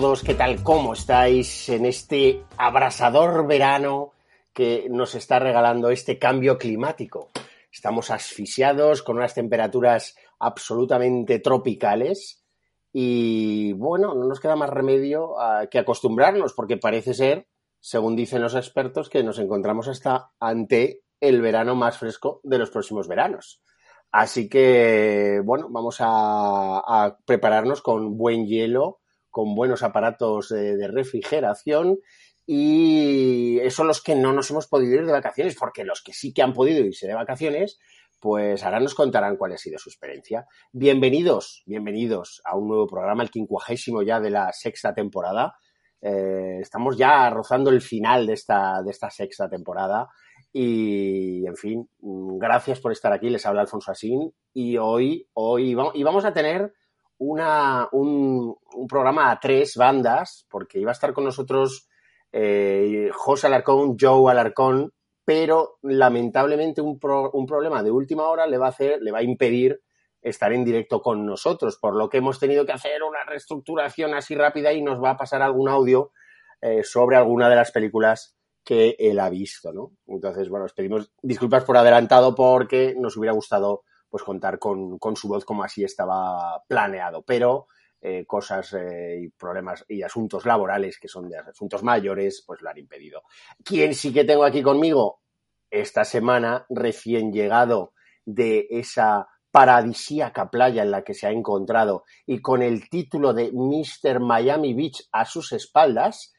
todos, ¿qué tal? ¿Cómo estáis en este abrasador verano que nos está regalando este cambio climático? Estamos asfixiados con unas temperaturas absolutamente tropicales y bueno, no nos queda más remedio ah, que acostumbrarnos porque parece ser, según dicen los expertos, que nos encontramos hasta ante el verano más fresco de los próximos veranos. Así que, bueno, vamos a prepararnos con buen hielo, con buenos aparatos de, refrigeración y son los que no nos hemos podido ir de vacaciones, porque los que sí que han podido irse de vacaciones, pues ahora nos contarán cuál ha sido su experiencia. Bienvenidos, bienvenidos a un nuevo programa, el quincuagésimo ya de la sexta temporada. Eh, estamos ya rozando el final de esta, de esta sexta temporada. Y, en fin, gracias por estar aquí. Les habla Alfonso Asín. Y hoy, hoy y vamos a tener una, un, un, programa a tres bandas, porque iba a estar con nosotros eh, José Alarcón, Joe Alarcón, pero lamentablemente un, pro, un, problema de última hora le va a hacer, le va a impedir estar en directo con nosotros, por lo que hemos tenido que hacer una reestructuración así rápida y nos va a pasar algún audio eh, sobre alguna de las películas que él ha visto, ¿no? Entonces, bueno, os pedimos disculpas por adelantado porque nos hubiera gustado pues contar con, con su voz como así estaba planeado, pero eh, cosas eh, y problemas y asuntos laborales que son de asuntos mayores, pues lo han impedido. ¿Quién sí que tengo aquí conmigo? Esta semana, recién llegado de esa paradisíaca playa en la que se ha encontrado y con el título de Mr. Miami Beach a sus espaldas,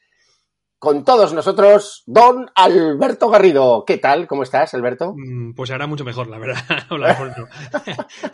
con todos nosotros, don Alberto Garrido. ¿Qué tal? ¿Cómo estás, Alberto? Pues ahora mucho mejor, la verdad. Hola, Alberto.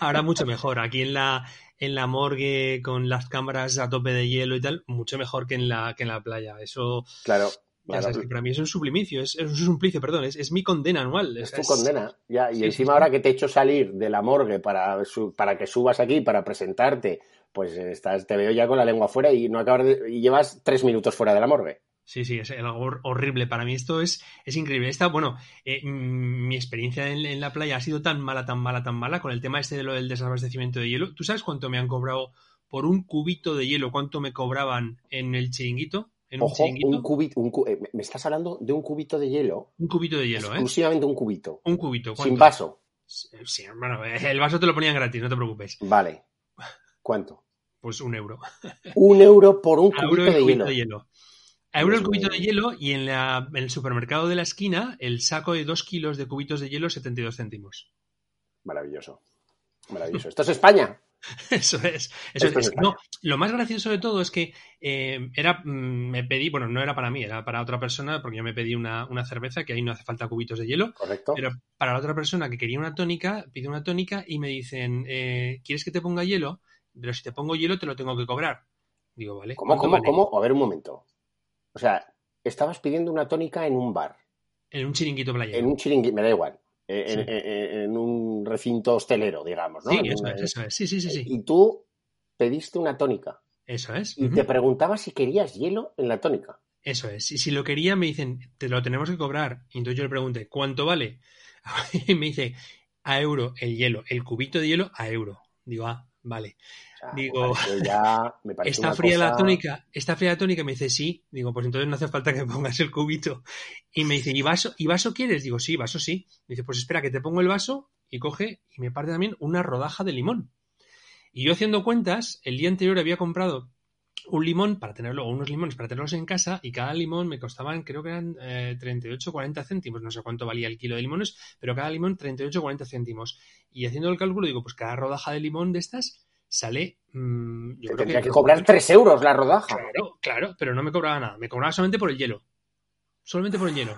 ahora mucho mejor. Aquí en la, en la morgue con las cámaras a tope de hielo y tal, mucho mejor que en la, que en la playa. Eso. Claro. Ya sabes que para mí es un sublimicio, es, es un suplicio, perdón, es, es, mi condena anual. Es, tu condena, ya. Y sí, encima sí. ahora que te he hecho salir de la morgue para, para que subas aquí, para presentarte, pues estás, te veo ya con la lengua fuera y no acabas de, y llevas tres minutos fuera de la morgue. Sí, sí, es algo horrible. Para mí esto es, es increíble. Esta, bueno, eh, mi experiencia en, en, la playa ha sido tan mala, tan mala, tan mala con el tema este de lo del desabastecimiento de hielo. ¿Tú sabes cuánto me han cobrado por un cubito de hielo? ¿Cuánto me cobraban en el chiringuito? ¿En un Ojo, un cubito, un cu eh, me estás hablando de un cubito de hielo. Un cubito de hielo, ¿eh? Exclusivamente un cubito. Un cubito. ¿cuánto? Sin vaso. Sí, bueno, el vaso te lo ponían gratis, no te preocupes. Vale. ¿Cuánto? Pues un euro. Un euro por un cubito, euro de, cubito hielo. de hielo. A euro el cubito de hielo y en, la, en, el supermercado de la esquina el saco de dos kilos de cubitos de hielo 72 céntimos. Maravilloso. Maravilloso. ¿Esto es España? Eso es. Eso es, es no, lo más gracioso de todo es que eh, era, me pedí, bueno, no era para mí, era para otra persona, porque yo me pedí una, una, cerveza, que ahí no hace falta cubitos de hielo. Correcto. Pero para la otra persona que quería una tónica, pide una tónica y me dicen, eh, ¿quieres que te ponga hielo? Pero si te pongo hielo te lo tengo que cobrar. Digo, vale. ¿Cómo, cómo, vale? cómo? A ver un momento. O sea, estabas pidiendo una tónica en un bar. En un chiringuito playero. En un chiringuito, me da igual. En, sí. en, en, un recinto hostelero, digamos, ¿no? Sí, eso es, eso es. Sí, sí, sí, sí. Y tú pediste una tónica. Eso es. Y uh -huh. te preguntaba si querías hielo en la tónica. Eso es. Y si lo quería, me dicen, te lo tenemos que cobrar. Y entonces yo le pregunté, ¿cuánto vale? Y me dice, a euro el hielo, el cubito de hielo a euro. Digo, ah, vale. Digo, me ya, me ¿está fría cosa... la tónica? ¿Está fría la tónica? Me dice, sí. Digo, pues entonces no hace falta que me pongas el cubito. Y me dice, ¿y vaso, ¿y vaso quieres? Digo, sí, vaso sí. Me dice, pues espera, que te pongo el vaso y coge y me parte también una rodaja de limón. Y yo haciendo cuentas, el día anterior había comprado un limón para tenerlo, o unos limones para tenerlos en casa, y cada limón me costaban, creo que eran eh, 38 40 céntimos, no sé cuánto valía el kilo de limones, pero cada limón 38 40 céntimos. Y haciendo el cálculo, digo, pues cada rodaja de limón de estas sale. Mmm, yo Te tendría que, que cobrar 3 euros la rodaja. Claro, claro, pero no me cobraba nada, me cobraba solamente por el hielo. Solamente por el hielo.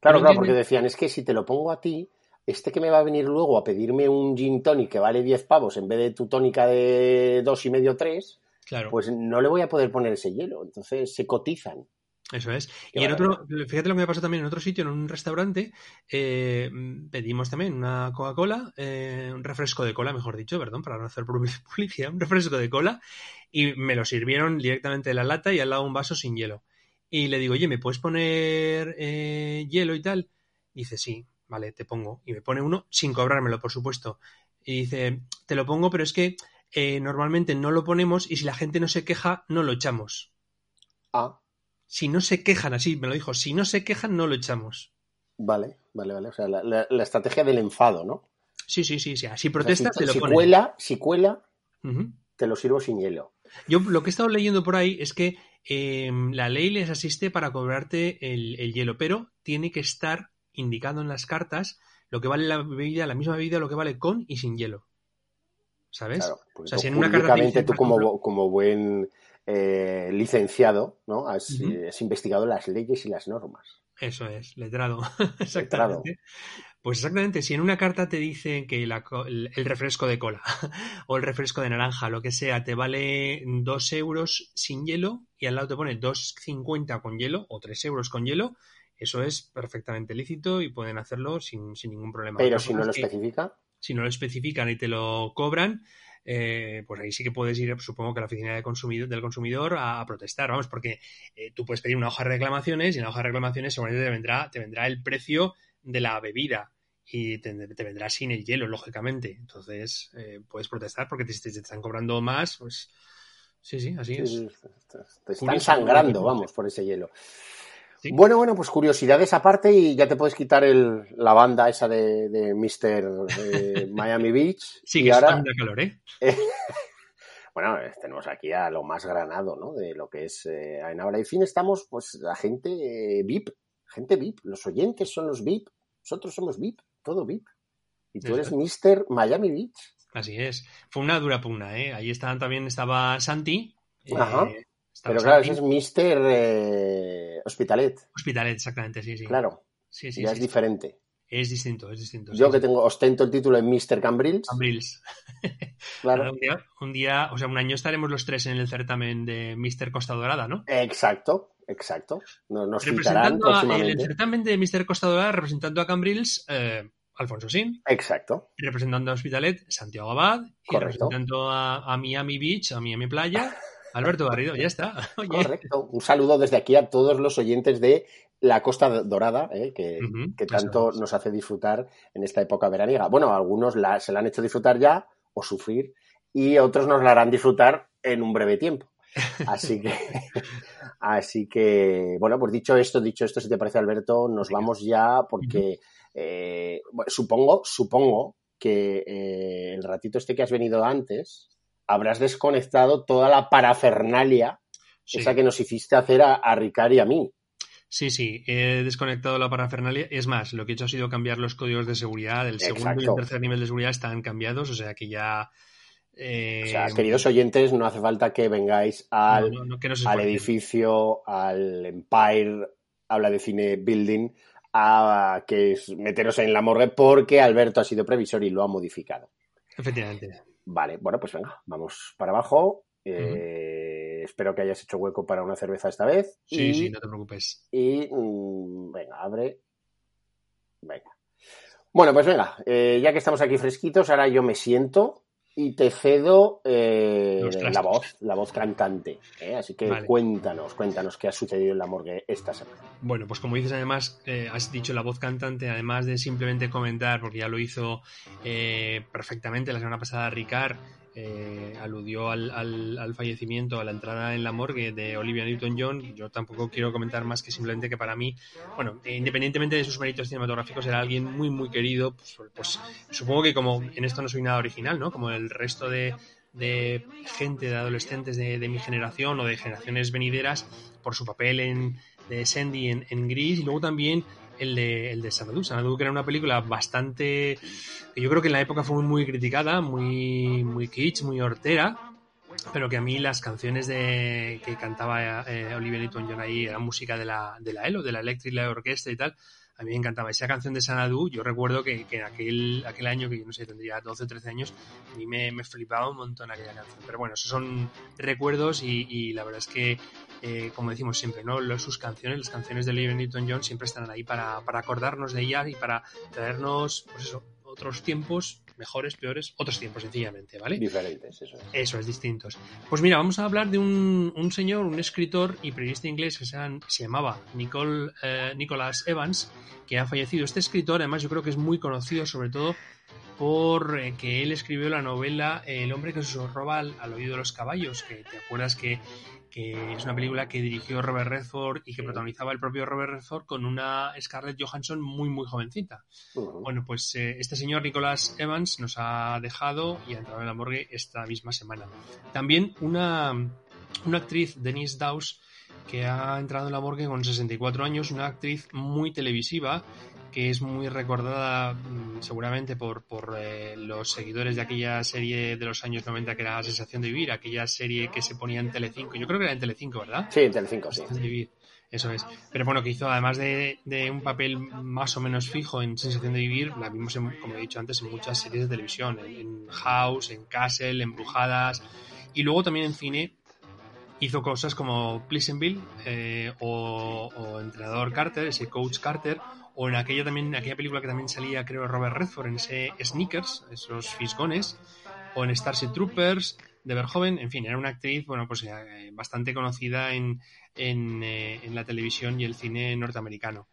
Claro, claro, porque decían, es que si te lo pongo a ti, este que me va a venir luego a pedirme un gin tonic que vale 10 pavos en vez de tu tónica de dos y medio, tres, claro. pues no le voy a poder poner ese hielo. Entonces se cotizan. Eso es. Qué y en otro, fíjate lo que me pasó también en otro sitio, en un restaurante, eh, pedimos también una Coca-Cola, eh, un refresco de cola, mejor dicho, perdón, para no hacer publicidad, un refresco de cola, y me lo sirvieron directamente de la lata y al lado un vaso sin hielo. Y le digo, oye, ¿me puedes poner eh, hielo y tal? Y dice, sí, vale, te pongo. Y me pone uno sin cobrármelo, por supuesto. Y dice, te lo pongo, pero es que eh, normalmente no lo ponemos y si la gente no se queja, no lo echamos. Ah, Si no se quejan, así me lo dijo, si no se quejan, no lo echamos. vale, vale, vale. O sea, la, la- la estrategia del enfado, ¿no? Sí, sí, sí, sí. Si O sea, protestas, si, te lo si ponen. cuela, si cuela, te lo sirvo sin hielo. Yo lo que he estado leyendo por ahí es que eh, la ley les asiste para cobrarte el, el hielo, pero tiene que estar indicado en las cartas lo que vale la bebida, la misma bebida, lo que vale con y sin hielo. ¿Sabes? Claro, O sea, tú, si en una dicen, tú como, como buen eh, licenciado, ¿no? Has, investigado las leyes y las normas. Eso es, letrado. exactamente. Pues exactamente, si en una carta te dice que la el, refresco de cola o el refresco de naranja, lo que sea, te vale 2 euros sin hielo y al lado te pone 2,50 con hielo o 3 euros con hielo, eso es perfectamente lícito y pueden hacerlo sin, sin ningún problema. Pero si no lo que especifica, si no lo especifican y te lo cobran, eh, pues ahí sí que puedes ir, supongo que a la oficina de consumidor, del consumidor a, a protestar, vamos, porque eh, tú puedes pedir una hoja de reclamaciones y en la hoja de reclamaciones seguramente te vendrá, te vendrá el precio de la bebida y te, te vendrá sin el hielo, lógicamente. Entonces eh, puedes protestar porque te, te- te están cobrando más, pues sí, sí, así sí, es. te- te están Curioso, sangrando, vamos, por ese hielo. Sí. Bueno, bueno, pues curiosidades aparte y ya te puedes quitar el, la banda esa de, de Mr. eh, Miami Beach. Sí, y que ahora, ahora... da calor, ¿eh? bueno, eh, tenemos aquí a lo más granado, ¿no? De lo que es eh, en habla y fin estamos, pues, la gente eh, VIP, gente VIP, los oyentes son los VIP, nosotros somos VIP, todo VIP. Y tú eres Mr. Miami Beach. Así es. Fue una dura pugna, ¿eh? Ahí estaban también, estaba Santi. eh, Pero claro, Santi. ese es Mr. eh, Hospitalet, Hospitalet, exactamente, sí, sí. claro, Sí, sí, ya sí, es diferente. Es distinto, es distinto. Yo que tengo, ostento el título en Mr. Cambrils, Cambrils. claro. Un día, un día, o sea, un año estaremos los tres en el certamen de Mr. Costa Dorada, ¿no? Exacto, exacto. Nos, nos citarán Representando a- en el certamen de Mr. Costa Dorada, representando a Cambrils, eh, Alfonso Sin, Exacto. representando a Hospitalet, Santiago Abad, y representando a, a Miami Beach, a Miami Playa, Alberto Garrido, ya está. Oye. Correcto. Un saludo desde aquí a todos los oyentes de la Costa Dorada, eh, que, tanto nos hace disfrutar en esta época veraniega. Bueno, algunos la- se la han hecho disfrutar ya o sufrir y otros nos la harán disfrutar en un breve tiempo. Así que, así que, bueno, pues dicho esto, dicho esto, si te parece, Alberto, nos Venga. vamos ya porque eh, bueno, supongo, supongo que eh, el ratito este que has venido antes habrás desconectado toda la parafernalia Sí. esa que nos hiciste hacer a, a Ricard y a mí. Sí, sí, he desconectado la parafernalia. Es más, lo que he hecho ha sido cambiar los códigos de seguridad. El segundo y el tercer nivel de seguridad están cambiados, o sea que ya. eh, O sea, queridos oyentes, no hace falta que vengáis al, no, no, no, que no se al edificio, al Empire, habla de cine building, a que es meteros en la morgue porque Alberto ha sido previsor y lo ha modificado. Efectivamente. Vale, bueno, pues venga, vamos para abajo. Eh, Espero que hayas hecho hueco para una cerveza esta vez. Sí, y, sí, no te preocupes. y, mm, venga, abre. Venga. Bueno, pues venga, eh, ya que estamos aquí fresquitos, ahora yo me siento y te cedo eh, la voz, la voz cantante. ¿eh? Así que Vale. cuéntanos, cuéntanos qué ha sucedido en la morgue esta semana. Bueno, pues como dices, además, eh, has dicho la voz cantante, además de simplemente comentar, porque ya lo hizo perfectamente la semana pasada Ricard, eh, aludió al, al- al fallecimiento, a la entrada en la morgue de Olivia Newton-John. Yo tampoco quiero comentar más que simplemente que para mí, bueno, independientemente de sus méritos cinematográficos, era alguien muy, muy querido. Pues, pues supongo que como en esto no soy nada original, ¿no? Como el resto de, de gente, de adolescentes de, de mi generación o de generaciones venideras, por su papel en de Sandy en, en Gris y luego también el de, el de Sanadu. Sanadu, que era una película bastante. que yo creo que en la época fue muy, muy criticada, muy, muy kitsch, muy hortera, pero que a mí las canciones de que cantaba eh, Olivia Newton-John ahí eran música de la, de la ELO, de la Electric Light Orchestra y tal. A mí me encantaba esa canción de Sanadu. Yo recuerdo que, que aquel, aquel año, que yo no sé, tendría 12 o 13 años, a mí me, me flipaba un montón aquella canción. Pero bueno, esos son recuerdos y, y la verdad es que, eh, como decimos siempre, ¿no? Sus canciones, las canciones de Olivia Newton-John siempre están ahí para, para acordarnos de ellas y para traernos, pues eso, otros tiempos mejores, peores, otros tiempos sencillamente, ¿vale? Diferentes, eso es. Eso es, distintos. Pues mira, vamos a hablar de un, un señor, un escritor y periodista inglés que se, llamaba Nicole, eh, Nicholas Evans, que ha fallecido. Este escritor, además, yo creo que es muy conocido, sobre todo por eh, que él escribió la novela El hombre que se roba al, al oído de los caballos, que te acuerdas que, que es una película que dirigió Robert Redford y que protagonizaba el propio Robert Redford con una Scarlett Johansson muy, muy jovencita. Bueno, pues eh, este señor Nicholas Evans nos ha dejado y ha entrado en la morgue esta misma semana. También una, una actriz, Denise Dawes, que ha entrado en la morgue con 64 años, una actriz muy televisiva que es muy recordada mm, seguramente por, por eh, los seguidores de aquella serie de los años 90 que era La Sensación de Vivir, aquella serie que se ponía en Telecinco. Yo creo que era en Telecinco, ¿verdad? Sí, en Telecinco, sí. Vivir. Eso es. Pero bueno, que hizo, además de, de, un papel más o menos fijo en Sensación de Vivir, la vimos, como he dicho antes, en muchas series de televisión, en, House, en Castle, en Brujadas, y luego también en cine hizo cosas como Pleasantville eh, o, o, Entrenador Carter, ese Coach Carter, o en aquella también aquella película que también salía creo Robert Redford en ese Sneakers esos fisgones o en Starship Troopers de Verhoeven en fin era una actriz bueno pues eh, bastante conocida en, en, eh, en, la televisión y el cine norteamericano.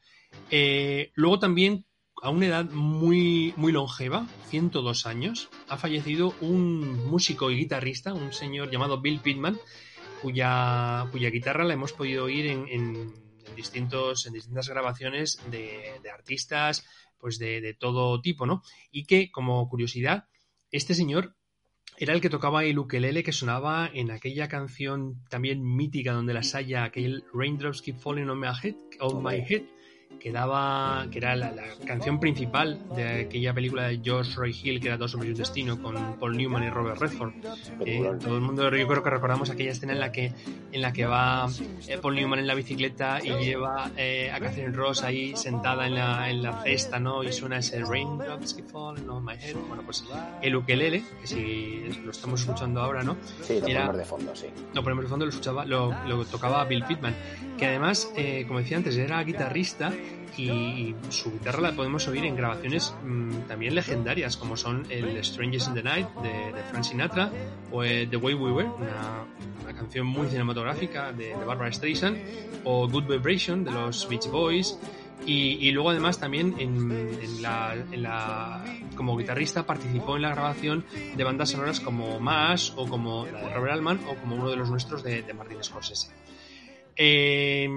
Eh, luego también a una edad muy, muy longeva, 102 años, ha fallecido un músico y guitarrista, un señor llamado Bill Pittman, cuya, cuya guitarra la hemos podido oír en, distintos, en distintas grabaciones de, de artistas, pues de, de, todo tipo, ¿no? Y que, como curiosidad, este señor era el que tocaba el ukelele que sonaba en aquella canción también mítica donde la saya, aquel Raindrops Keep Falling on My Head, on my head que daba, que era la, la, canción principal de aquella película de George Roy Hill, que era Dos hombres y un destino, con Paul Newman y Robert Redford. Eh, todo el mundo, yo creo que recordamos aquella escena en la que, en la que va eh, Paul Newman en la bicicleta y lleva eh, a Catherine Ross ahí sentada en la, en la cesta, ¿no? Y suena ese Raindrops keep falling on my head. Bueno, pues el ukelele, que si lo estamos escuchando ahora, ¿no? Sí, lo era, ponemos de fondo, sí. Lo ponemos de fondo, lo, escuchaba, lo, lo tocaba Bill Pittman, que además, eh, como decía antes, era guitarrista y su guitarra la podemos oír en grabaciones mmm, también legendarias como son el Strangers in the Night de, de Frank Sinatra o The Way We Were, una, canción muy cinematográfica de, Barbara Streisand o Good Vibration de los Beach Boys y, luego además también como guitarrista participó en la grabación de bandas sonoras como Mash o como la de Robert Altman o como uno de los nuestros de, de Martin Scorsese. Eh,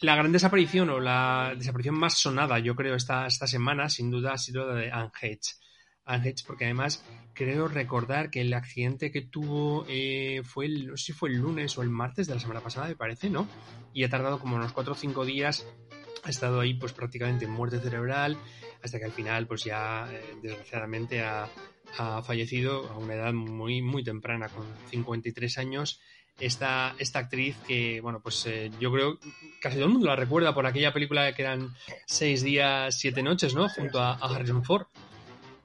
la gran desaparición o la desaparición más sonada, yo creo, esta, semana, sin duda, ha sido la de Anne Hedge. Anne porque además creo recordar que el accidente que tuvo eh, fue, el, si fue el lunes o el martes de la semana pasada, me parece, ¿no? Y ha tardado como unos 4 o 5 días, ha estado ahí pues prácticamente en muerte cerebral, hasta que al final pues ya eh, desgraciadamente ha, ha fallecido a una edad muy, muy temprana, con 53 años esta, esta actriz que, bueno, pues eh, yo creo casi todo el mundo la recuerda por aquella película que eran seis días, siete noches, ¿no? Junto a, a Harrison Ford.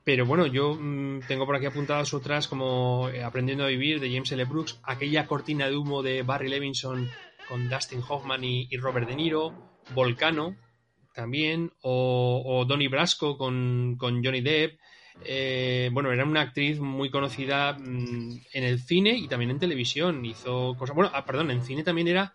Pero bueno, yo mmm, tengo por aquí apuntadas otras como eh, Aprendiendo a Vivir de James L. Brooks, aquella cortina de humo de Barry Levinson con Dustin Hoffman y, y Robert De Niro, Volcano también, o, o Donnie Brasco con, con Johnny Depp. Eh, bueno, era una actriz muy conocida mmm, en el cine y también en televisión. Hizo cosas. Bueno, ah, perdón, en cine también era.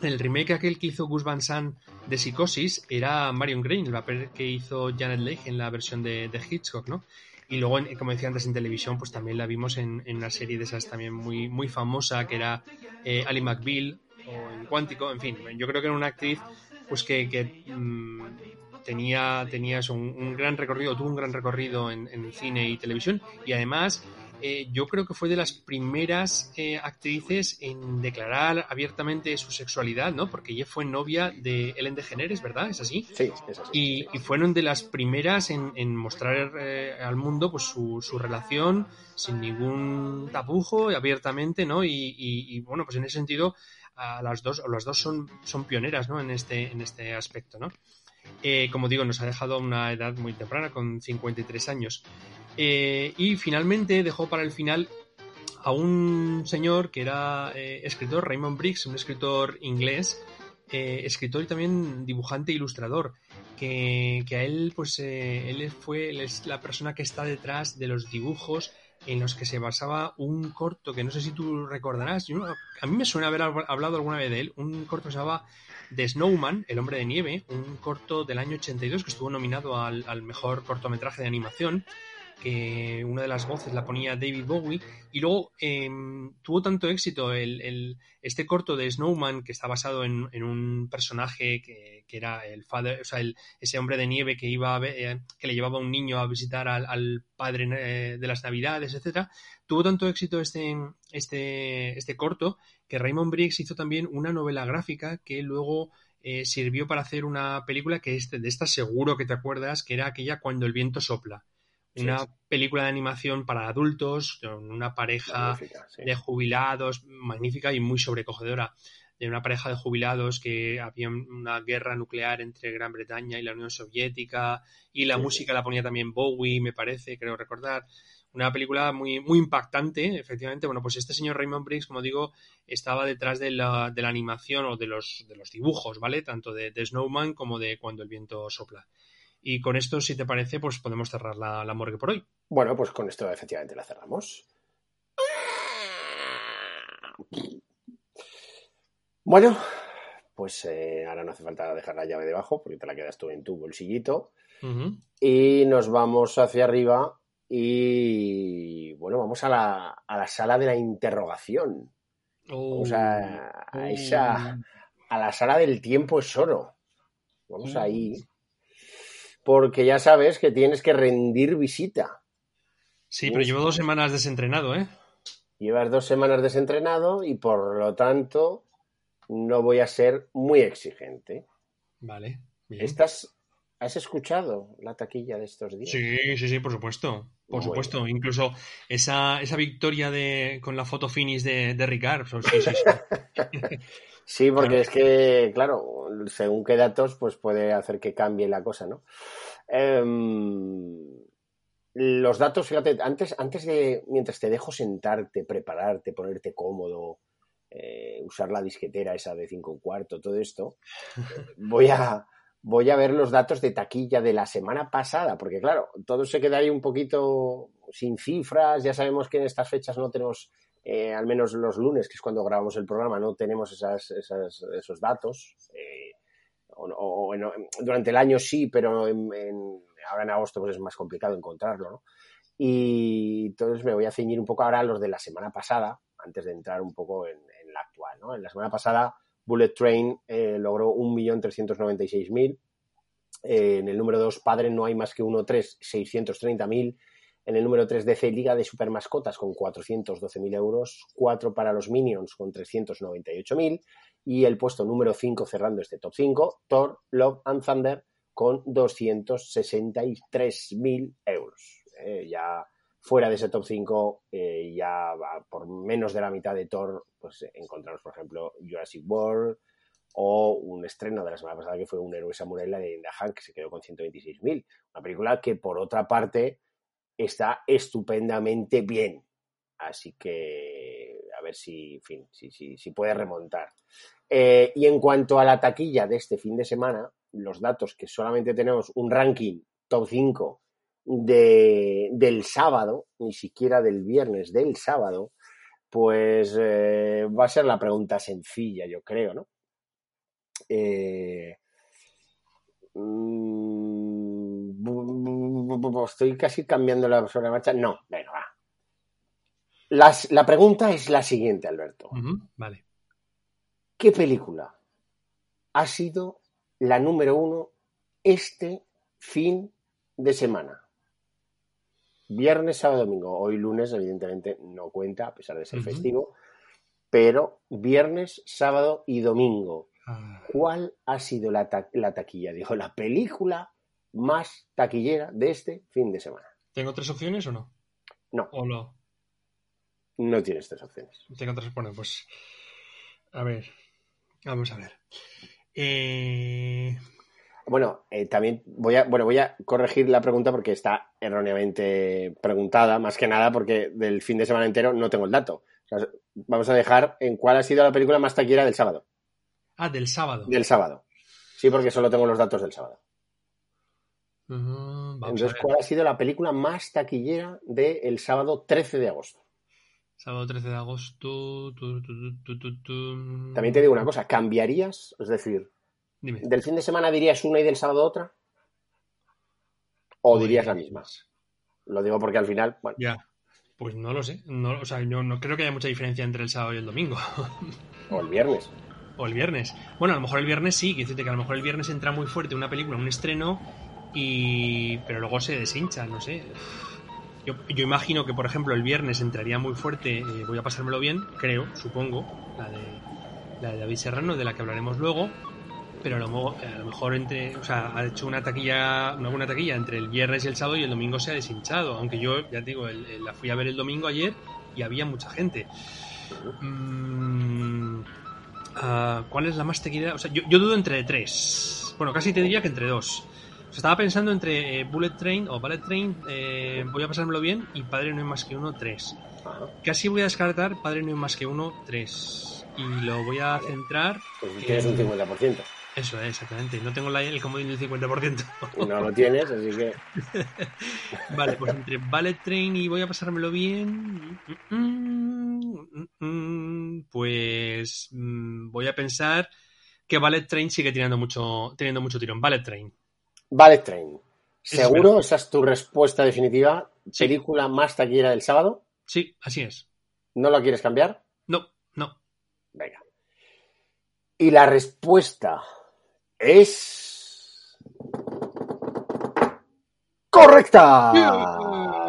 El remake aquel que hizo Gus Van Sant de Psicosis era Marion Crane, el papel que hizo Janet Leigh en la versión de, de Hitchcock, ¿no? Y luego, en, como decía antes, en televisión, pues también la vimos en, una serie de esas también muy, muy famosa, que era eh, Ali McBeal, o en Cuántico, en fin, yo creo que era una actriz pues que, mmm, tenía, tenía eso, un, un, gran recorrido, tuvo un gran recorrido en, en cine y televisión y además eh, yo creo que fue de las primeras eh, actrices en declarar abiertamente su sexualidad, ¿no? Porque ella fue novia de Ellen DeGeneres, ¿verdad? ¿Es así? Sí, es así. Y, fueron de las primeras en, en mostrar eh, al mundo pues su, su, relación sin ningún tapujo, abiertamente, ¿no? Y, y, y, bueno, pues en ese sentido, a las dos, las dos son, son pioneras, ¿no? En este, en este aspecto, ¿no? Eh, como digo, nos ha dejado a una edad muy temprana, con 53 años. Eh, y finalmente dejó para el final a un señor que era eh, escritor, Raymond Briggs, un escritor inglés, escritor y también dibujante e ilustrador, que, que a él, pues, él fue es la persona que está detrás de los dibujos en los que se basaba un corto que no sé si tú recordarás, a mí me suena haber hablado alguna vez de él, un corto se llamaba The Snowman, El hombre de nieve, un corto del año 82 que estuvo nominado al, al mejor cortometraje de animación que una de las voces la ponía David Bowie, y luego em, tuvo tanto éxito el, este corto de Snowman, que está basado en, un personaje que, era el father, o sea, ese hombre de nieve que iba eh, que le llevaba a un niño a visitar al, padre eh, de las navidades, etcétera, tuvo tanto éxito este, este, este corto que Raymond Briggs hizo también una novela gráfica que luego eh, sirvió para hacer una película que este, de esta seguro que te acuerdas, que era aquella Cuando el viento sopla. Una película de animación para adultos, con una pareja de jubilados, magnífica y muy sobrecogedora, de una pareja de jubilados que había una guerra nuclear entre Gran Bretaña y la Unión Soviética, y la música la ponía también Bowie, me parece, creo recordar una película muy, muy impactante, efectivamente. Bueno, pues este señor Raymond Briggs, como digo, estaba detrás de la, de la animación o de los, de los dibujos, ¿vale? Tanto de, Snowman como de Cuando el viento sopla. Y con esto, si te parece, pues podemos cerrar la, la morgue por hoy. Bueno, pues con esto efectivamente la cerramos. Bueno, pues eh, ahora no hace falta dejar la llave debajo porque te la quedas tú en tu bolsillito. Y nos vamos hacia arriba y bueno, vamos a la, a la sala de la interrogación. Vamos a, oh. esa, a la sala del tiempo es oro. Vamos ahí. Porque ya sabes que tienes que rendir visita. Sí, pero llevo dos semanas desentrenado, ¿eh? Llevas dos semanas desentrenado y por lo tanto no voy a ser muy exigente. Vale. Estás ¿Has escuchado la taquilla de estos días? Sí, sí, sí, por supuesto. Por supuesto. Incluso esa, esa victoria de, con la foto finish de, de Ricard. Sí, sí, sí. sí porque es que, claro, según qué datos, pues puede hacer que cambie la cosa, ¿no? Em, los datos, fíjate, antes, antes de, mientras te dejo sentarte, prepararte, ponerte cómodo, eh, usar la disquetera esa de cinco cuarto, todo esto, voy a voy a ver los datos de taquilla de la semana pasada, porque claro, todo se queda ahí un poquito sin cifras, ya sabemos que en estas fechas no tenemos, eh, al menos los lunes, que es cuando grabamos el programa, no tenemos esas, esos datos. Eh, o, durante el año sí, pero ahora en agosto pues es más complicado encontrarlo. Y entonces me voy a ceñir un poco ahora a los de la semana pasada, antes de entrar un poco en, en la actual, ¿no? En la semana pasada Bullet Train eh, logró 1.396.000. Eh, en el número 2, Padre no hay más que 1, 3, 630.000. En el número 3, DC Liga de Supermascotas con 412.000 euros. 4 para los Minions con 398.000. Y el puesto número 5 cerrando este top 5, Thor, Love and Thunder con 263.000 euros. Eh, ya fuera de ese top 5, eh, ya por menos de la mitad de Thor, pues encontramos, por ejemplo, Jurassic World o un estreno de la semana pasada que fue Un héroe samurai, la de Indahan, que se quedó con 126.000. Una película que, por otra parte, está estupendamente bien. Así que a ver si, en fin, si, si, si puede remontar. Eh, y en cuanto a la taquilla de este fin de semana, los datos que solamente tenemos un ranking top 5 de, del sábado, ni siquiera del viernes, del sábado, pues eh, va a ser la pregunta sencilla, yo creo, ¿no? Eh, mm, estoy casi cambiando la sobre marcha. No, venga, va. la pregunta es la siguiente, Alberto. vale. ¿Qué película ha sido la número uno este fin de semana? Viernes, sábado, domingo. Hoy lunes, evidentemente, no cuenta, a pesar de ser festivo. Pero viernes, sábado y domingo. Ah. ¿Cuál ha sido la, taquilla? Dijo, la película más taquillera de este fin de semana. ¿Tengo tres opciones o no? No. ¿O no? No tienes tres opciones. Tengo tres opciones, pues. A ver. Vamos a ver. Eh, bueno, eh, también voy a, bueno, voy a corregir la pregunta porque está erróneamente preguntada, más que nada porque del fin de semana entero no tengo el dato. vamos a dejar en cuál ha sido la película más taquillera del sábado. Ah, del sábado. Del sábado. Sí, porque solo tengo los datos del sábado. Entonces, ¿cuál ha sido la película más taquillera del sábado 13 de agosto? Sábado 13 de agosto. También te digo una cosa, ¿cambiarías? Es decir, ¿Del fin de semana dirías una y del sábado otra? ¿O dirías la misma? Lo digo porque al final, bueno. Ya. Pues no lo sé. No, o sea, yo no creo que haya mucha diferencia entre el sábado y el domingo. o el viernes. O el viernes. Bueno, a lo mejor el viernes sí, que que a lo mejor el viernes entra muy fuerte una película, un estreno, y pero luego se deshincha, no sé. Yo, yo imagino que, por ejemplo, el viernes entraría muy fuerte, eh, voy a pasármelo bien, creo, supongo, la de, la de David Serrano, de la que hablaremos luego, pero a lo, a lo, mejor entre, o sea, ha hecho una taquilla, una buena taquilla entre el viernes y el sábado y el domingo se ha deshinchado, aunque yo, ya te digo, la fui a ver el domingo ayer y había mucha gente. Mm, uh, ¿Cuál es la más taquilla? O sea, yo, yo, dudo entre tres. Bueno, casi te diría que entre dos. O sea, estaba pensando entre eh, Bullet Train o Ballet Train, eh, voy a pasármelo bien, y Padre no hay más que uno, tres. Casi voy a descartar Padre no hay más que uno, tres. Y lo voy a centrar. Pues tienes un 50%. Eso es, exactamente. No tengo la, el comodín del 50%. No lo tienes, así que. vale, pues entre Ballet Train y voy a pasármelo bien. Pues voy a pensar que Ballet Train sigue tirando mucho, teniendo mucho tirón. Ballet Train. Ballet Train. ¿Seguro? ¿Esa es tu respuesta definitiva? ¿Película más taquillera del sábado? Sí, así es. ¿No la quieres cambiar? No, no. Venga. Y la respuesta es... ¡Correcta!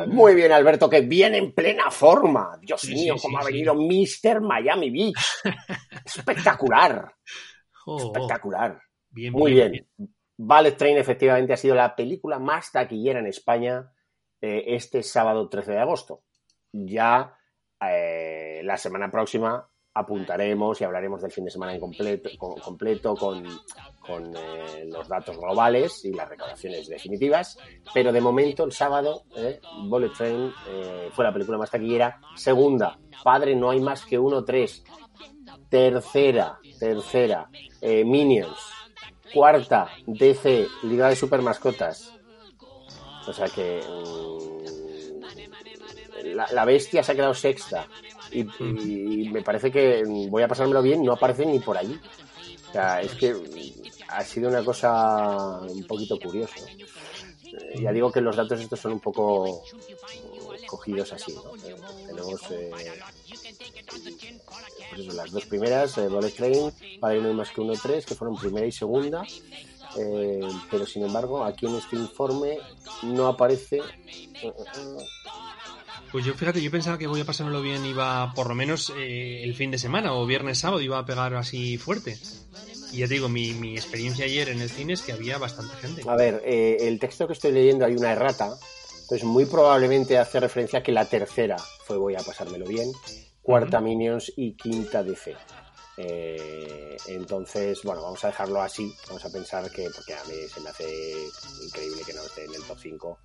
Muy bien, Alberto, que viene en plena forma. Dios Sí, mío, sí, cómo sí, ha venido Mr. Miami Beach. Espectacular, Oh, oh. espectacular. Bien, Muy bien. Ballet Train efectivamente ha sido la película más taquillera en España eh, este sábado 13 de agosto. Ya eh, la semana próxima apuntaremos y hablaremos del fin de semana en completo, con, completo con, con, eh, los datos globales y las recaudaciones definitivas. Pero de momento, el sábado, eh, Bullet Train eh, fue la película más taquillera. Segunda, Padre, no hay más que uno, tres. Tercera, tercera, eh, Minions. Cuarta, DC, Liga de Super Mascotas. O sea que mm, la, la bestia se ha quedado sexta. Y, y me parece que voy a pasármelo bien, no aparece ni por allí. O sea, es que ha sido una cosa un poquito curiosa. Eh, ya digo que los datos estos son un poco mm, cogidos así. Eh, tenemos eh, pues las dos primeras, eh, Bullet Train, Padre no hay más que uno tres, que fueron primera y segunda. Eh, pero sin embargo, aquí en este informe no aparece. Pues yo fíjate, yo pensaba que voy a pasármelo bien, iba por lo menos eh, el fin de semana o viernes sábado, iba a pegar así fuerte. Y ya te digo, mi, mi experiencia ayer en el cine es que había bastante gente. A ver, eh, el texto que estoy leyendo hay una errata, entonces muy probablemente hace referencia a que la tercera fue Voy a pasármelo bien, cuarta. Minions y quinta DC. Eh, entonces, bueno, vamos a dejarlo así, vamos a pensar que, porque a mí se me hace increíble que no esté en el top 5,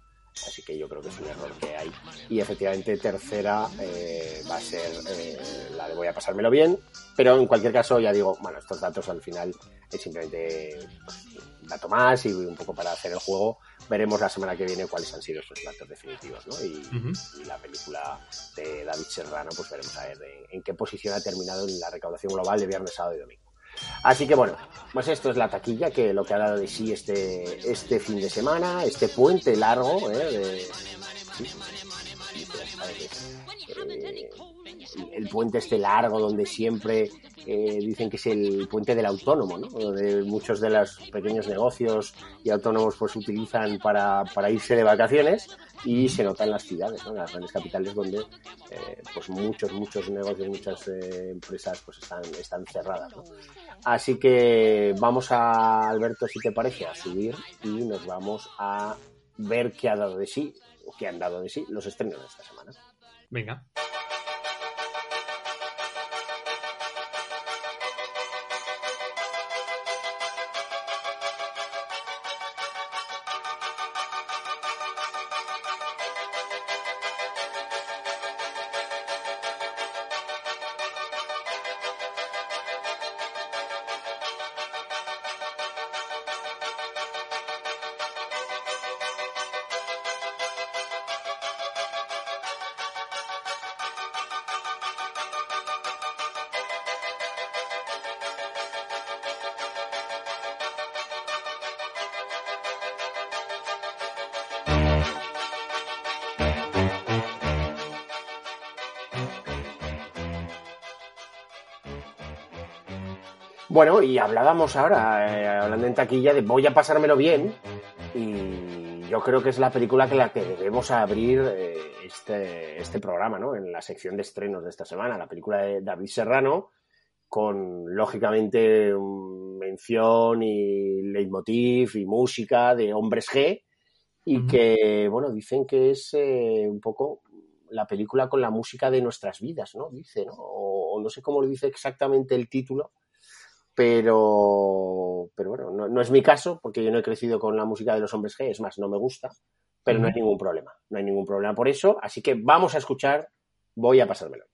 así que yo creo que es un error que hay. Y efectivamente, tercera eh, va a ser eh, la de Voy a pasármelo bien, pero en cualquier caso, ya digo, bueno, estos datos al final es simplemente pues, un dato más y un poco para hacer el juego. Veremos la semana que viene cuáles han sido esos datos definitivos, ¿no? Y, y la película de David Serrano, pues veremos a ver en, en qué posición ha terminado en la recaudación global de viernes, sábado y domingo. Así que bueno, pues esto es la taquilla, que lo que ha dado de sí este, este fin de semana, este puente largo, ¿eh? de- eh, el puente este largo donde siempre eh, dicen que es el puente del autónomo, ¿no? Donde muchos de los pequeños negocios y autónomos pues utilizan para, para irse de vacaciones y se nota en las ciudades, ¿no? En las grandes capitales donde eh, pues muchos, muchos negocios, muchas eh, empresas pues están, están cerradas, ¿no? Así que vamos a, Alberto, si te parece, a subir y nos vamos a ver qué ha dado de sí, o qué han dado de sí los estrenos de esta semana. Venga. Bueno, y hablábamos ahora, eh, hablando en taquilla, de voy a pasármelo bien. Y yo creo que es la película que la que debemos abrir eh, este, este programa, ¿no? En la sección de estrenos de esta semana, la película de David Serrano, con lógicamente mención y leitmotiv y música de Hombres G. Y que, bueno, dicen que es eh, un poco la película con la música de nuestras vidas, ¿no? Dice, ¿no? O, o no sé cómo lo dice exactamente el título pero, pero bueno, no, no, es mi caso porque yo no he crecido con la música de los hombres G, es más, no me gusta, pero no hay ningún problema, no hay ningún problema por eso, así que vamos a escuchar, voy a pasármelo.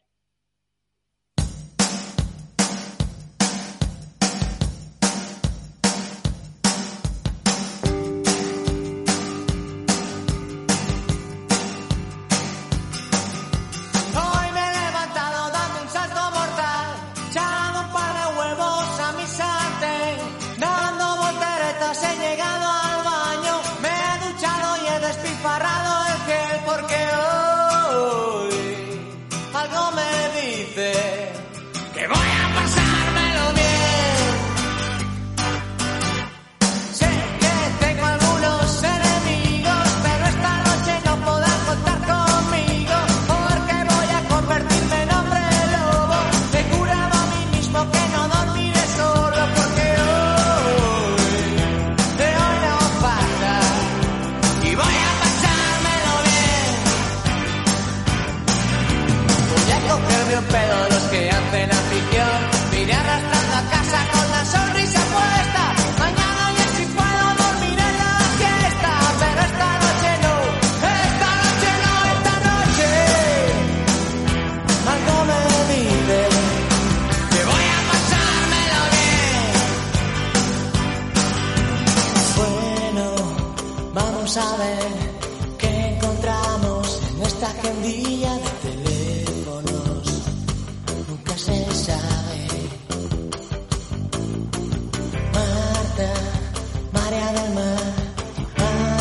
calma.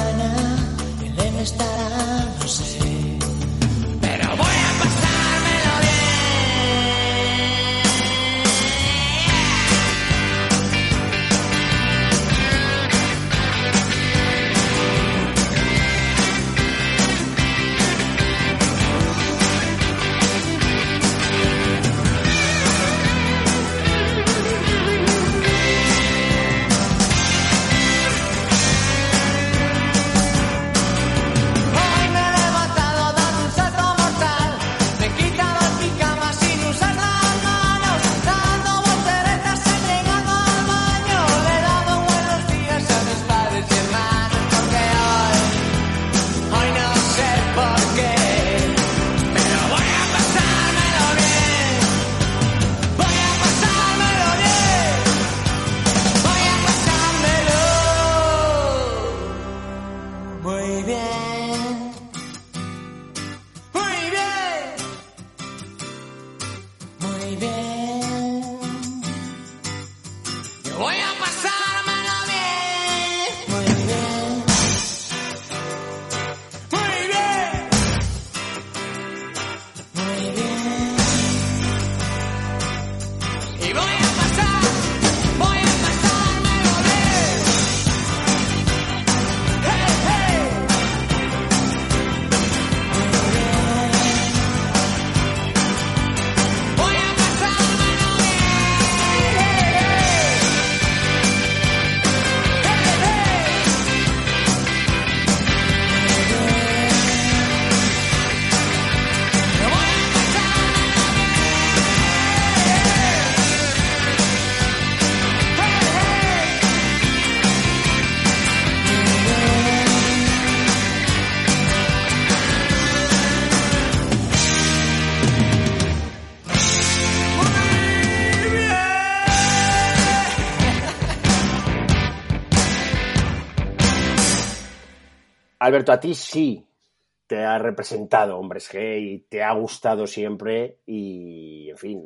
Ana, Belén estará, no sé. Alberto, a ti sí te ha representado Hombres G te ha gustado siempre y, en fin,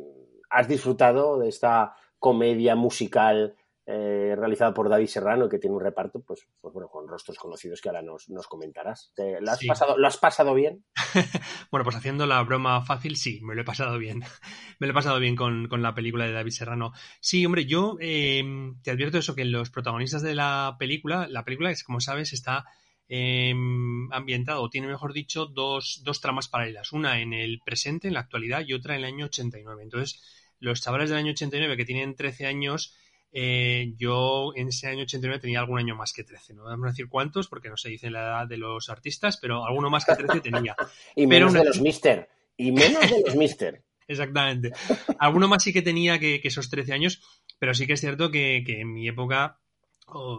has disfrutado de esta comedia musical eh, realizado por David Serrano, que tiene un reparto, pues, pues bueno, con rostros conocidos que ahora nos, comentarás. ¿Lo has, pasado, ¿Lo has pasado bien? bueno, pues haciendo la broma fácil, sí, me lo he pasado bien. me lo he pasado bien con, la película de David Serrano. Sí, hombre, yo em, te advierto eso, que los protagonistas de la película, la película, es como sabes, está em, ambientado, tiene, mejor dicho, dos, dos tramas paralelas. Una en el presente, en la actualidad, y otra en el año 89. Entonces, los chavales del año 89 que tienen 13 años eh, yo en ese año 89 tenía algún año más que 13. No vamos a decir cuántos porque no se dice la edad de los artistas, pero alguno más que 13 tenía. y menos de los Mister. Y menos de los Mister. Exactamente. Alguno más sí que tenía que, esos 13 años, pero sí que es cierto que, en mi época,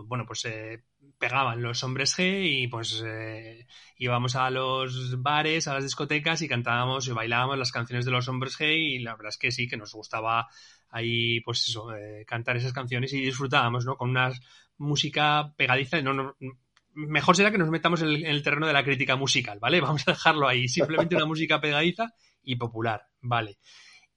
bueno, pues eh, pegaban los hombres G y pues eh, íbamos a los bares, a las discotecas y cantábamos y bailábamos las canciones de los hombres G y la verdad es que sí, que nos gustaba ahí, pues eso, eh, cantar esas canciones y disfrutábamos, ¿no? Con una música pegadiza. No, no, mejor será que nos metamos en el, terreno de la crítica musical, ¿vale? Vamos a dejarlo ahí. Simplemente una música pegadiza y popular, ¿vale?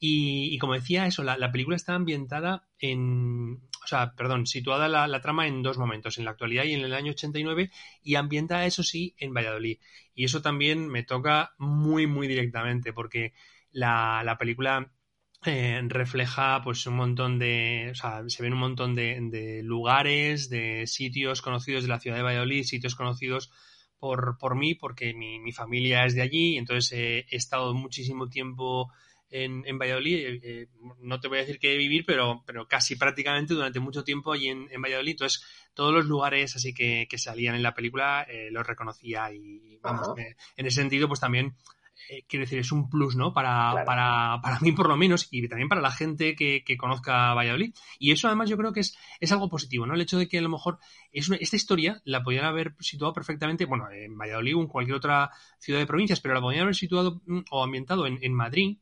Y, como decía eso, la, película está ambientada en, o sea, perdón, situada la, trama en dos momentos, en la actualidad y en el año 89, y ambienta eso sí en Valladolid. Y eso también me toca muy, muy directamente, porque la, la película eh, refleja pues un montón de, o sea, se ven un montón de, lugares, de sitios conocidos de la ciudad de Valladolid, sitios conocidos por, por mí, porque mi, familia es de allí, entonces he estado muchísimo tiempo en, en Valladolid, eh, eh, no te voy a decir que vivir, pero, pero casi prácticamente durante mucho tiempo allí en, Valladolid, entonces todos los lugares así que, que salían en la película los reconocía y vamos, en ese sentido pues también eh, quiero decir, es un plus, ¿no? Para, para, para, mí, por lo menos, y también para la gente que, que, conozca Valladolid. Y eso, además, yo creo que es, es algo positivo, ¿no? El hecho de que a lo mejor es esta historia la podrían haber situado perfectamente, bueno, en Valladolid o en cualquier otra ciudad de provincias, pero la podrían haber situado mm, o ambientado en, en Madrid.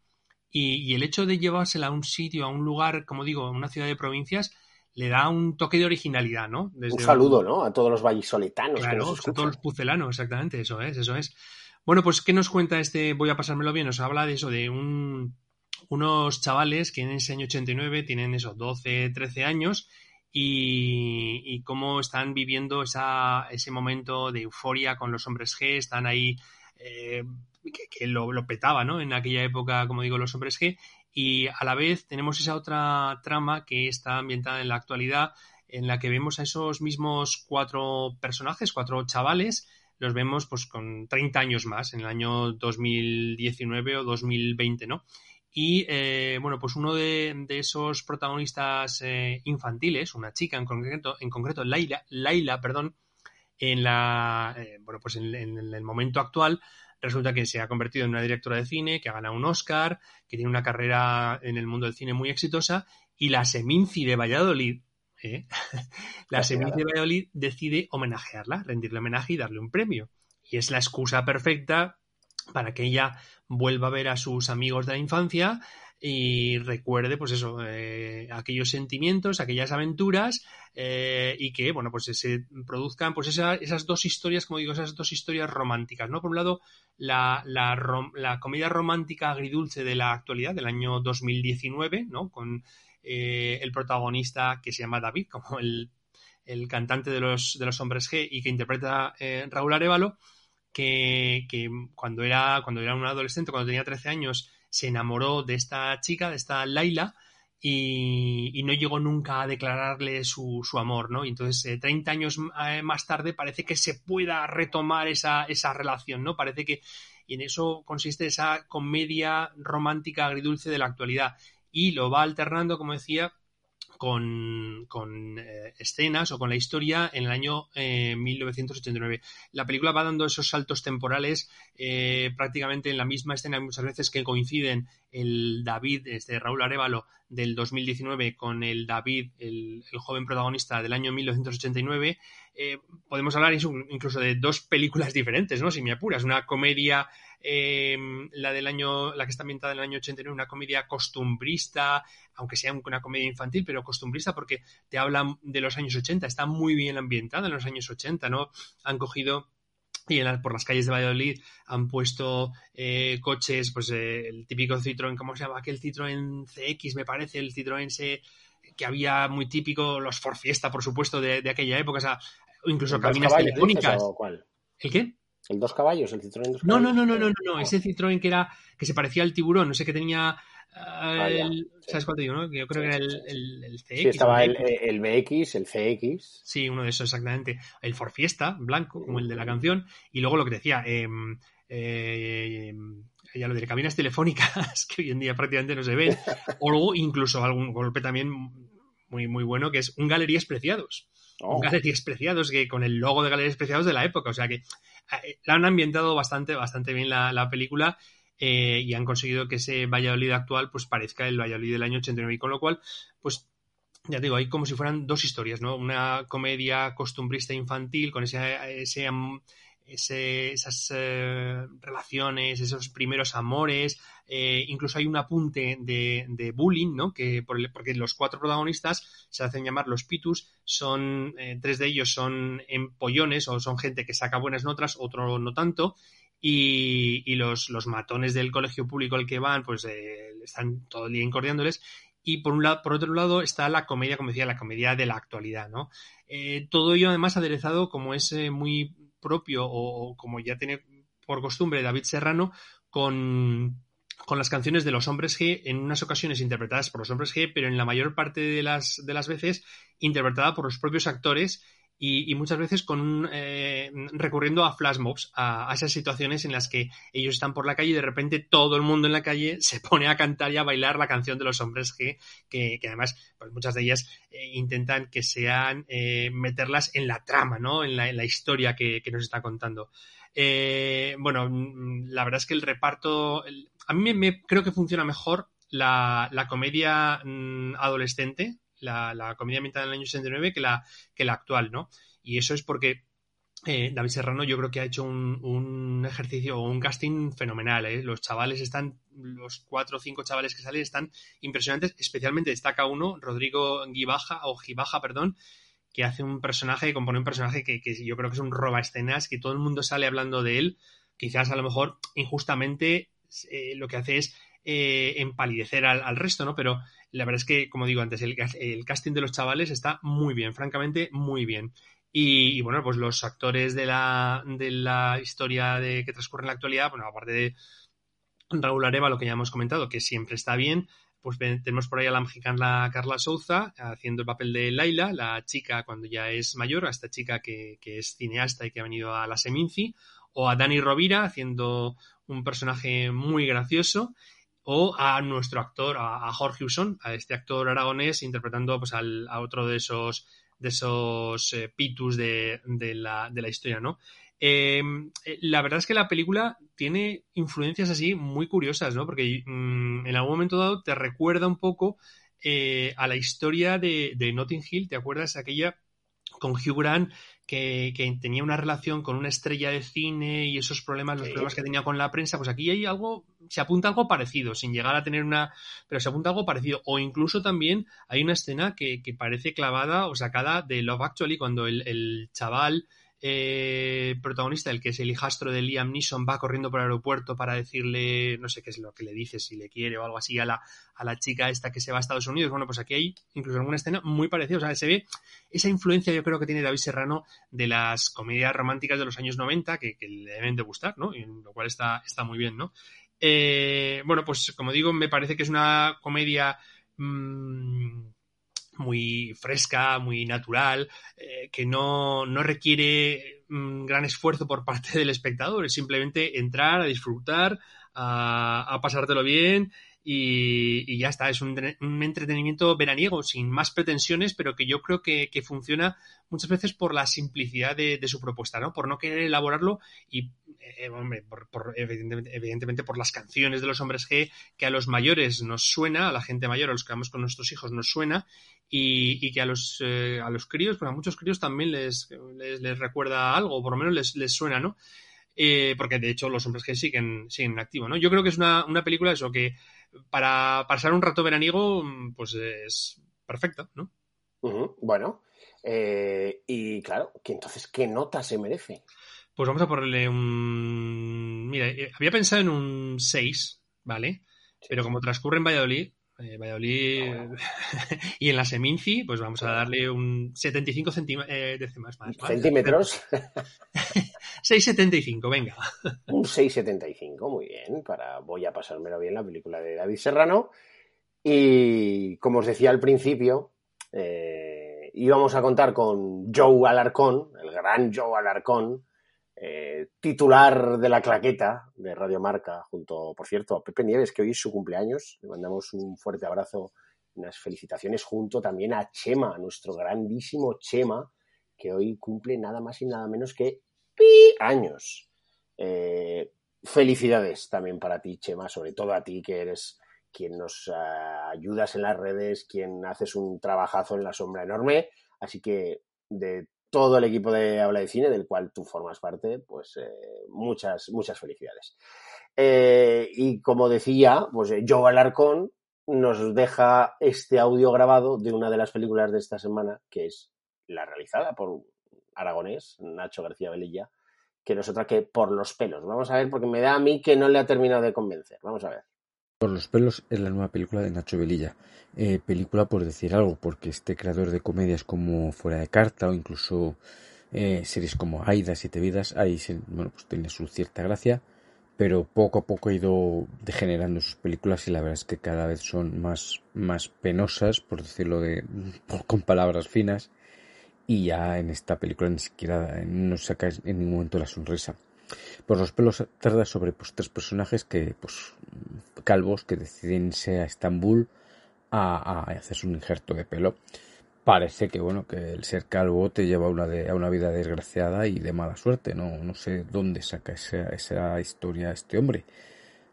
Y, y, el hecho de llevársela a un sitio, a un lugar, como digo, una ciudad de provincias, le da un toque de originalidad, ¿no? un saludo, ¿no? A todos los vallisoletanos. Claro, a todos los pucelanos, exactamente, eso es, eso es. Bueno, pues, ¿qué nos cuenta este Voy a pasármelo bien? Nos habla de eso, de un, unos chavales que en ese año 89 tienen eso, 12, 13 años y, cómo están viviendo esa, ese momento de euforia con los hombres G, están ahí, eh, que, lo, petaba, ¿no? En aquella época, como digo, los hombres G, y a la vez tenemos esa otra trama que está ambientada en la actualidad, en la que vemos a esos mismos cuatro personajes, cuatro chavales, los vemos pues con 30 años más, en el año 2019 o 2020, ¿no? Y eh, bueno, pues uno de, esos protagonistas eh, infantiles, una chica en concreto, en concreto Laila, Laila, perdón, en la eh, bueno, pues en, el momento actual resulta que se ha convertido en una directora de cine, que ha ganado un Oscar, que tiene una carrera en el mundo del cine muy exitosa, y la Seminci de Valladolid, ¿eh? la Semilla de Valladolid decide homenajearla, rendirle homenaje y darle un premio. Y es la excusa perfecta para que ella vuelva a ver a sus amigos de la infancia y recuerde, pues eso, eh, aquellos sentimientos, aquellas aventuras eh, y que, bueno, pues se produzcan, pues esas dos historias, como digo, esas dos historias románticas, ¿no? Por un lado, la, la, la comedia romántica agridulce de la actualidad, del año 2019, ¿no? Con eh, el protagonista que se llama David, como el, cantante de los, de los hombres G y que interpreta eh, Raúl Arevalo, que, cuando, era, cuando era un adolescente, cuando tenía 13 años, se enamoró de esta chica, de esta Laila, y, no llegó nunca a declararle su, amor, ¿no? Y entonces, 30 eh, años más tarde, parece que se pueda retomar esa, esa relación, ¿no? Parece que, y en eso consiste esa comedia romántica agridulce de la actualidad y lo va alternando, como decía, con, eh, escenas o con la historia en el año 1989. Eh, la película va dando esos saltos temporales eh, prácticamente en la misma escena, muchas veces que coinciden el David, este Raúl Arevalo, del 2019 con el David, el, joven protagonista del año 1989. Podemos hablar incluso de dos películas diferentes, ¿no? Si me apuras, una comedia Em, la del año, la que está ambientada en el año 89, una comedia costumbrista, aunque sea una comedia infantil, pero costumbrista porque te hablan de los años 80, está muy bien ambientada en los años 80, ¿no? Han cogido y por las calles de Valladolid han puesto eh, coches, pues eh, el típico Citroën, ¿cómo se llama? Aquel Citroën CX, me parece, el Citroën C que había muy típico, los For Fiesta, por supuesto, de, de aquella época, o sea, incluso ¿El dos cabinas caballos, telefónicas. o cuál? ¿El qué? ¿El dos caballos? ¿El Citroën dos No, caballos? no, no, no, no, no, no, Oh. ese Citroën que era, que se parecía al tiburón, no sé qué tenía. eh, Ah, ya, el- sí. ¿Sabes cuál te digo, no? Que yo creo Sí, que era el, el, el CX. Sí, estaba el, BX. el BX, el CX. Sí, uno de esos exactamente. El For Fiesta, blanco, como el de la canción. Y luego lo que decía, eh, eh, ya lo de cabinas telefónicas, que hoy en día prácticamente no se ven. O luego incluso algún golpe también muy, muy bueno, que es un Galerías Preciados. Oh, Galerías Preciados, que con el logo de Galerías Preciados de la época. O sea que eh, la han ambientado bastante, bastante bien la, la película. eh, y han conseguido que ese Valladolid actual pues parezca el Valladolid del año 89 y con lo cual pues ya digo, hay como si fueran dos historias, ¿no? Una comedia costumbrista infantil con ese, esas eh, relaciones, esos primeros amores, eh, incluso hay un apunte de, bullying, ¿no? Que porque los cuatro protagonistas se hacen llamar los pitus, son eh, tres de ellos son empollones o son gente que saca buenas notas, otro no tanto. Y, y los, los matones del colegio público al que van, pues están todo el día incordiándoles. Y por un lado, por otro lado está la comedia, como decía, la comedia de la actualidad, ¿no? Todo ello además aderezado como es muy propio o, como ya tiene por costumbre David Serrano con, con las canciones de los hombres G, en unas ocasiones interpretadas por los hombres G, pero en la mayor parte de las, de las veces interpretada por los propios actores y, muchas veces con un, eh, recurriendo a flash mobs, a, esas situaciones en las que ellos están por la calle y de repente todo el mundo en la calle se pone a cantar y a bailar la canción de los hombres que, que además pues muchas de ellas eh, intentan que sean eh, meterlas en la trama, ¿no? En la, en la historia que, que nos está contando. Eh, bueno, mm, la verdad es que el reparto, a mí me, me- creo que funciona mejor la, la comedia mm, adolescente, la, la comedia ambientada en el año 69 que la, que la actual, ¿no? Y eso es porque eh, David Serrano yo creo que ha hecho un, un ejercicio o un casting fenomenal. ¿eh? Los chavales están, los cuatro o cinco chavales que salen están impresionantes. Especialmente destaca uno, Rodrigo Gibaja, o Gibaja, perdón, que hace un personaje, compone un personaje que, que yo creo que es un roba escenas, que todo el mundo sale hablando de él. Quizás a lo mejor injustamente eh, lo que hace es eh, empalidecer al, al resto, ¿no? Pero la verdad es que, como digo antes, el, el casting de los chavales está muy bien, francamente, muy bien. Y, bueno, pues los actores de la, de la historia de, que transcurre en la actualidad, bueno, aparte de Raúl Areva, lo que ya hemos comentado, que siempre está bien, pues tenemos por ahí a la mexicana Carla Souza haciendo el papel de Laila, la chica cuando ya es mayor, a esta chica que, que es cineasta y que ha venido a la Seminci, o a Dani Rovira haciendo un personaje muy gracioso, o a nuestro actor, a, Jorge Usón, a este actor aragonés interpretando pues, al, a otro de esos de esos eh, pitus de, de, la, de la historia, ¿no? Eh, la verdad es que la película tiene influencias así muy curiosas, ¿no? Porque mmm, en algún momento dado te recuerda un poco eh, a la historia de, de, Notting Hill, ¿te acuerdas? Aquella con Hugh Grant que, que, tenía una relación con una estrella de cine y esos problemas, los problemas que tenía con la prensa, pues aquí hay algo, se apunta algo parecido, sin llegar a tener una, pero se apunta algo parecido. O incluso también hay una escena que, que parece clavada o sacada de Love Actually, cuando el, el chaval eh, protagonista, el que es el hijastro de Liam Neeson, va corriendo por el aeropuerto para decirle, no sé qué es lo que le dice, si le quiere o algo así a la, a la chica esta que se va a Estados Unidos. Bueno, pues aquí hay incluso alguna escena muy parecida. O sea, se ve esa influencia, yo creo que tiene David Serrano de las comedias románticas de los años 90 que, le deben de gustar, ¿no? Lo cual está, está muy bien, ¿no? Eh, bueno, pues como digo, me parece que es una comedia. Mmm, muy fresca, muy natural, eh, que no, no requiere un gran esfuerzo por parte del espectador, es simplemente entrar a disfrutar, a, a pasártelo bien y, y, ya está, es un, un, entretenimiento veraniego, sin más pretensiones, pero que yo creo que, que funciona muchas veces por la simplicidad de, de, su propuesta, ¿no? Por no querer elaborarlo y, eh, hombre, por, por, evidentemente, evidentemente, por las canciones de los hombres G, que a los mayores nos suena, a la gente mayor, a los que vamos con nuestros hijos nos suena, y, y que a los, eh, a los críos, pues a muchos críos también les, les, les recuerda algo, o por lo menos les, les suena, ¿no? Eh, porque de hecho los hombres G siguen, siguen en activo, ¿no? Yo creo que es una, una película eso que para pasar un rato veraniego, pues es perfecta, ¿no? Uh -huh. Bueno, eh, y claro, que entonces, ¿qué nota se merece? Pues vamos a ponerle un. Mira, eh, había pensado en un 6, ¿vale? Sí. Pero como transcurre en Valladolid, Eh, Valladolid y en la Seminci, pues vamos a darle un 75 eh, décimas más. ¿Centímetros? 6,75, venga. Un 6,75, muy bien. Para, voy a pasármelo bien la película de David Serrano. Y como os decía al principio, eh, íbamos a contar con Joe Alarcón, el gran Joe Alarcón, eh, titular de la claqueta de Radio Marca, junto, por cierto, a Pepe Nieves, que hoy es su cumpleaños. Le mandamos un fuerte abrazo, unas felicitaciones junto también a Chema, nuestro grandísimo Chema, que hoy cumple nada más y nada menos que años. Eh, felicidades también para ti, Chema, sobre todo a ti que eres quien nos ah, ayudas en las redes, quien haces un trabajazo en la sombra enorme. Así que de todo el equipo de Habla de Cine, del cual tú formas parte, pues eh, muchas, muchas felicidades. Eh, y como decía, pues Joe Alarcón nos deja este audio grabado de una de las películas de esta semana, que es la realizada por aragonés, Nacho García Velilla, que no es que Por los pelos. Vamos a ver, porque me da a mí que no le ha terminado de convencer. Vamos a ver. Por los pelos es la nueva película de Nacho Velilla. Eh, película por decir algo, porque este creador de comedias como Fuera de Carta o incluso eh, series como Aida, Siete Vidas, ahí bueno, pues tiene su cierta gracia, pero poco a poco ha ido degenerando sus películas y la verdad es que cada vez son más, más penosas, por decirlo de, con palabras finas, y ya en esta película ni siquiera no saca en ningún momento la sonrisa. Por los pelos tarda sobre pues, tres personajes que, pues, calvos que deciden irse a Estambul a, a hacerse un injerto de pelo. Parece que, bueno, que el ser calvo te lleva a una, a una vida desgraciada y de mala suerte. No, no sé dónde saca esa, esa historia este hombre.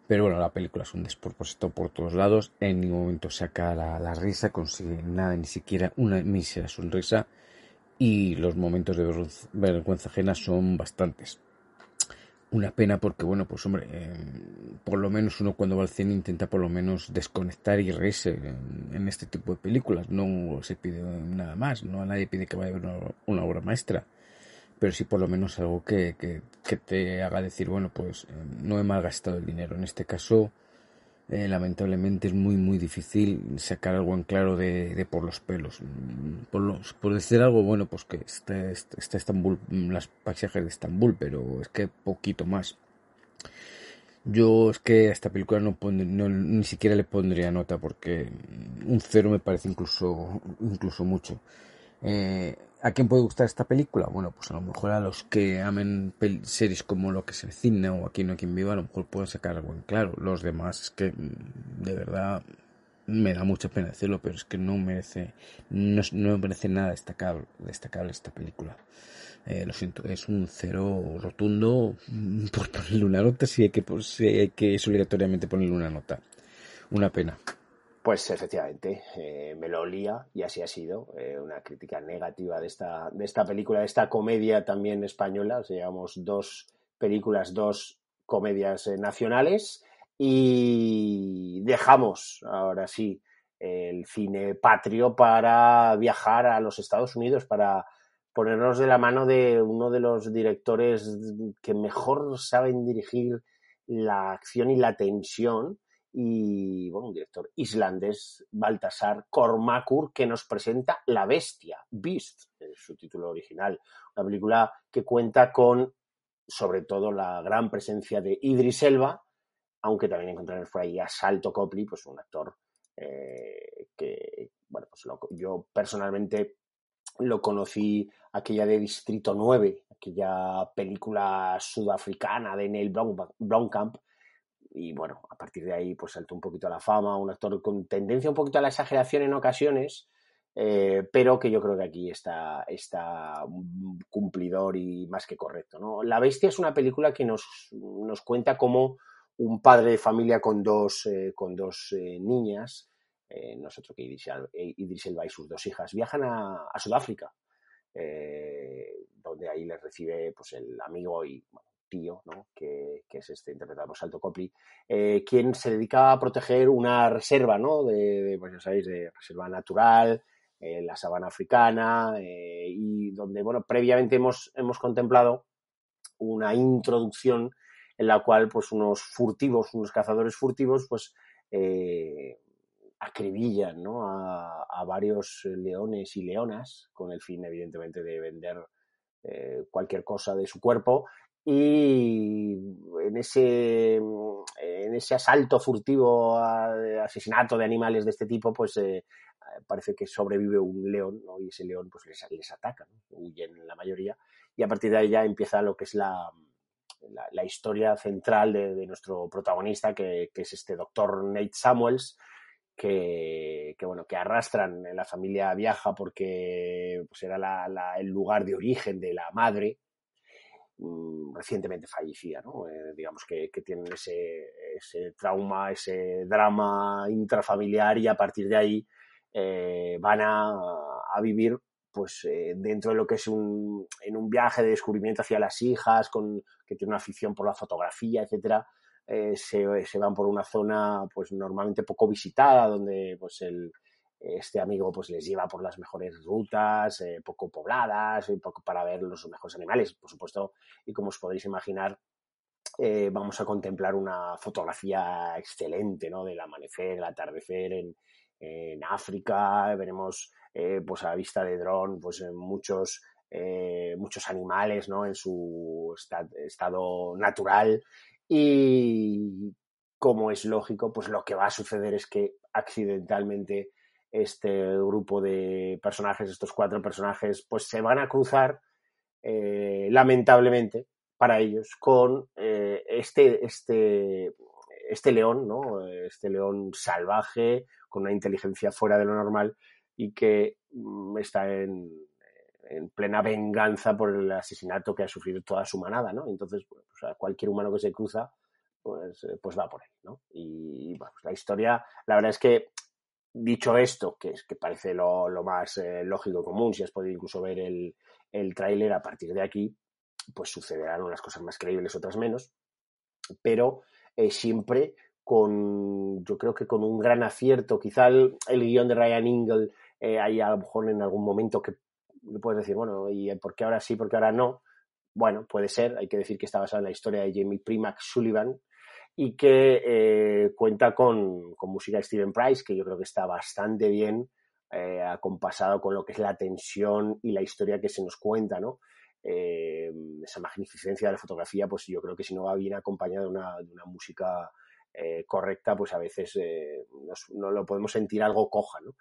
Pero bueno, la película es un despropósito por todos lados. En ningún momento saca la, la risa, consigue nada, ni siquiera una mísera sonrisa. Y los momentos de vergüenza ajena son bastantes una pena porque, bueno, pues hombre, eh, por lo menos uno cuando va al cine intenta por lo menos desconectar y reírse en, este tipo de películas. No se pide nada más, no a nadie pide que vaya a ver una, obra maestra. Pero sí por lo menos algo que, que, te haga decir, bueno, pues eh, no he malgastado el dinero. En este caso, eh, lamentablemente es muy muy difícil sacar algo en claro de, por los pelos. Por, por decir algo bueno pues que está, está Estambul las paisajes de Estambul pero es que poquito más. Yo es que a esta película no, no, ni siquiera le pondría nota porque un cero me parece incluso incluso mucho. Eh, ¿A quién puede gustar esta película? Bueno, pues a lo mejor a los que amen series como Lo que se cine o Aquí no quien viva, a lo mejor pueden sacar algo en claro. Los demás es que de verdad me da mucha pena decirlo, pero es que no merece, no, no merece nada destacable, destacable esta película. Eh, lo siento, es un cero rotundo por ponerle una nota, si hay que, si hay que es obligatoriamente ponerle una nota. Una pena. Pues efectivamente, eh, me lo olía y así ha sido. Eh, una crítica negativa de esta, de esta película, de esta comedia también española. llevamos dos películas, dos comedias eh, nacionales y dejamos ahora sí el cine patrio para viajar a los Estados Unidos, para ponernos de la mano de uno de los directores que mejor saben dirigir la acción y la tensión y bueno, un director islandés, Baltasar Kormakur, que nos presenta La Bestia, Beast, es su título original. Una película que cuenta con, sobre todo, la gran presencia de Idris Elba, aunque también encontraremos por ahí a Salto Copley, pues un actor eh, que, bueno, pues yo personalmente lo conocí aquella de Distrito 9, aquella película sudafricana de Neil Blomkamp, y bueno, a partir de ahí pues saltó un poquito a la fama, un actor con tendencia un poquito a la exageración en ocasiones, eh, pero que yo creo que aquí está, está cumplidor y más que correcto. ¿no? La Bestia es una película que nos, nos cuenta como un padre de familia con dos, eh, con dos eh, niñas, nosotros que Idris Elba y sus dos hijas, viajan a, a Sudáfrica, donde ahí les recibe pues, el amigo y ¿no? que, es este interpretado por Salto Copli, eh, quien se dedica a proteger una reserva, ¿no? de, pues ya sabéis, de reserva natural, eh, la sabana africana, eh, y donde, bueno, previamente hemos, hemos contemplado una introducción en la cual, pues, unos furtivos, unos cazadores furtivos, pues, acribillan ¿no? a, varios leones y leonas con el fin, evidentemente, de vender cualquier cosa de su cuerpo. Y en ese, en ese asalto furtivo, asesinato de animales de este tipo, pues eh, parece que sobrevive un león y ese león pues les, les ataca, huyen la mayoría. Y a partir de ahí ya empieza lo que es la, la, historia central de, nuestro protagonista, que, es este doctor Nate Samuels, que, bueno, que arrastran, la familia viaja porque pues, era el lugar de origen de la madre, mm, recientemente fallecida, ¿no? Eh, digamos que, tienen ese, ese, trauma, ese drama intrafamiliar y a partir de ahí eh, van a, a, vivir pues eh, dentro de lo que es un, en un viaje de descubrimiento hacia las hijas, con, que tiene una afición por la fotografía, etcétera, se, se, van por una zona pues normalmente poco visitada, donde pues el, este amigo pues les lleva por las mejores rutas, eh, poco pobladas, un poco para ver los mejores animales, por supuesto, y como os podéis imaginar, vamos a contemplar una fotografía excelente, ¿no? Del amanecer, el atardecer en, en África, veremos eh, pues a vista de dron, pues muchos, eh, muchos animales, ¿no? En su estado natural y como es lógico, pues lo que va a suceder es que accidentalmente este grupo de personajes, estos cuatro personajes, pues se van a cruzar eh, lamentablemente para ellos con este, este, este león, ¿no? Este león salvaje, con una inteligencia fuera de lo normal y que mm, está en, plena venganza por el asesinato que ha sufrido toda su manada, ¿no? Entonces, pues, cualquier humano que se cruza, pues, eh, pues va por él, ¿no? Y, bueno, pues la historia, la verdad es que, dicho esto, que, que parece lo, más eh, lógico común, si has podido incluso ver el, el tráiler, a partir de aquí, pues sucederán unas cosas más creíbles, otras menos, pero eh, siempre con, yo creo que con un gran acierto. Quizá el, guion de Ryan Ingle eh, hay a lo mejor en algún momento que puedes decir, bueno, ¿y por qué ahora sí, por qué ahora no? Bueno, puede ser, hay que decir que está basado en la historia de Jamie Primack Sullivan y que eh, cuenta con, música de Steven Price, que yo creo que está bastante bien eh, acompasado con lo que es la tensión y la historia que se nos cuenta, ¿no? esa magnificencia de la fotografía, pues yo creo que si no va bien acompañada de una, de una música eh, correcta, pues a veces eh, no lo podemos sentir algo coja, ¿no?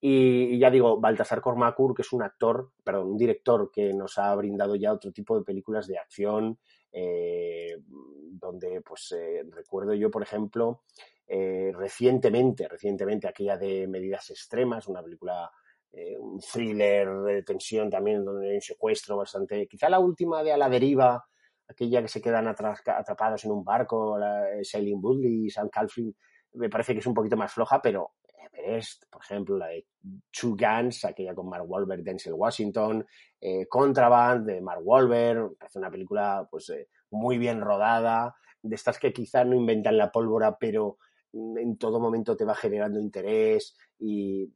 Y, ya digo, Baltasar Cormacur, que es un actor, perdón, un director que nos ha brindado ya otro tipo de películas de acción, eh, donde, pues, recuerdo yo, por ejemplo, recientemente, recientemente aquella de Medidas Extremas, una película, un thriller de tensión también, donde hay un secuestro bastante, quizá la última de A la deriva, aquella que se quedan atrapados en un barco, la, eh, Sailing Woodley y Sam me parece que es un poquito más floja, pero Everest, por ejemplo, la de Two Guns, aquella con Mark Wahlberg, Denzel Washington, eh, Contraband de Mark Wahlberg, parece una película pues eh, muy bien rodada, de estas que quizás no inventan la pólvora, pero en todo momento te va generando interés y,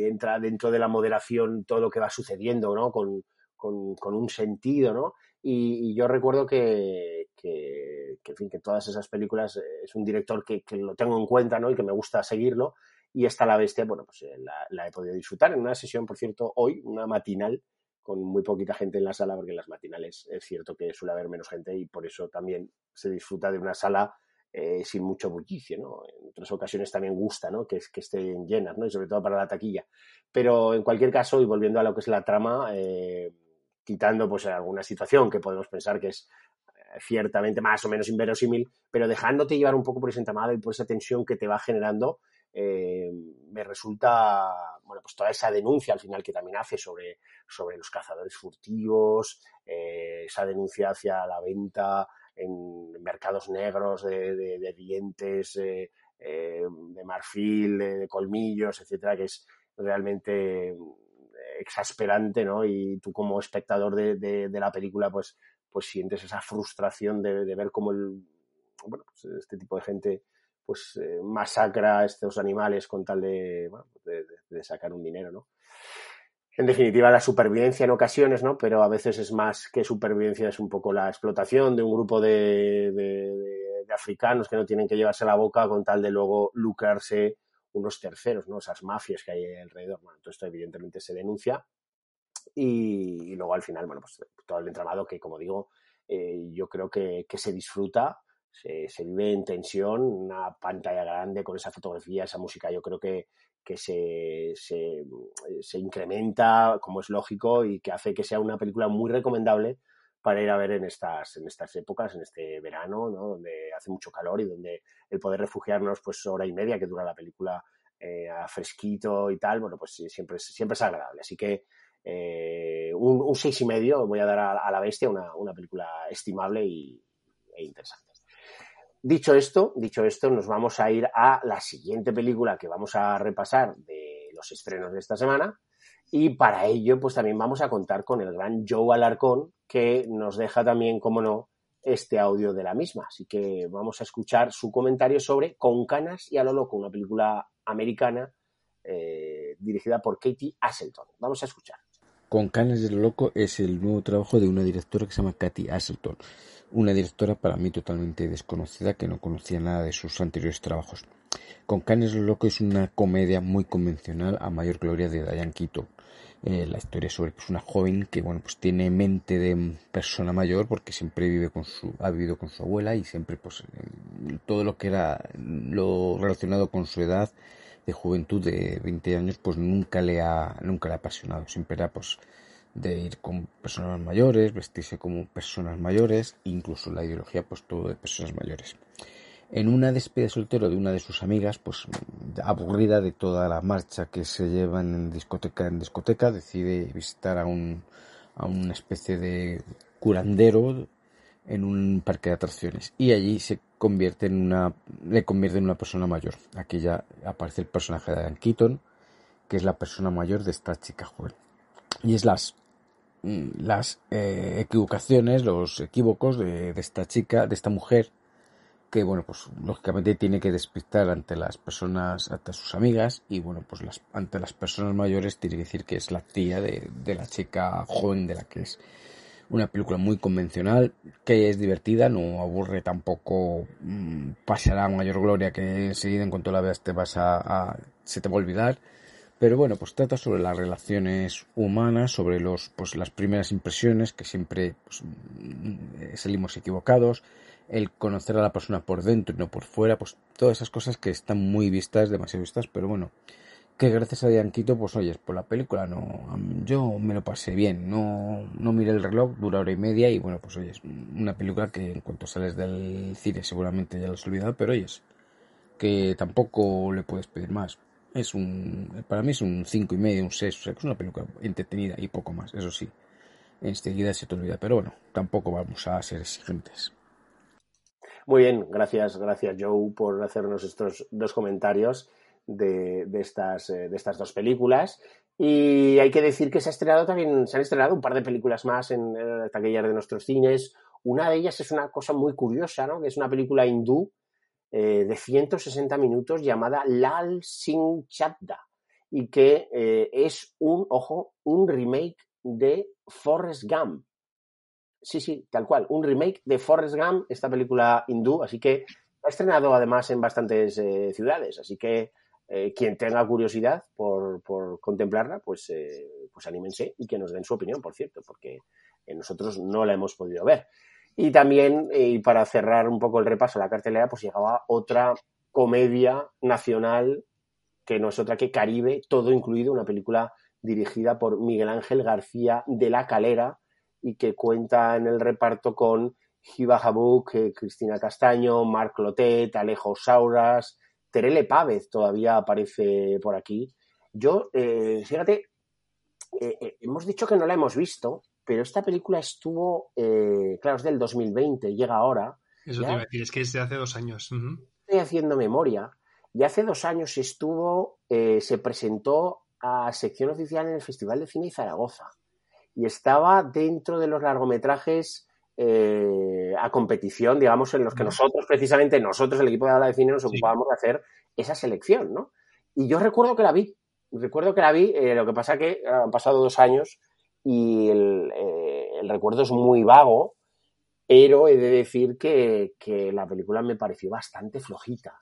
entra dentro de la moderación todo lo que va sucediendo, ¿no? Con, con, con un sentido, ¿no? Y, yo recuerdo que, que, en fin, que todas esas películas eh, es un director que, que, lo tengo en cuenta ¿no? y que me gusta seguirlo. Y esta La Bestia, bueno, pues eh, la, he podido disfrutar en una sesión, por cierto, hoy, una matinal, con muy poquita gente en la sala, porque en las matinales es cierto que suele haber menos gente y por eso también se disfruta de una sala eh, sin mucho bullicio, ¿no? En otras ocasiones también gusta, ¿no? Que, que estén llenas, ¿no? Y sobre todo para la taquilla. Pero en cualquier caso, y volviendo a lo que es la trama, eh, quitando pues alguna situación que podemos pensar que es ciertamente más o menos inverosímil, pero dejándote llevar un poco por ese entramado y por esa tensión que te va generando, eh, me resulta, bueno, pues toda esa denuncia al final que también hace sobre, sobre los cazadores furtivos, eh, esa denuncia hacia la venta en mercados negros de, dientes, de marfil, de, colmillos, etcétera, que es realmente exasperante, ¿no? Y tú como espectador de, de, la película, pues, pues sientes esa frustración de, de ver cómo el, bueno, pues este tipo de gente pues eh, masacra a estos animales con tal de, de, sacar un dinero, ¿no? En definitiva, la supervivencia en ocasiones, ¿no? Pero a veces es más que supervivencia, es un poco la explotación de un grupo de, de africanos que no tienen que llevarse la boca con tal de luego lucrarse unos terceros, ¿no? Esas mafias que hay alrededor. Bueno, todo esto evidentemente se denuncia y, luego al final, bueno, pues todo el entramado que, como digo, eh, yo creo que, se disfruta, se, vive en tensión, una pantalla grande con esa fotografía, esa música, yo creo que, que se, se, incrementa, como es lógico, y que hace que sea una película muy recomendable para ir a ver en estas, en estas épocas, en este verano, ¿no? donde hace mucho calor y donde el poder refugiarnos, pues hora y media que dura la película eh, a fresquito y tal, bueno, pues siempre, siempre es agradable. Así que eh, un, seis y medio voy a dar a, la bestia, una, una película estimable y, e interesante. Dicho esto, dicho esto, nos vamos a ir a la siguiente película que vamos a repasar de los estrenos de esta semana. Y para ello, pues también vamos a contar con el gran Joe Alarcón, que nos deja también, como no, este audio de la misma. Así que vamos a escuchar su comentario sobre Con canas y a lo loco, una película americana eh, dirigida por Katie Aselton. Vamos a escuchar. Con Canes de lo Loco es el nuevo trabajo de una directora que se llama Katy Asselton, una directora para mí totalmente desconocida que no conocía nada de sus anteriores trabajos. Con Canes Loco es una comedia muy convencional a mayor gloria de Diane Keaton. Eh, la historia sobre pues, una joven que bueno pues tiene mente de persona mayor porque siempre vive con su ha vivido con su abuela y siempre pues todo lo que era lo relacionado con su edad de juventud de 20 años pues nunca le ha nunca le ha apasionado siempre era pues de ir con personas mayores vestirse como personas mayores incluso la ideología pues todo de personas mayores en una despedida soltero de una de sus amigas pues aburrida de toda la marcha que se llevan en discoteca en discoteca decide visitar a un a una especie de curandero en un parque de atracciones y allí se convierte en una le convierte en una persona mayor. Aquí ya aparece el personaje de Diane Keaton, que es la persona mayor de esta chica joven. Y es las las eh, equivocaciones, los equívocos de, esta chica, de esta mujer, que bueno, pues lógicamente tiene que despistar ante las personas, ante sus amigas, y bueno, pues las, ante las personas mayores tiene que decir que es la tía de, de la chica joven de la que es una película muy convencional, que es divertida, no aburre tampoco, mm, pasará mayor gloria que enseguida en cuanto la veas te vas a, se te va a olvidar. Pero bueno, pues trata sobre las relaciones humanas, sobre los, pues las primeras impresiones, que siempre pues, mm, salimos equivocados, el conocer a la persona por dentro y no por fuera, pues todas esas cosas que están muy vistas, demasiado vistas, pero bueno, que gracias a Dianquito, pues oyes, por la película no, yo me lo pasé bien, no, no miré el reloj, dura hora y media y bueno, pues oyes, una película que en cuanto sales del cine seguramente ya lo has olvidado, pero oyes, que tampoco le puedes pedir más. Es un, para mí es un cinco y medio, un 6, o sea, que es una película entretenida y poco más, eso sí. Enseguida se te olvida, pero bueno, tampoco vamos a ser exigentes. Muy bien, gracias, gracias Joe por hacernos estos dos comentarios de, estas, eh, de estas dos películas. Y hay que decir que se ha estrenado también, se han estrenado un par de películas más en, en taquillas de nuestros cines. Una de ellas es una cosa muy curiosa, ¿no? Que es una película hindú eh, de 160 minutos llamada Lal Singh Chadda y que eh, es un, ojo, un remake de Forrest Gump. Sí, sí, tal cual, un remake de Forrest Gump, esta película hindú, así que ha estrenado además en bastantes ciudades, así que eh, quien tenga curiosidad por, contemplarla, pues, eh, pues anímense y que nos den su opinión, por cierto, porque eh, nosotros no la hemos podido ver. Y también, y para cerrar un poco el repaso a la cartelera, pues llegaba otra comedia nacional que no es otra que Caribe, todo incluido, una película dirigida por Miguel Ángel García de la Calera y que cuenta en el reparto con Giva Jabuk, Cristina Castaño, Marc Lotet, Alejo Sauras, Terele Pávez todavía aparece por aquí. Yo, eh, fíjate, eh, eh, hemos dicho que no la hemos visto, pero esta película estuvo, claro, es del 2020, llega ahora. Eso te iba a decir, es que es de hace dos años. Estoy haciendo memoria. Y hace dos años estuvo, se presentó a sección oficial en el Festival de Cine de Zaragoza. Y estaba dentro de los largometrajes eh, a competición, digamos, en los que nosotros, precisamente nosotros, el equipo de la de cine, nos ocupábamos de hacer esa selección, ¿no? Y yo recuerdo que la vi, recuerdo que la vi, eh, lo que pasa que han pasado dos años y eh, el, recuerdo es muy vago, pero he de decir que, la película me pareció bastante flojita.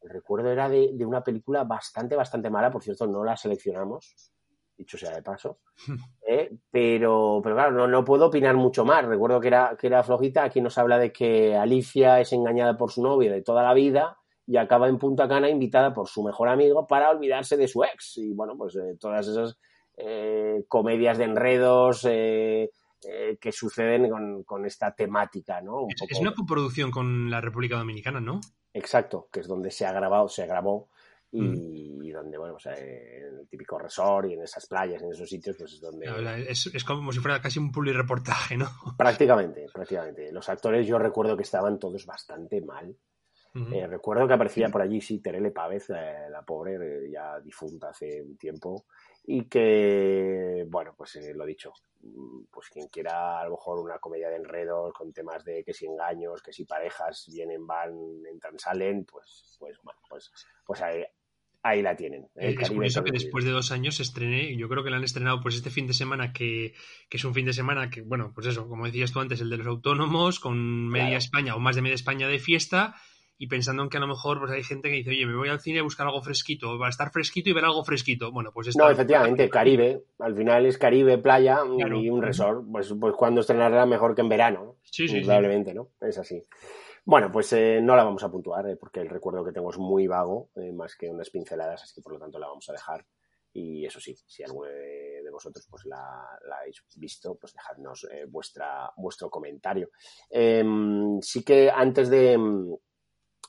El recuerdo era de, de, una película bastante, bastante mala, por cierto, no la seleccionamos, dicho sea de paso. ¿eh? Pero, pero claro, no, no, puedo opinar mucho más. Recuerdo que era, que era flojita. Aquí nos habla de que Alicia es engañada por su novio de toda la vida y acaba en Punta Cana invitada por su mejor amigo para olvidarse de su ex. Y bueno, pues eh, todas esas eh, comedias de enredos eh, eh, que suceden con, con, esta temática, ¿no? Un es, poco... es, una coproducción con la República Dominicana, ¿no? Exacto, que es donde se ha grabado, se grabó y, mm. y donde, bueno, pues, en el típico resort y en esas playas, en esos sitios, pues es donde... Es, es como si fuera casi un reportaje, ¿no? Prácticamente, prácticamente. Los actores yo recuerdo que estaban todos bastante mal. Uh -huh. eh, recuerdo que aparecía por allí, sí, Terele Pávez, eh, la pobre, eh, ya difunta hace un tiempo, y que, bueno, pues eh, lo dicho, pues quien quiera a lo mejor una comedia de enredos con temas de que si engaños, que si parejas vienen, van, entran, salen, pues, pues bueno, pues, pues ahí, ahí la tienen. ¿eh? Es curioso que después de dos años se estrene, yo creo que la han estrenado pues este fin de semana, que, que, es un fin de semana que, bueno, pues eso, como decías tú antes, el de los autónomos, con media claro. España o más de media España de fiesta, y pensando en que a lo mejor pues hay gente que dice, oye, me voy al cine a buscar algo fresquito, va a estar fresquito y ver algo fresquito. Bueno, pues No, efectivamente, Caribe, al final es Caribe, playa claro. y un resort, pues, pues cuando estrenará mejor que en verano, sí, sí, probablemente, sí. ¿no? Es así. Bueno, pues eh, no la vamos a puntuar, eh, porque el recuerdo que tengo es muy vago, eh, más que unas pinceladas, así que por lo tanto la vamos a dejar. Y eso sí, si alguno de, de vosotros pues la, la, habéis visto, pues dejadnos vuestra, vuestro comentario. Em, sí que antes de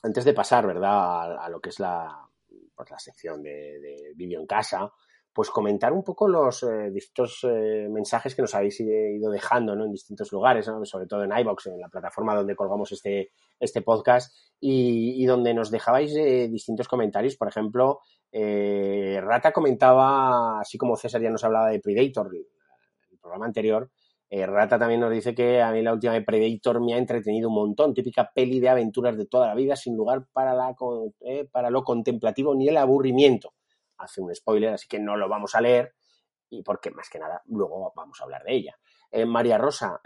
antes de pasar, ¿verdad?, a, a lo que es la, pues la sección de, de vídeo en casa, pues comentar un poco los eh, distintos eh, mensajes que nos habéis ido dejando ¿no? en distintos lugares, sobre todo en iBox, en la plataforma donde colgamos este, este podcast, y, y donde nos dejabais eh, distintos comentarios. Por ejemplo, eh, Rata comentaba, así como César ya nos hablaba de Predator, el programa anterior, eh, Rata también nos dice que a mí la última de Predator me ha entretenido un montón, típica peli de aventuras de toda la vida, sin lugar eh, para lo contemplativo ni el aburrimiento. Hace un spoiler, así que no lo vamos a leer, y porque más que nada luego vamos a hablar de ella. Eh, María Rosa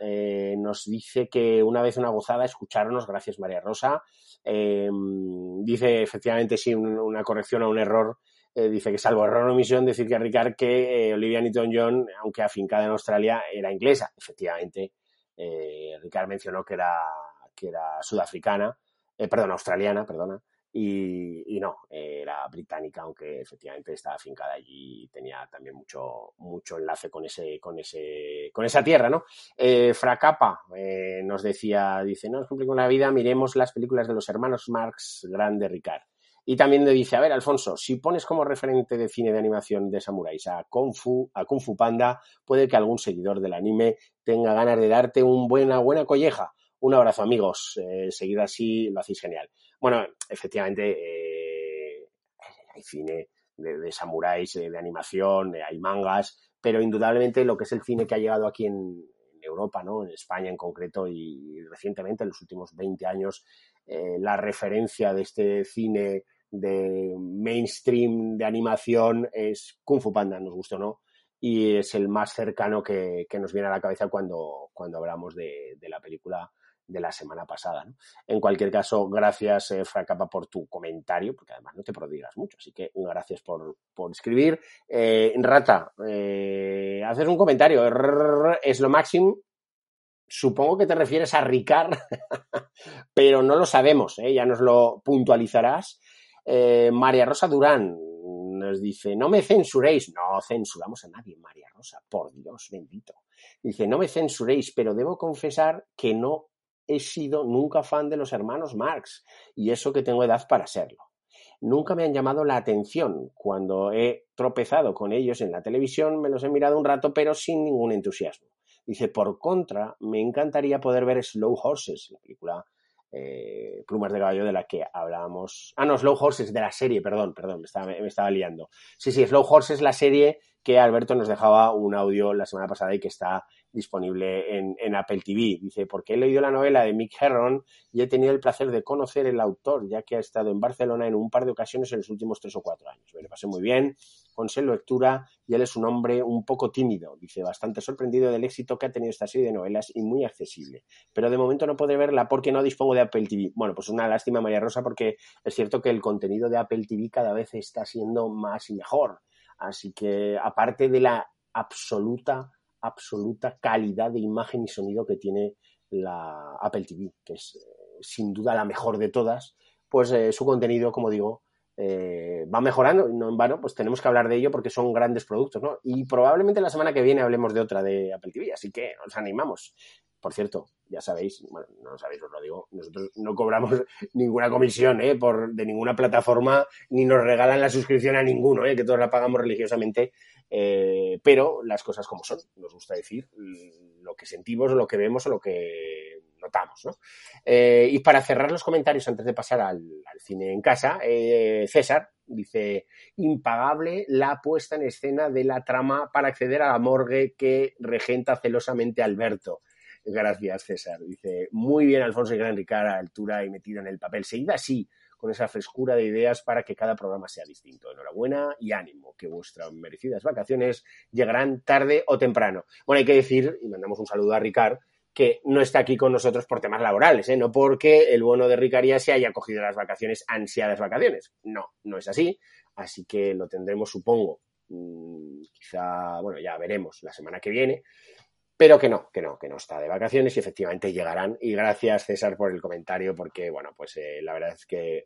nos dice que una vez una gozada escucharnos, gracias María Rosa. Dice efectivamente sí un, una corrección a un error eh, dice que salvo error o omisión, decir que Ricard que eh, Olivia Newton-John, aunque afincada en Australia, era inglesa. Efectivamente, eh, Ricard mencionó que era, que era sudafricana, perdón, australiana, perdona, y, y, no, era británica, aunque efectivamente estaba afincada allí y tenía también mucho, mucho enlace con ese, con ese, con esa tierra, ¿no? Fracapa nos decía, dice, no os complico la vida, miremos las películas de los hermanos Marx, grande Ricard. Y también le dice, a ver, Alfonso, si pones como referente de cine de animación de samuráis a Kung Fu, a Kung Fu Panda, puede que algún seguidor del anime tenga ganas de darte una buena, buena colleja. Un abrazo, amigos. Eh, seguid así, lo hacéis genial. Bueno, efectivamente, eh, hay cine de, de samuráis, eh, de animación, eh, hay mangas, pero indudablemente lo que es el cine que ha llegado aquí en, Europa, ¿no? en España en concreto, y recientemente, en los últimos 20 años, eh, la referencia de este cine de mainstream de animación es Kung Fu Panda, nos gusta o no, y es el más cercano que, que nos viene a la cabeza cuando, cuando hablamos de, de, la película de la semana pasada. En cualquier caso, gracias, eh, Fracapa, por tu comentario, porque además no te prodigas mucho, así que gracias por, por escribir. Eh, Rata, eh, haces un comentario, es lo máximo. Supongo que te refieres a Ricard, pero no lo sabemos, ¿eh? ya nos lo puntualizarás. Eh, María Rosa Durán nos dice, no me censuréis. No censuramos a nadie, María Rosa, por Dios bendito. Dice, no me censuréis, pero debo confesar que no he sido nunca fan de los hermanos Marx, y eso que tengo edad para serlo. Nunca me han llamado la atención. Cuando he tropezado con ellos en la televisión, me los he mirado un rato, pero sin ningún entusiasmo. Dice, por contra, me encantaría poder ver Slow Horses, la película eh, Plumas de Caballo de la que hablábamos. Ah, no, Slow Horses de la serie, perdón, perdón, me estaba, me estaba liando. Sí, sí, Slow Horses, la serie que Alberto nos dejaba un audio la semana pasada y que está disponible en, Apple TV. Dice, porque he leído la novela de Mick Herron y he tenido el placer de conocer el autor, ya que ha estado en Barcelona en un par de ocasiones en los últimos tres o cuatro años. Me lo pasé muy bien, ponse lectura y él es un hombre un poco tímido. Dice, bastante sorprendido del éxito que ha tenido esta serie de novelas y muy accesible. Pero de momento no podré verla porque no dispongo de Apple TV. Bueno, pues una lástima, María Rosa, porque es cierto que el contenido de Apple TV cada vez está siendo más y mejor. Así que, aparte de la absoluta, absoluta calidad de imagen y sonido que tiene la Apple TV, que es eh, sin duda la mejor de todas, pues eh, su contenido, como digo, eh, va mejorando. No en vano, pues tenemos que hablar de ello porque son grandes productos, ¿no? Y probablemente la semana que viene hablemos de otra de Apple TV, así que nos animamos. Por cierto, ya sabéis, bueno, no lo sabéis, os lo digo, nosotros no cobramos ninguna comisión ¿eh? por, de ninguna plataforma, ni nos regalan la suscripción a ninguno, ¿eh? que todos la pagamos religiosamente, eh, pero las cosas como son, nos gusta decir lo que sentimos, lo que vemos o lo que notamos. ¿no? Eh, y para cerrar los comentarios antes de pasar al, al cine en casa, eh, César dice, impagable la puesta en escena de la trama para acceder a la morgue que regenta celosamente Alberto. Gracias, César. Dice, muy bien, Alfonso y Gran Ricard, a altura y metido en el papel. Seguida así, con esa frescura de ideas para que cada programa sea distinto. Enhorabuena y ánimo, que vuestras merecidas vacaciones llegarán tarde o temprano. Bueno, hay que decir, y mandamos un saludo a Ricard, que no está aquí con nosotros por temas laborales, ¿eh? no porque el bueno de Ricard ya se haya cogido las vacaciones, ansiadas vacaciones. No, no es así. Así que lo tendremos, supongo, mmm, quizá, bueno, ya veremos la semana que viene pero que no, que no, que no está de vacaciones y efectivamente llegarán. Y gracias, César, por el comentario, porque, bueno, pues eh, la verdad es que eh,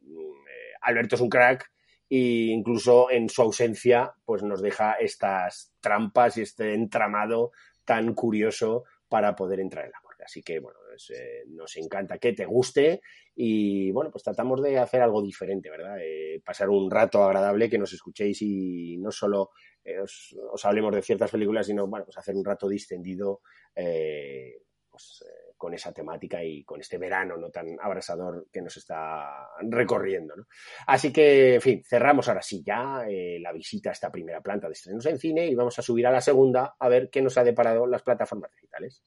Alberto es un crack e incluso en su ausencia, pues nos deja estas trampas y este entramado tan curioso para poder entrar en la morgue. Así que, bueno, es, eh, nos encanta que te guste y, bueno, pues tratamos de hacer algo diferente, ¿verdad? Eh, pasar un rato agradable, que nos escuchéis y no solo eh, os, os, hablemos de ciertas películas, sino, bueno, pues hacer un rato distendido pues, con esa temática y con este verano no tan abrasador que nos está recorriendo. Así que, en fin, cerramos ahora sí ya la visita a esta primera planta de estrenos en cine y vamos a subir a la segunda a ver qué nos ha deparado las plataformas digitales.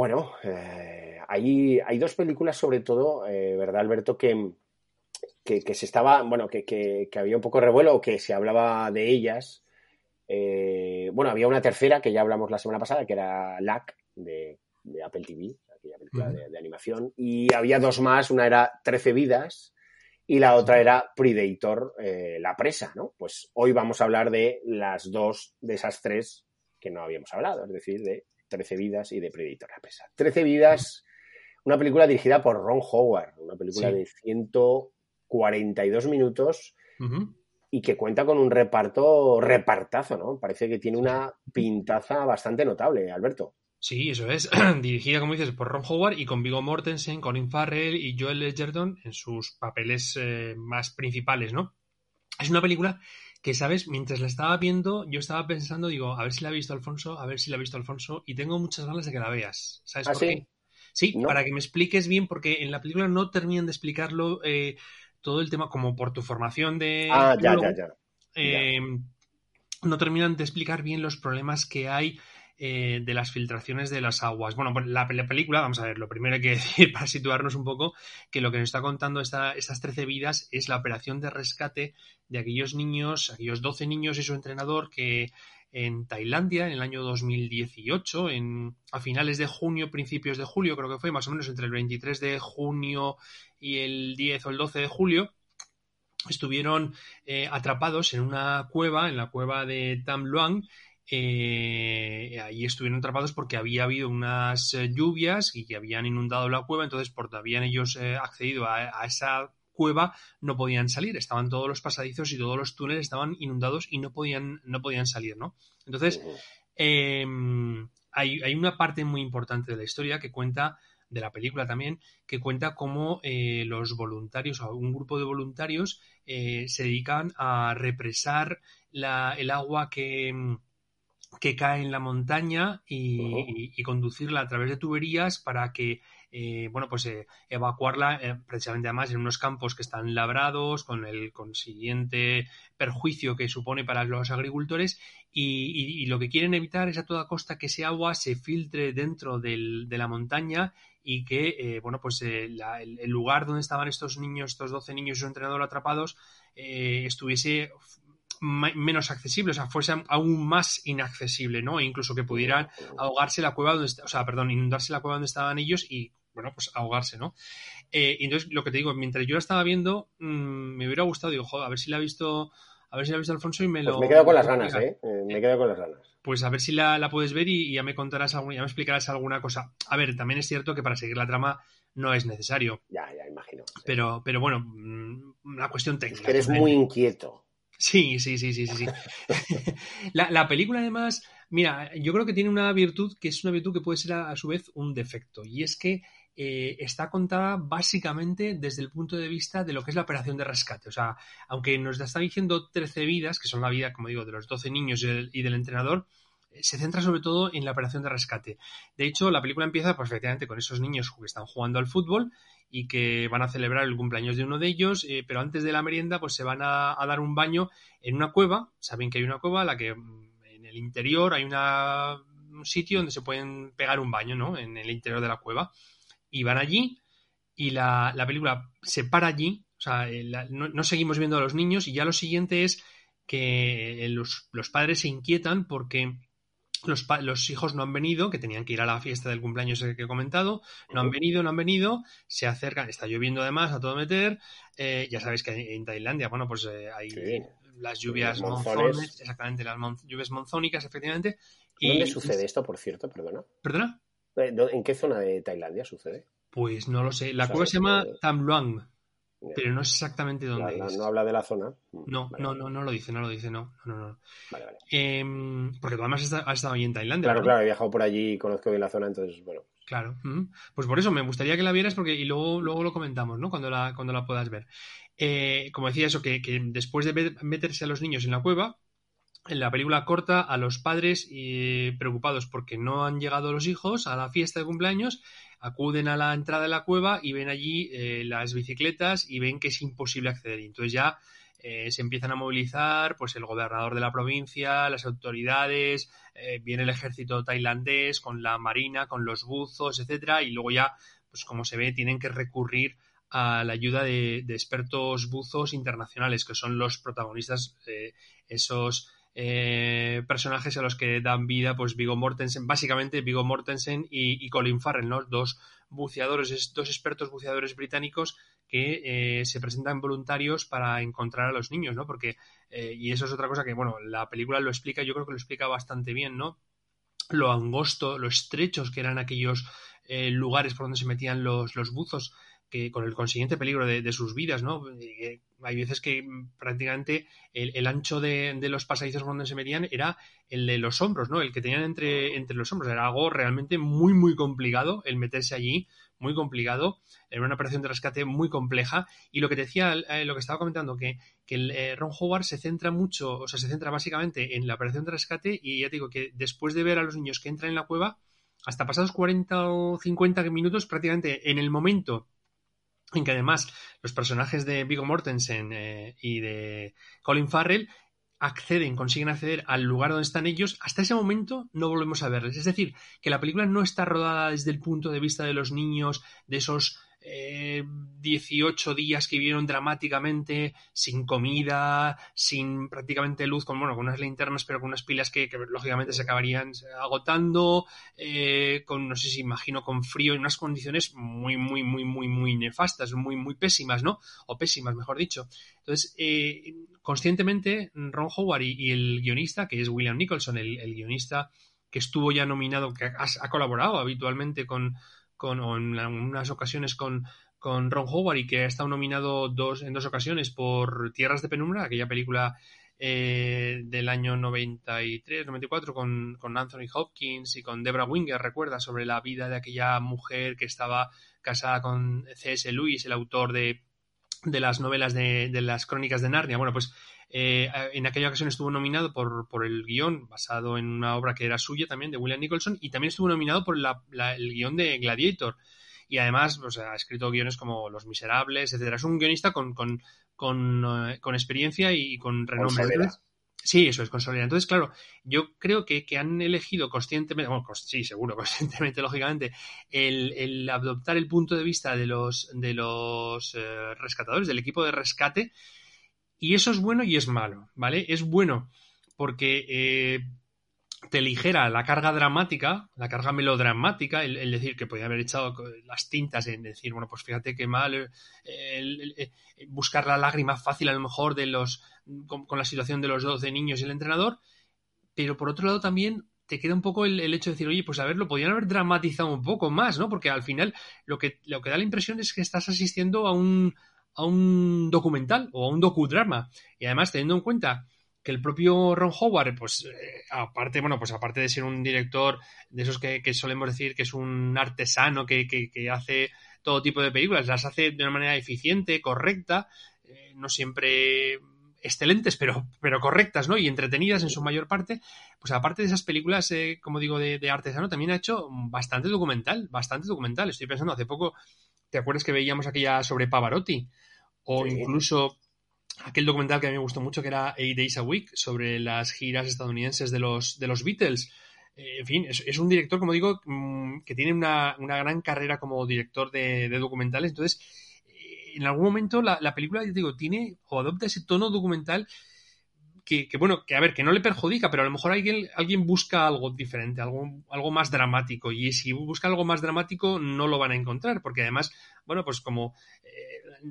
Bueno, eh, hay, hay, dos películas sobre todo, eh, ¿verdad, Alberto? Que, que, que, se estaba, bueno, que, que, había un poco revuelo o que se hablaba de ellas. Eh, bueno, había una tercera que ya hablamos la semana pasada, que era LAC de, de Apple TV, aquella película uh -huh. de, de, animación. Y había dos más, una era Trece vidas y la otra era Predator, eh, la presa, ¿no? Pues hoy vamos a hablar de las dos de esas tres que no habíamos hablado, es decir, de 13 vidas y de Predator a pesar. 13 vidas, una película dirigida por Ron Howard, una película sí. de 142 minutos uh -huh. y que cuenta con un reparto, repartazo, ¿no? Parece que tiene una pintaza bastante notable, Alberto. Sí, eso es. Dirigida, como dices, por Ron Howard y con Vigo Mortensen, Colin Farrell y Joel Edgerton en sus papeles eh, más principales, ¿no? Es una película que, ¿sabes? Mientras la estaba viendo, yo estaba pensando, digo, a ver si la ha visto Alfonso, a ver si la ha visto Alfonso, y tengo muchas ganas de que la veas. ¿Sabes ¿Ah, por sí? qué? Sí, ¿No? para que me expliques bien, porque en la película no terminan de explicarlo eh, todo el tema, como por tu formación de. Ah, ya, ya, ya. Eh, ya. No terminan de explicar bien los problemas que hay eh, de las filtraciones de las aguas. Bueno, pues la, la, película, vamos a ver, lo primero hay que decir para situarnos un poco, que lo que nos está contando esta, estas 13 vidas es la operación de rescate de aquellos niños, aquellos 12 niños y su entrenador que en Tailandia en el año 2018, en, a finales de junio, principios de julio, creo que fue más o menos entre el 23 de junio y el 10 o el 12 de julio, estuvieron eh, atrapados en una cueva, en la cueva de Tam Luang, eh, ahí estuvieron atrapados porque había habido unas eh, lluvias y que habían inundado la cueva, entonces porque habían ellos eh, accedido a, a, esa cueva no podían salir, estaban todos los pasadizos y todos los túneles estaban inundados y no podían, no podían salir, ¿no? Entonces, hay, hay, una parte muy importante de la historia que cuenta de la película también, que cuenta cómo eh, los voluntarios, o un grupo de voluntarios, eh, se dedican a represar la, el agua que, que cae en la montaña y, uh -huh. y, y, conducirla a través de tuberías para que eh, bueno, pues eh, evacuarla eh, precisamente además en unos campos que están labrados, con el consiguiente perjuicio que supone para los agricultores, y, lo que quieren evitar es a toda costa que ese agua se filtre dentro del, de la montaña y que, bueno, pues el, lugar donde estaban estos niños, estos 12 niños y su entrenador atrapados, estuviese menos accesible, o sea, fuese aún más inaccesible, ¿no? E incluso que pudieran ahogarse la cueva donde, o sea, perdón, inundarse la cueva donde estaban ellos y, bueno, pues ahogarse, ¿no? Eh, entonces, lo que te digo, mientras yo la estaba viendo, mm, me hubiera gustado, digo, joder, a ver si la ha visto, a ver si la ha visto Alfonso y me pues lo... me quedo con las ganas, ¿eh? ¿eh? Me quedo con las ganas. Pues a ver si la, puedes ver y, ya me contarás alguna, ya me explicarás alguna cosa. A ver, también es cierto que para seguir la trama no es necesario. Ya, ya, imagino. Pero, pero bueno, mm, una cuestión técnica. Es que eres muy inquieto. Sí, sí, sí, sí, sí. sí. la, película, además, mira, yo creo que tiene una virtud que es una virtud que puede ser a, su vez un defecto. Y es que eh, está contada básicamente desde el punto de vista de lo que es la operación de rescate. O sea, aunque nos está diciendo 13 vidas, que son la vida, como digo, de los 12 niños y del entrenador, eh, se centra sobre todo en la operación de rescate. De hecho, la película empieza, pues efectivamente, con esos niños que están jugando al fútbol y que van a celebrar el cumpleaños de uno de ellos, eh, pero antes de la merienda pues se van a, dar un baño en una cueva, saben que hay una cueva, la que mm, en el interior hay un sitio donde se pueden pegar un baño, ¿no? En el interior de la cueva. Y van allí y la, película se para allí, o sea, eh, no, seguimos viendo a los niños y ya lo siguiente es que eh, los, los padres se inquietan porque los, hijos no han venido, que tenían que ir a la fiesta del cumpleaños que he comentado, no han venido, no han venido, se acercan, está lloviendo además a todo meter, eh, ya sabéis que en Tailandia, bueno, pues eh, hay las lluvias monzones, exactamente, las lluvias monzónicas, efectivamente. ¿Dónde sucede esto, por cierto? Perdona. ¿Perdona? Eh, ¿En qué zona de Tailandia sucede? Pues no lo sé. La cueva se llama Tam Luang pero no sé exactamente dónde es. No habla de la zona. Mm, no, no, no, no lo dice, no lo dice, no. no, no. Vale, vale. Em, porque tú además has estado ahí en Tailandia. Claro, claro, he viajado por allí, conozco bien la zona, entonces, bueno. Claro. Pues por eso me gustaría que la vieras porque y luego, luego lo comentamos, ¿no? Cuando la, cuando la puedas ver. Eh, como decía eso, que, que después de meterse a los niños en la cueva, en la película corta a los padres preocupados porque no han llegado los hijos a la fiesta de cumpleaños acuden a la entrada de la cueva y ven allí eh, las bicicletas y ven que es imposible acceder. Y entonces ya eh, se empiezan a movilizar pues el gobernador de la provincia, las autoridades, eh, viene el ejército tailandés con la marina, con los buzos, etcétera, y luego ya, pues como se ve, tienen que recurrir a la ayuda de expertos buzos internacionales, que son los protagonistas, esos eh, personajes a los que dan vida, pues Vigo Mortensen, básicamente Vigo Mortensen y, Colin Farrell, ¿no? Dos buceadores, dos expertos buceadores británicos que eh, se presentan voluntarios para encontrar a los niños, ¿no? Porque, eh, y eso es otra cosa que, bueno, la película lo explica, yo creo que lo explica bastante bien, ¿no? Lo angosto, lo estrechos que eran aquellos lugares por donde se metían los, los buzos que con el consiguiente peligro de, sus vidas, ¿no? Hay veces que prácticamente el, ancho de, los pasadizos donde se metían era el de los hombros, ¿no? El que tenían entre, entre los hombros. Era algo realmente muy, muy complicado el meterse allí, muy complicado. Era una operación de rescate muy compleja. Y lo que decía, eh, lo que estaba comentando, que, que el, eh, Ron Howard se centra mucho, o sea, se centra básicamente en la operación de rescate y ya te digo que después de ver a los niños que entran en la cueva, hasta pasados 40 o 50 minutos, prácticamente en el momento en que además los personajes de Vigo Mortensen eh, y de Colin Farrell acceden, consiguen acceder al lugar donde están ellos, hasta ese momento no volvemos a verles. Es decir, que la película no está rodada desde el punto de vista de los niños, de esos 18 eh, días que vivieron dramáticamente, sin comida, sin prácticamente luz, con, bueno, con unas linternas, pero con unas pilas que, lógicamente se acabarían agotando, eh, con, no sé si imagino, con frío, en unas condiciones muy, muy, muy, muy, muy nefastas, muy, muy pésimas, ¿no? O pésimas, mejor dicho. Entonces, eh, conscientemente, Ron Howard y, el guionista, que es William Nicholson, el, guionista que estuvo ya nominado, que ha colaborado habitualmente con con, o en unas ocasiones con, con Ron Howard y que ha estado nominado dos, en dos ocasiones por Tierras de Penumbra, aquella película eh, del año 93, 94 con, con, Anthony Hopkins y con Deborah Winger, recuerda, sobre la vida de aquella mujer que estaba casada con C.S. Lewis, el autor de, de las novelas de, de, las crónicas de Narnia. Bueno, pues eh, en aquella ocasión estuvo nominado por, por, el guion basado en una obra que era suya también, de William Nicholson, y también estuvo nominado por la, el guion de Gladiator. y además pues, ha escrito guiones como Los Miserables, etcétera. Es un guionista con, con, con, eh, con experiencia y con renombre. Sí, eso es consolidar. Entonces, claro, yo creo que, que han elegido conscientemente, bueno, sí, seguro, conscientemente, lógicamente, el, el, adoptar el punto de vista de los, de los eh, rescatadores, del equipo de rescate, y eso es bueno y es malo, ¿vale? Es bueno porque eh, te ligera la carga dramática, la carga melodramática, el, decir que podía haber echado las tintas en decir, bueno, pues fíjate qué mal, el, buscar la lágrima fácil a lo mejor de los con, la situación de los dos de niños y el entrenador, pero por otro lado también te queda un poco el, hecho de decir, oye, pues a ver, lo podrían haber dramatizado un poco más, ¿no? Porque al final lo que, lo que da la impresión es que estás asistiendo a un, a un documental o a un docudrama. Y además, teniendo en cuenta que el propio Ron Howard, pues eh, aparte, bueno, pues aparte de ser un director de esos que, solemos decir que es un artesano que, que, hace todo tipo de películas, las hace de una manera eficiente, correcta, eh, no siempre excelentes, pero, pero correctas, ¿no? Y entretenidas en su mayor parte, pues aparte de esas películas, eh, como digo, de, artesano, también ha hecho bastante documental, bastante documental. Estoy pensando, hace poco, ¿te acuerdas que veíamos aquella sobre Pavarotti? O incluso aquel documental que a mí me gustó mucho, que era Eight Days a Week, sobre las giras estadounidenses de los, de los Beatles. Eh, en fin, es, un director, como digo, mm, que tiene una, gran carrera como director de, documentales. Entonces, eh, en algún momento la, película, digo, tiene o adopta ese tono documental que, bueno, que a ver, que no le perjudica, pero a lo mejor alguien, alguien busca algo diferente, algo, algo más dramático. Y si busca algo más dramático, no lo van a encontrar, porque además, bueno, pues como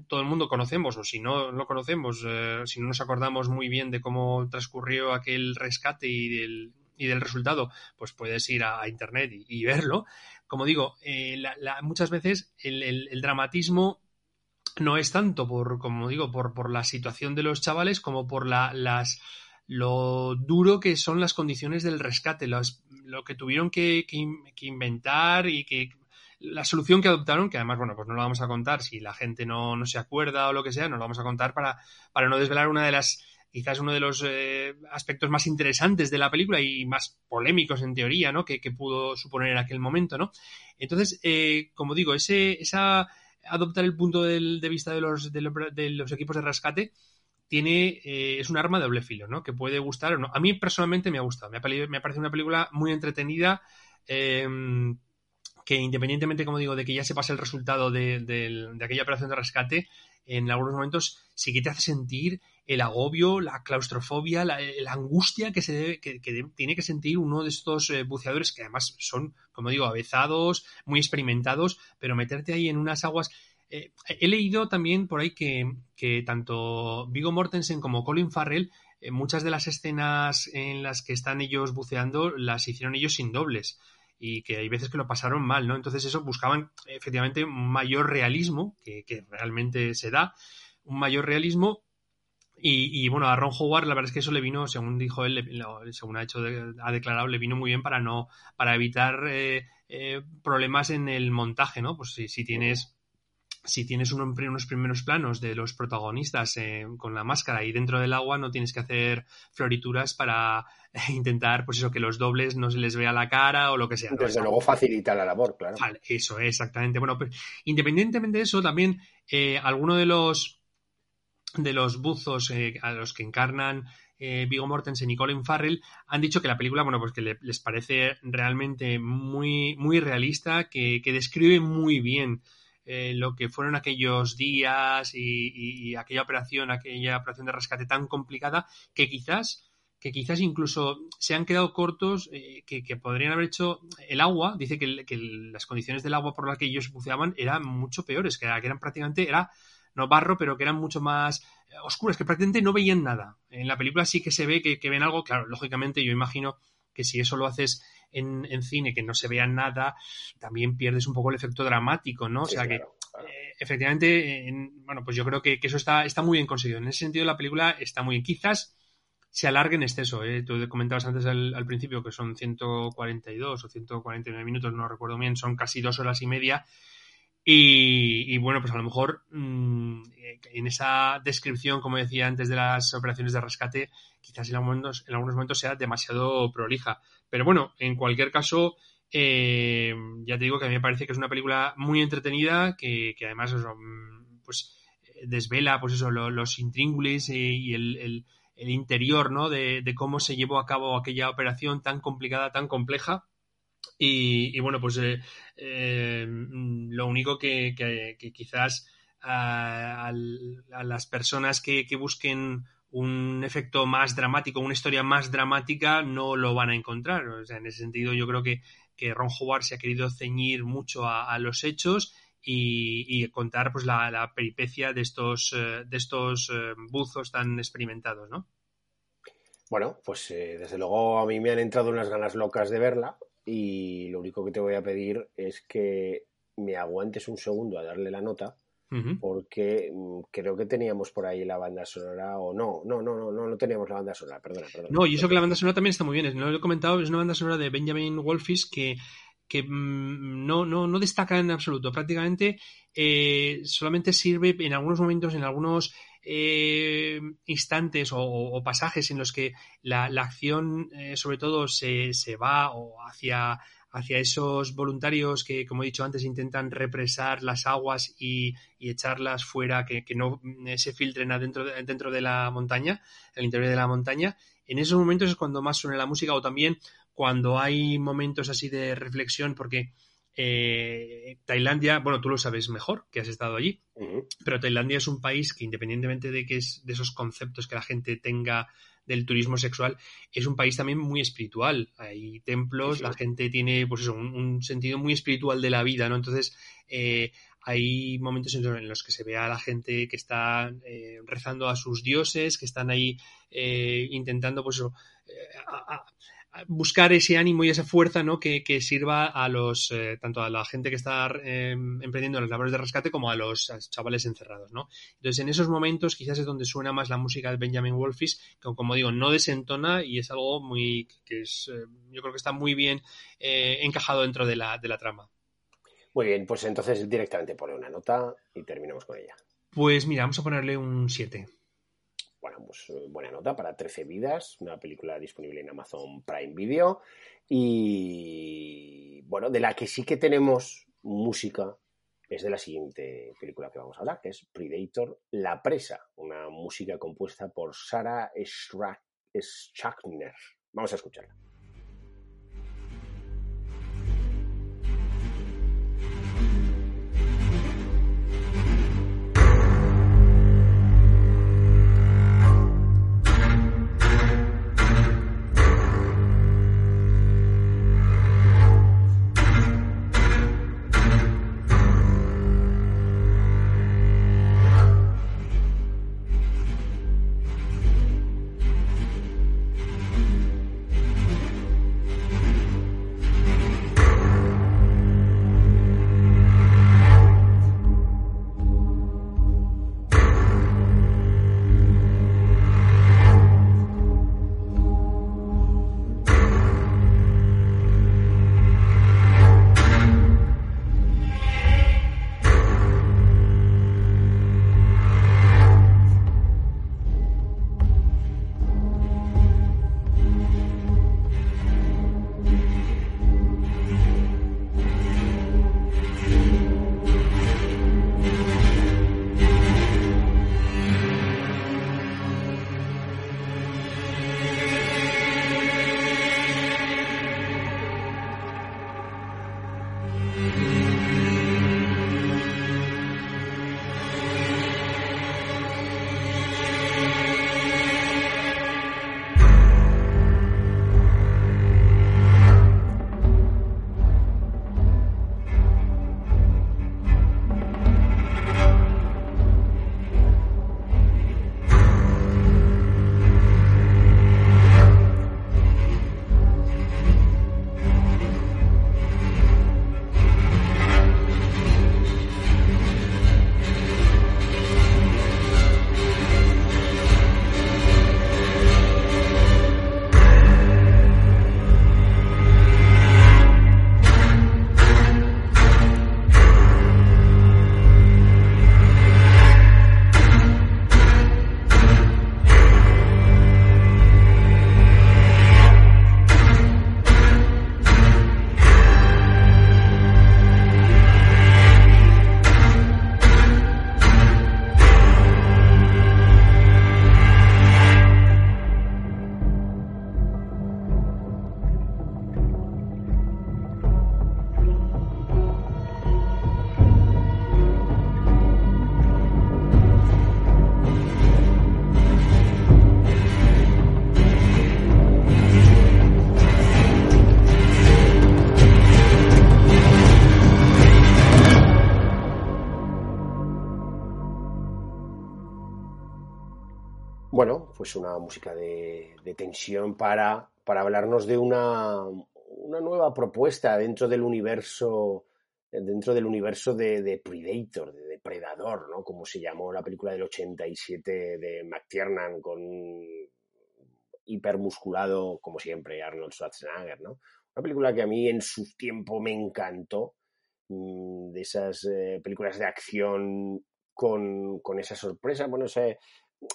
todo el mundo conocemos, o si no lo conocemos, eh, si no nos acordamos muy bien de cómo transcurrió aquel rescate y del, y del resultado, pues puedes ir a, internet y, verlo. Como digo, eh, muchas veces el, dramatismo no es tanto por, como digo, por, por la situación de los chavales como por la, las lo duro que son las condiciones del rescate, lo que tuvieron que, que, inventar y que la solución que adoptaron, que además, bueno, pues no lo vamos a contar si la gente no, no se acuerda o lo que sea, no lo vamos a contar para, para no desvelar una de las, quizás uno de los eh, aspectos más interesantes de la película y más polémicos en teoría, ¿no? Que, que pudo suponer en aquel momento, ¿no? Entonces, eh, como digo, ese, esa adoptar el punto de vista de los, de, equipos de rescate tiene eh, es un arma de doble filo, ¿no? Que puede gustar o no. A mí personalmente me ha gustado, me ha, parecido una película muy entretenida. Eh, que independientemente, como digo, de que ya se pase el resultado de, aquella operación de rescate, en algunos momentos sí que te hace sentir el agobio, la claustrofobia, la, angustia que, se que, tiene que sentir uno de estos eh, buceadores que además son, como digo, avezados, muy experimentados, pero meterte ahí en unas aguas... Eh, he leído también por ahí que, tanto Vigo Mortensen como Colin Farrell, eh, muchas de las escenas en las que están ellos buceando las hicieron ellos sin dobles y que hay veces que lo pasaron mal, ¿no? Entonces eso buscaban efectivamente un mayor realismo, que, realmente se da, un mayor realismo y, bueno, a Ron Howard la verdad es que eso le vino, según dijo él, según ha hecho, ha declarado, le vino muy bien para no, para evitar eh, eh, problemas en el montaje, ¿no? Pues si, si tienes si tienes unos primeros planos de los protagonistas eh, con la máscara y dentro del agua, no tienes que hacer florituras para intentar, pues eso, que los dobles no se les vea la cara o lo que sea. Desde luego facilita la labor, claro. eso, exactamente. Bueno, pues independientemente de eso, también eh, alguno de los de los buzos eh, a los que encarnan eh, Vigo Mortensen y Colin Farrell han dicho que la película, bueno, pues que les parece realmente muy, muy realista, que, que describe muy bien eh, lo que fueron aquellos días y, aquella operación, aquella operación de rescate tan complicada que quizás que quizás incluso se han quedado cortos, eh, que, podrían haber hecho el agua, dice que, las condiciones del agua por las que ellos buceaban eran mucho peores, que, eran prácticamente, era barro, pero que eran mucho más eh, oscuras, que prácticamente no veían nada. En la película sí que se ve que, que ven algo, claro, lógicamente yo imagino que si eso lo haces en, cine que no se vea nada, también pierdes un poco el efecto dramático, ¿no? o sea que eh, efectivamente, bueno, pues yo creo que, eso está, está muy bien conseguido. En ese sentido, la película está muy bien. Quizás se alargue en exceso. ¿eh? Tú comentabas antes al, principio que son 142 o 149 minutos, no recuerdo bien, son casi dos horas y media. Y, bueno, pues a lo mejor mm, en esa descripción, como decía antes, de las operaciones de rescate, quizás en algunos, en algunos momentos sea demasiado prolija. Pero bueno, en cualquier caso, Eh, ya te digo que a mí me parece que es una película muy entretenida, que, además mm, pues desvela pues eso, los intríngulis y, el, interior ¿no? de, cómo se llevó a cabo aquella operación tan complicada, tan compleja. Y, bueno, pues eh, eh, lo único que, quizás a, las personas que, busquen un efecto más dramático, una historia más dramática, no lo van a encontrar. O sea, en ese sentido, yo creo que, Ron Howard se ha querido ceñir mucho a, los hechos y, contar pues la, peripecia de estos, eh, de estos buzos tan experimentados, ¿no? Bueno, pues desde luego a mí me han entrado unas ganas locas de verla y lo único que te voy a pedir es que me aguantes un segundo a darle la nota porque mm, creo que teníamos por ahí la banda sonora o no, no, no, no, no, no teníamos la banda sonora, perdona, perdona. No, y eso que la banda sonora también está muy bien, no lo he comentado, es una banda sonora de Benjamin Wolfis que que mm, no, no, no, destaca en absoluto. Prácticamente eh, solamente sirve en algunos momentos, en algunos eh, instantes o, pasajes en los que la, acción, eh, sobre todo, se, se va o hacia hacia esos voluntarios que, como he dicho antes, intentan represar las aguas y, echarlas fuera, que, no eh, se filtren adentro, dentro de la montaña, el interior de la montaña. En esos momentos es cuando más suena la música o también cuando hay momentos así de reflexión, porque eh, Tailandia, bueno, tú lo sabes mejor, que has estado allí, pero Tailandia es un país que independientemente de que es de esos conceptos que la gente tenga del turismo sexual, es un país también muy espiritual. Hay templos, la gente tiene, pues eso, un, sentido muy espiritual de la vida, ¿no? Entonces, eh, hay momentos en los que se ve a la gente que está eh, rezando a sus dioses, que están ahí eh, intentando, pues eso, buscar ese ánimo y esa fuerza ¿no? que, sirva a los eh, tanto a la gente que está em, emprendiendo las labores de rescate como a los, chavales encerrados ¿no? entonces en esos momentos quizás es donde suena más la música de Benjamin Wolfis que como digo no desentona y es algo muy que es eh, yo creo que está muy bien eh, encajado dentro de la, de la trama muy bien pues entonces directamente pone una nota y terminamos con ella pues mira vamos a ponerle un 7 bueno, pues eh, buena nota para 13 vidas, una película disponible en Amazon Prime Video y bueno, de la que sí que tenemos música es de la siguiente película que vamos a hablar, que es Predator, La Presa, una música compuesta por Sarah Schachner. Vamos a escucharla. Pues una música de, tensión para, para, hablarnos de una, una, nueva propuesta dentro del universo dentro del universo de, Predator, de Depredador, ¿no? Como se llamó la película del 87 de McTiernan con hipermusculado, como siempre, Arnold Schwarzenegger, ¿no? Una película que a mí en su tiempo me encantó, mm, de esas eh, películas de acción con, con, esa sorpresa, bueno, ese,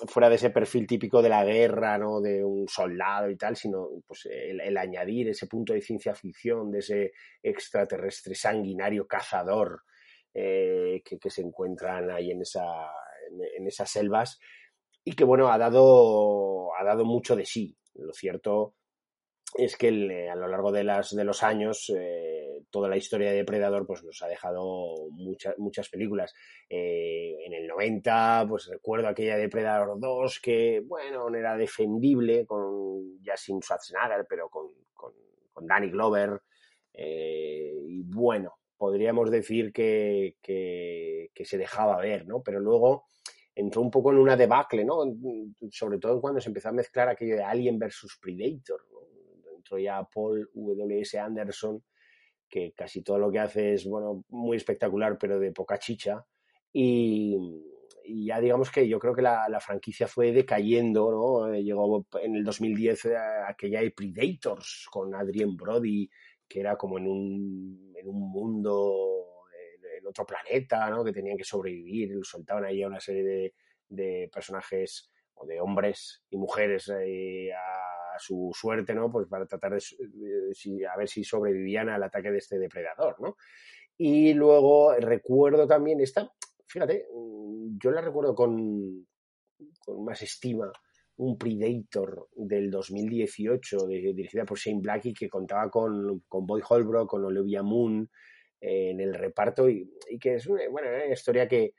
fuera de ese perfil típico de la guerra, ¿no? De un soldado y tal, sino pues el, añadir ese punto de ciencia ficción, de ese extraterrestre sanguinario cazador eh, que, se encuentran ahí en, esa, en, esas selvas y que, bueno, ha dado, ha dado mucho de sí. Lo cierto es que a lo largo de, las, de los años eh, toda la historia de Depredador pues nos ha dejado muchas muchas películas. Eh, en el 90, pues recuerdo aquella Depredador 2 que, bueno, no era defendible, con ya sin Schwarzenegger, pero con, con, Danny Glover. Eh, y bueno, podríamos decir que, que, se dejaba ver, ¿no? Pero luego entró un poco en una debacle, ¿no? Sobre todo cuando se empezó a mezclar aquello de Alien versus Predator, Entró ya Paul W.S. Anderson que casi todo lo que hace es, bueno, muy espectacular, pero de poca chicha. Y, ya digamos que yo creo que la, franquicia fue decayendo, ¿no? Eh, llegó en el 2010 eh, aquella de Predators con Adrien Brody, que era como en un, en un mundo, en, otro planeta, ¿no? Que tenían que sobrevivir, y soltaban ahí a una serie de, de personajes o de hombres y mujeres eh, a su suerte, ¿no? Pues para tratar de, a ver si sobrevivían al ataque de este depredador, ¿no? Y luego recuerdo también esta, fíjate, mm, yo la recuerdo con, con más estima, un Predator del 2018 dirigida por Shane Blackie que contaba con, con Boy Holbrook, con Olivia Moon eh, en el reparto y, que es una, bueno, una historia que,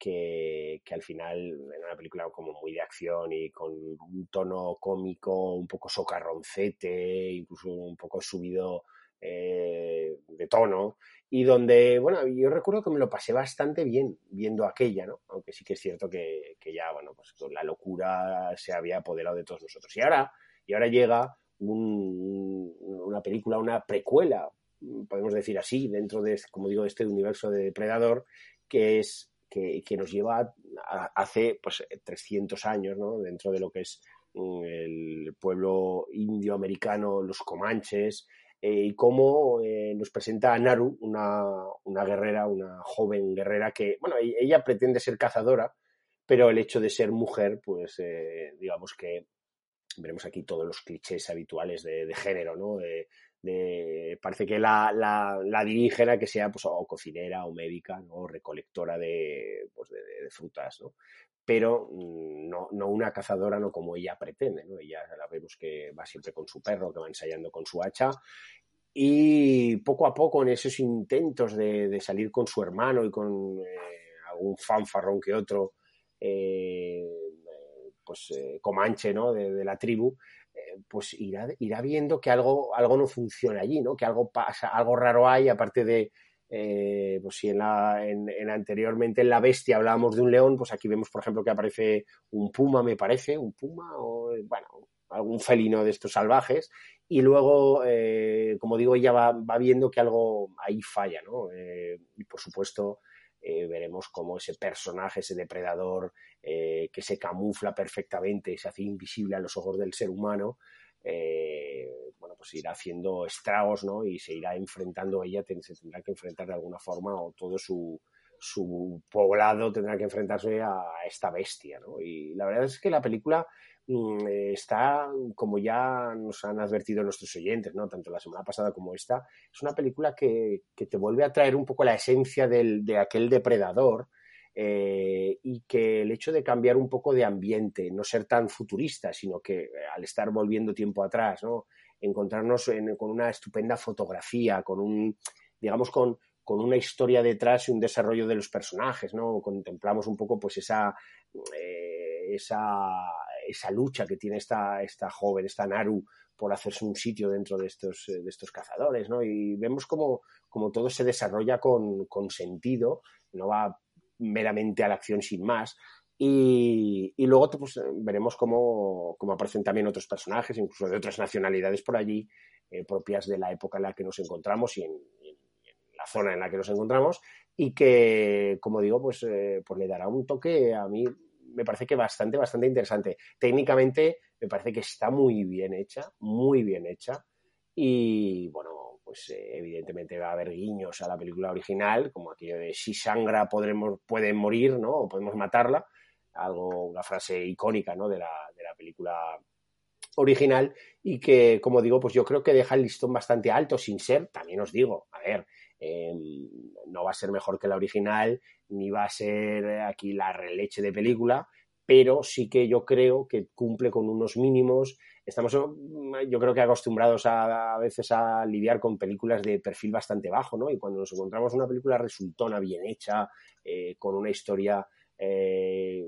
que, al final era una película como muy de acción y con un tono cómico un poco socarroncete, incluso un poco subido eh, de tono, y donde, bueno, yo recuerdo que me lo pasé bastante bien viendo aquella, ¿no? Aunque sí que es cierto que, ya, bueno, pues la locura se había apoderado de todos nosotros. Y ahora, y ahora llega una película, una precuela, podemos decir así, dentro de, como digo, este universo de Depredador, que es que, nos lleva hace pues 300 años, ¿no? Dentro de lo que es mm, el pueblo indio americano, los comanches, eh, y cómo eh, nos presenta a Naru, una, una, guerrera, una joven guerrera que, bueno, e-, ella pretende ser cazadora, pero el hecho de ser mujer, pues eh, digamos que veremos aquí todos los clichés habituales de, de género, ¿no? Parece que la, la, la dirige que sea pues, o cocinera o médica o recolectora de, pues, de, frutas, ¿no? pero mm, no, no, una cazadora no como ella pretende. ¿no? Ella la vemos que va siempre con su perro, que va ensayando con su hacha y poco a poco en esos intentos de, de salir con su hermano y con eh, algún fanfarrón que otro, eh, pues eh, comanche ¿no? de, de la tribu, pues irá, irá viendo que algo, algo no funciona allí, ¿no? Que algo pasa, algo raro hay, aparte de, eh, pues si en, la, en, anteriormente en La Bestia hablábamos de un león, pues aquí vemos, por ejemplo, que aparece un puma, me parece, un puma, o bueno, algún felino de estos salvajes, y luego, eh, como digo, ella va, va, viendo que algo ahí falla, ¿no? y por supuesto, veremos cómo ese personaje, ese depredador, eh, que se camufla perfectamente se hace invisible a los ojos del ser humano, eh, bueno, pues irá haciendo estragos, ¿no? Y se irá enfrentando, ella se tendrá que enfrentar de alguna forma o todo su, su poblado tendrá que enfrentarse a esta bestia, ¿no? Y la verdad es que la película está, como ya nos han advertido nuestros oyentes, ¿no? Tanto la semana pasada como esta, es una película que, que te vuelve a traer un poco la esencia del, de aquel depredador, eh, y que el hecho de cambiar un poco de ambiente, no ser tan futurista, sino que eh, al estar volviendo tiempo atrás, ¿no? encontrarnos con una estupenda fotografía, con un, digamos, con, con una historia detrás y un desarrollo de los personajes, ¿no? Contemplamos un poco pues esa, eh, esa, esa, lucha que tiene esta, esta joven, esta Naru, por hacerse un sitio dentro de estos, de estos cazadores, ¿no? Y vemos como, como todo se desarrolla con, con sentido, no va meramente a la acción sin más, Y, luego pues, veremos cómo, aparecen también otros personajes, incluso de otras nacionalidades por allí, eh, propias de la época en la que nos encontramos y en, la zona en la que nos encontramos, y que, como digo, pues, eh, pues le dará un toque a mí, me parece que bastante, bastante interesante. Técnicamente me parece que está muy bien hecha, muy bien hecha, y bueno, pues eh, evidentemente va a haber guiños a la película original, como aquello de si sangra podremos, puede morir, ¿no? O podemos matarla, algo, una frase icónica, ¿no? De la, de la película original y que, como digo, pues yo creo que deja el listón bastante alto, sin ser, también os digo, a ver, em, no va a ser mejor que la original, ni va a ser aquí la releche de película, pero sí que yo creo que cumple con unos mínimos. Estamos, yo creo que acostumbrados a, a veces a lidiar con películas de perfil bastante bajo, ¿no? Y cuando nos encontramos una película resultona, bien hecha, eh, con una historia eh,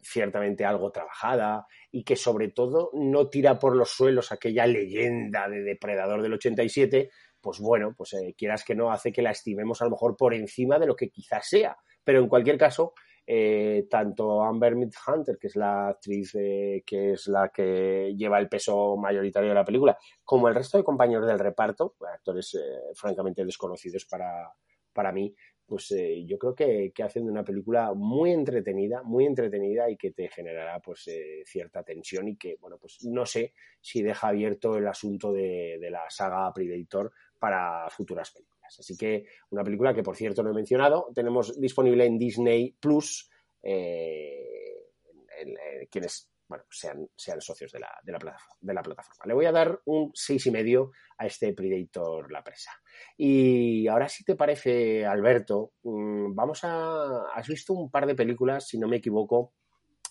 ciertamente algo trabajada y que sobre todo no tira por los suelos aquella leyenda de depredador del 87, pues bueno, pues eh, quieras que no hace que la estimemos a lo mejor por encima de lo que quizás sea. Pero en cualquier caso, eh, tanto Amber Hunter, que es la actriz que es la que lleva el peso mayoritario de la película, como el resto de compañeros del reparto, actores francamente desconocidos para, para mí, pues eh, yo creo que, que, hacen una película muy entretenida, muy entretenida y que te generará pues eh, cierta tensión y que, bueno, pues no sé si deja abierto el asunto de, la saga Predator para futuras películas. Así que una película que, por cierto, no he mencionado, tenemos disponible en Disney Plus, eh, quienes bueno, sean, sean socios de la, de, la plataforma, de la plataforma. Le voy a dar un seis y medio a este Predator La Presa. Y ahora, si te parece, Alberto, mm, vamos a... Has visto un par de películas, si no me equivoco,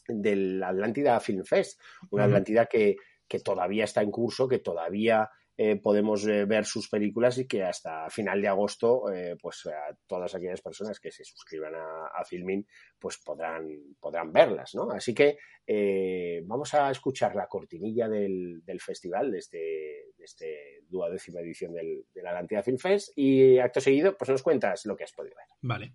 del Atlántida Film Fest, una Atlántida que, que todavía está en curso, que todavía eh, podemos eh, ver sus películas y que hasta final de agosto, eh, pues a todas aquellas personas que se suscriban a, Filmin, pues podrán, podrán verlas, ¿no? Así que vamos a escuchar la cortinilla del, festival, de este, de este duodécima edición del, de la Atlántida Film Fest y acto seguido, pues nos cuentas lo que has podido ver. Vale.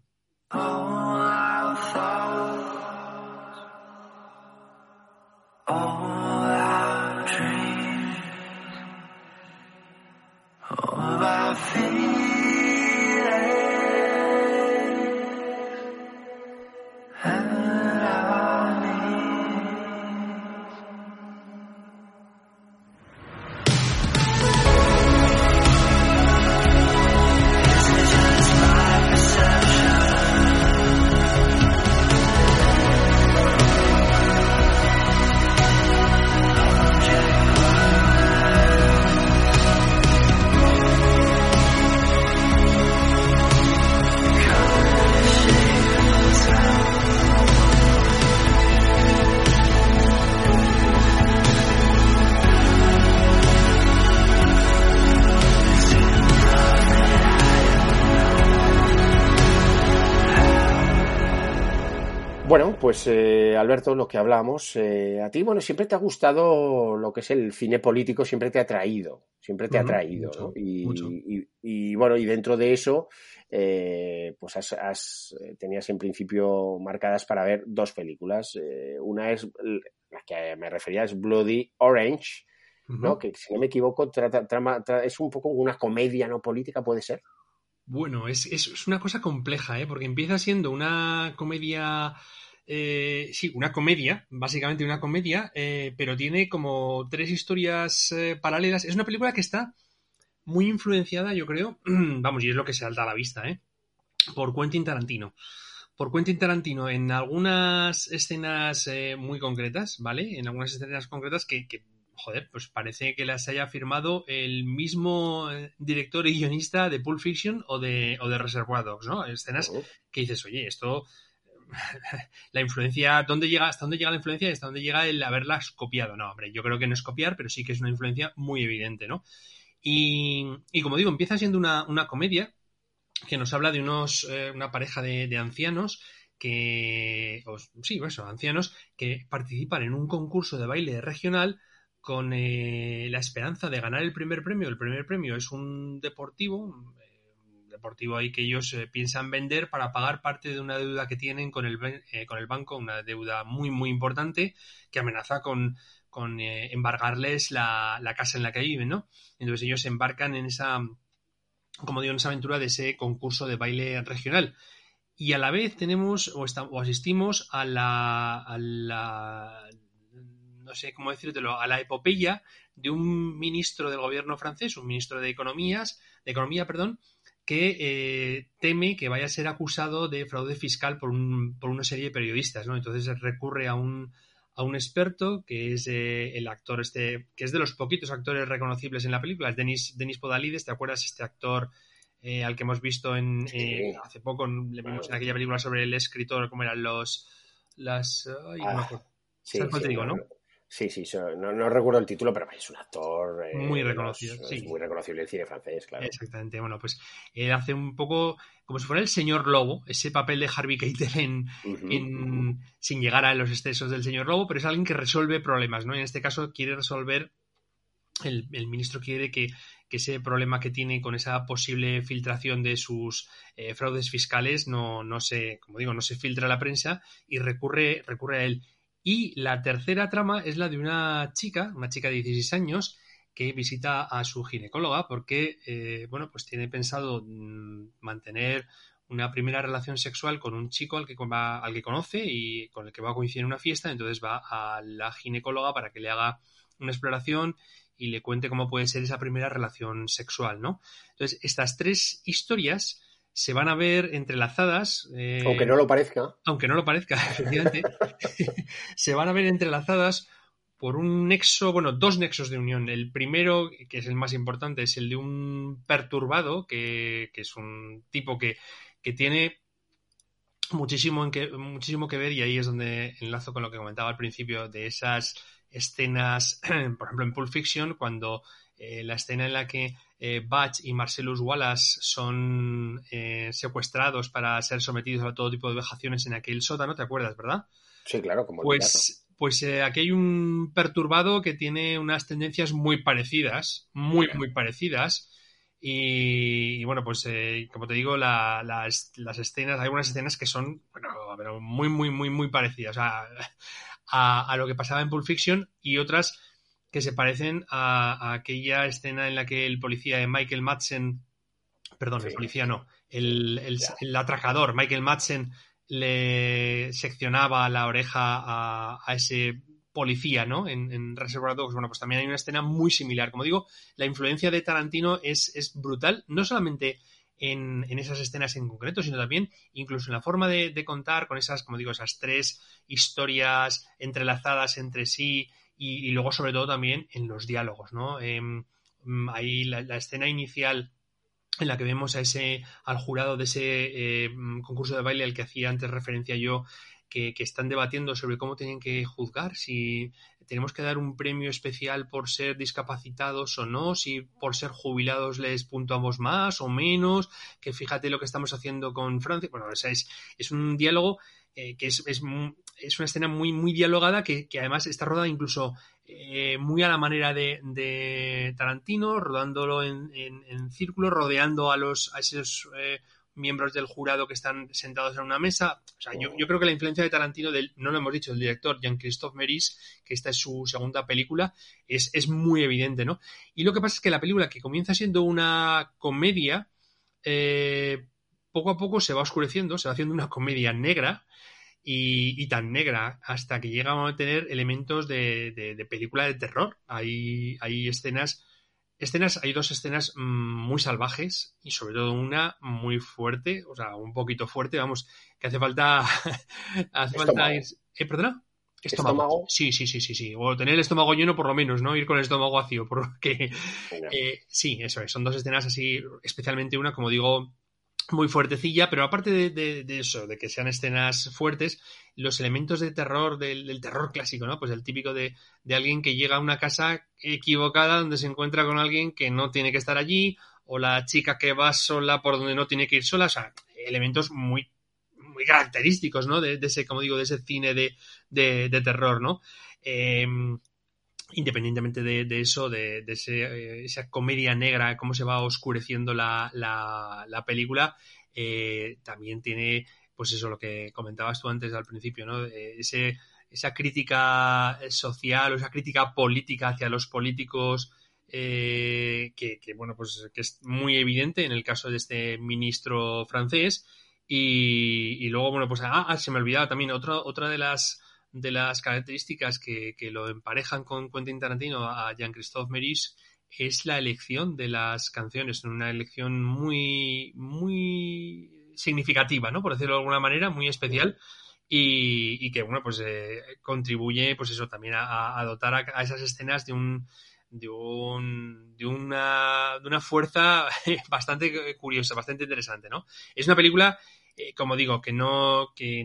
I feel pues eh, Alberto, lo que hablamos, eh, a ti, bueno, siempre te ha gustado lo que es el cine político, siempre te ha traído, siempre te ha traído, ¿no? Y, bueno, y dentro de eso, eh, pues has, tenías en principio marcadas para ver dos películas. una es, la que me refería, es Bloody Orange, ¿no? Que si no me equivoco, trata, es un poco una comedia no política, ¿puede ser? Bueno, es, es, una cosa compleja, ¿eh? porque empieza siendo una comedia eh, sí, una comedia, básicamente una comedia, eh, pero tiene como tres historias eh, paralelas. Es una película que está muy influenciada, yo creo, vamos, y es lo que se salta a la vista, ¿eh? Por Quentin Tarantino. Por Quentin Tarantino en algunas escenas muy concretas, ¿vale? En algunas escenas concretas que, joder, pues parece que las haya firmado el mismo director y guionista de Pulp Fiction o de, o de Reservoir Dogs, ¿no? Escenas oh. que dices, oye, esto la influencia, ¿dónde llega, hasta dónde llega la influencia y hasta dónde llega el haberlas copiado? No, hombre, yo creo que no es copiar, pero sí que es una influencia muy evidente, ¿no? Y, como digo, empieza siendo una, comedia que nos habla de unos, eh, una pareja de, ancianos que, sí, eso, ancianos que participan en un concurso de baile regional con eh, la esperanza de ganar el primer premio. El primer premio es un deportivo, deportivo ahí que ellos eh, piensan vender para pagar parte de una deuda que tienen con el, eh, con el banco, una deuda muy, muy importante que amenaza con, con embargarles la, la, casa en la que viven, ¿no? Entonces ellos embarcan en esa, como digo, en esa aventura de ese concurso de baile regional. Y a la vez tenemos o, o asistimos a la, a la no sé cómo decírtelo, a la epopeya de un ministro del gobierno francés, un ministro de Economías, de Economía, perdón, que eh, teme que vaya a ser acusado de fraude fiscal por, un, por una serie de periodistas, ¿no? Entonces recurre a un, a un experto que es eh, el actor este, que es de los poquitos actores reconocibles en la película, es Denis, Denis Podalides, ¿te acuerdas? Este actor eh, al que hemos visto en hace poco, le vimos en aquella película sobre el escritor, cómo eran los las ay, ah, sí, digo, ¿no? Sí, sí, no, recuerdo el título, pero es un actor eh, muy reconocido. sí. muy reconocible el cine francés, claro. Exactamente. Bueno, pues él hace un poco como si fuera el señor Lobo, ese papel de Harvey Keitel en, sin llegar a los excesos del señor Lobo, pero es alguien que resuelve problemas, ¿no? En este caso quiere resolver, el, ministro quiere que, ese problema que tiene con esa posible filtración de sus eh, fraudes fiscales no, no se, como digo, no se filtra a la prensa y recurre, recurre a él. Y la tercera trama es la de una chica, una chica de 16 años, que visita a su ginecóloga porque, eh, bueno, pues tiene pensado mm, mantener una primera relación sexual con un chico al que, va, al que conoce y con el que va a coincidir en una fiesta, entonces va a la ginecóloga para que le haga una exploración y le cuente cómo puede ser esa primera relación sexual, ¿no? Entonces, estas tres historias se van a ver entrelazadas. Eh, aunque no lo parezca. Aunque no lo parezca, efectivamente. se van a ver entrelazadas por un nexo, bueno, dos nexos de unión. El primero, que es el más importante, es el de un perturbado, que, es un tipo que, que tiene muchísimo, en que, muchísimo que ver y ahí es donde enlazo con lo que comentaba al principio de esas escenas, por ejemplo, en Pulp Fiction, cuando eh, la escena en la que eh, Batch y Marcellus Wallace son eh, secuestrados para ser sometidos a todo tipo de vejaciones en aquel sótano, ¿te acuerdas, verdad? Sí, claro, como Pues, pues eh, aquí hay un perturbado que tiene unas tendencias muy parecidas, muy, muy parecidas. Y, bueno, pues como te digo, las, escenas, hay unas escenas que son bueno, muy, muy, muy, muy parecidas a, a, lo que pasaba en Pulp Fiction y otras que se parecen a, aquella escena en la que el policía de Michael Madsen, perdón, el policía no, el, el, atracador Michael Madsen le seccionaba la oreja a, ese policía, ¿no? En, en, Reservoir Dogs. Bueno, pues también hay una escena muy similar. Como digo, la influencia de Tarantino es, es brutal, no solamente en, en, esas escenas en concreto, sino también incluso en la forma de, de, contar con esas, como digo, esas tres historias entrelazadas entre sí y, luego sobre todo también en los diálogos, ¿no? Mm, ahí la, escena inicial en la que vemos a ese, al jurado de ese eh, mm, concurso de baile al que hacía antes referencia yo, que, están debatiendo sobre cómo tienen que juzgar, si tenemos que dar un premio especial por ser discapacitados o no, si por ser jubilados les puntuamos más o menos, que fíjate lo que estamos haciendo con Francia. Bueno, o es, es un diálogo que es, es, es, una escena muy, muy dialogada que, que además está rodada incluso eh, muy a la manera de, de Tarantino, rodándolo en, en, círculo, rodeando a, los, a esos eh, miembros del jurado que están sentados en una mesa. O sea, yo, yo, creo que la influencia de Tarantino, del, no lo hemos dicho, el director Jean-Christophe Meris, que esta es su segunda película, es, es muy evidente, ¿no? Y lo que pasa es que la película, que comienza siendo una comedia, eh, poco a poco se va oscureciendo, se va haciendo una comedia negra y, tan negra hasta que llega a tener elementos de, película de terror. Hay, hay escenas, escenas, hay dos escenas mm, muy salvajes y sobre todo una muy fuerte, o sea, un poquito fuerte, vamos, que hace falta, hace falta ir, ¿eh, perdona? Estómago. Sí, sí, sí, sí, sí. O tener el estómago lleno por lo menos, ¿no? Ir con el estómago vacío, porque eh, sí, eso es. Son dos escenas así, especialmente una, como digo, muy fuertecilla, pero aparte de, eso, de que sean escenas fuertes, los elementos de terror, del, terror clásico, ¿no? Pues el típico de, alguien que llega a una casa equivocada donde se encuentra con alguien que no tiene que estar allí, o la chica que va sola por donde no tiene que ir sola, o sea, elementos muy, muy característicos, ¿no? De, ese, como digo, de ese cine de, terror, ¿no? Em, independientemente de, eso, de, eh, esa comedia negra, cómo se va oscureciendo la, la, película, eh, también tiene, pues eso, lo que comentabas tú antes al principio, ¿no? Ese, esa crítica social o esa crítica política hacia los políticos. que, bueno pues que es muy evidente en el caso de este ministro francés y, luego bueno pues ah, ah, se me olvidaba también otra otra de las de las características que, lo emparejan con Quentin Tarantino a Jean-Christophe Meris es la elección de las canciones, una elección muy, muy significativa, ¿no? Por decirlo de alguna manera, muy especial. Y, que, bueno, pues eh, contribuye, pues eso, también a, dotar a, esas escenas de un, de, un, de, una, de una fuerza bastante curiosa, bastante interesante, ¿no? Es una película eh, como digo, que no, que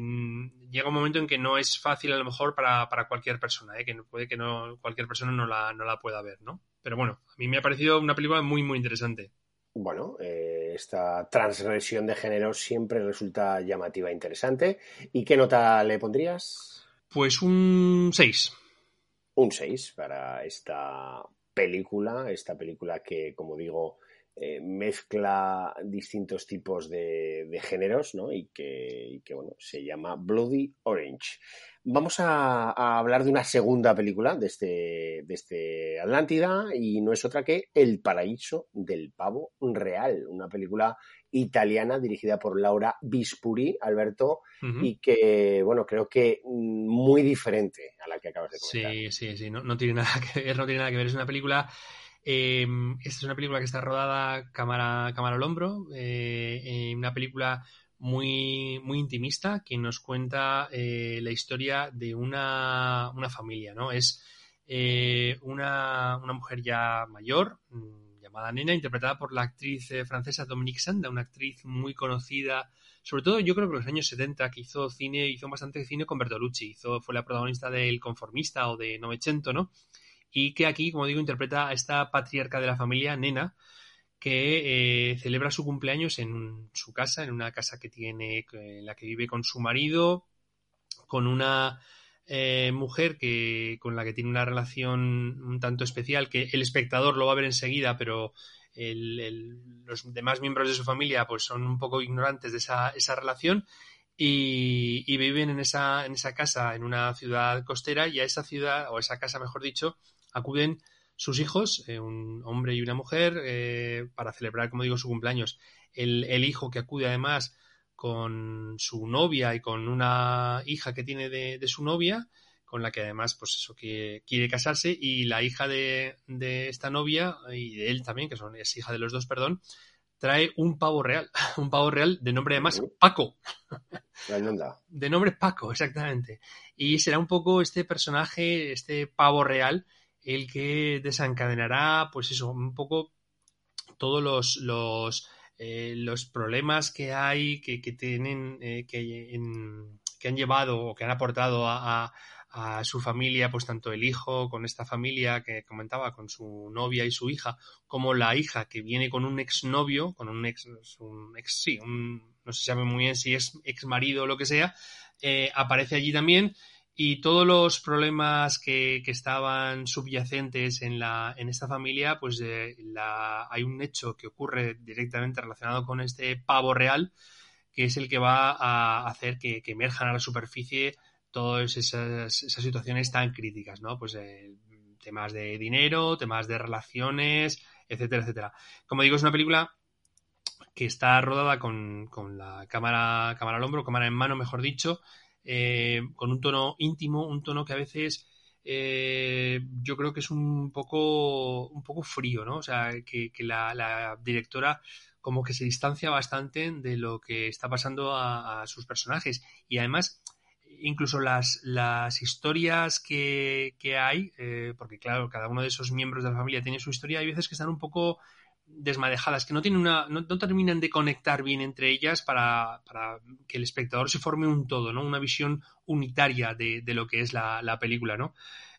llega un momento en que no es fácil a lo mejor para, cualquier persona, ¿eh? que puede que no cualquier persona no la, no la pueda ver, ¿no? Pero bueno, a mí me ha parecido una película muy, muy interesante. Bueno, eh, esta transgresión de género siempre resulta llamativa e interesante. ¿Y qué nota le pondrías? Pues un 6. Un 6 para esta película, esta película que, como digo, eh, mezcla distintos tipos de, géneros ¿no? y, que, bueno, se llama Bloody Orange. Vamos a, hablar de una segunda película de este, de este Atlántida y no es otra que El paraíso del pavo real, una película italiana dirigida por Laura Bispuri, Alberto, y que, bueno, creo que muy diferente a la que acabas de comentar. Sí, sí, sí, no, no tiene nada que ver, no tiene nada que ver, es una película Em, esta es una película que está rodada cámara, cámara al hombro, eh, una película muy, muy intimista que nos cuenta eh, la historia de una, familia, ¿no? Es eh, una, mujer ya mayor, mm, llamada Nena, interpretada por la actriz francesa Dominique Sanda, una actriz muy conocida, sobre todo yo creo que en los años 70, que hizo cine, hizo bastante cine con Bertolucci, hizo, fue la protagonista del Conformista o de Novecento, ¿no? Y que aquí, como digo, interpreta a esta patriarca de la familia, Nena, que eh, celebra su cumpleaños en su casa, en una casa que tiene, en la que vive con su marido, con una eh, mujer que, con la que tiene una relación un tanto especial, que el espectador lo va a ver enseguida, pero los demás miembros de su familia pues son un poco ignorantes de esa, esa relación y, y, viven en esa, en esa casa, en una ciudad costera, y a esa ciudad, o esa casa mejor dicho, acuden sus hijos, eh, un hombre y una mujer, eh, para celebrar, como digo, su cumpleaños. El, hijo que acude además con su novia y con una hija que tiene de, su novia, con la que además, pues eso, que quiere casarse, y la hija de, esta novia, y de él también, que son, es hija de los dos, perdón, trae un pavo real, un pavo real de nombre además Paco. De nombre Paco, exactamente. Y será un poco este personaje, este pavo real, el que desencadenará, pues eso, un poco todos los, los, eh, los problemas que hay, que, tienen, eh, que, que, han llevado o que han aportado a, a, su familia, pues tanto el hijo con esta familia que comentaba, con su novia y su hija, como la hija que viene con un exnovio, con un ex, un ex sí, un, no se sabe muy bien si es ex marido o lo que sea, eh, aparece allí también y todos los problemas que, estaban subyacentes en, la, en esta familia, pues eh, la, hay un hecho que ocurre directamente relacionado con este pavo real, que es el que va a hacer que, emerjan a la superficie todas esas, situaciones tan críticas, ¿no? Pues eh, temas de dinero, temas de relaciones, etcétera, etcétera. Como digo, es una película que está rodada con, con la cámara, cámara al hombro, cámara en mano, mejor dicho, eh, con un tono íntimo, un tono que a veces eh, yo creo que es un poco, un poco frío, ¿no? O sea, que, la, directora como que se distancia bastante de lo que está pasando a, sus personajes. Y además, incluso las, las historias que, hay, eh, porque claro, cada uno de esos miembros de la familia tiene su historia, hay veces que están un poco desmadejadas, que no tienen una, no, terminan de conectar bien entre ellas para, que el espectador se forme un todo, ¿no? Una visión unitaria de, lo que es la, película, ¿no?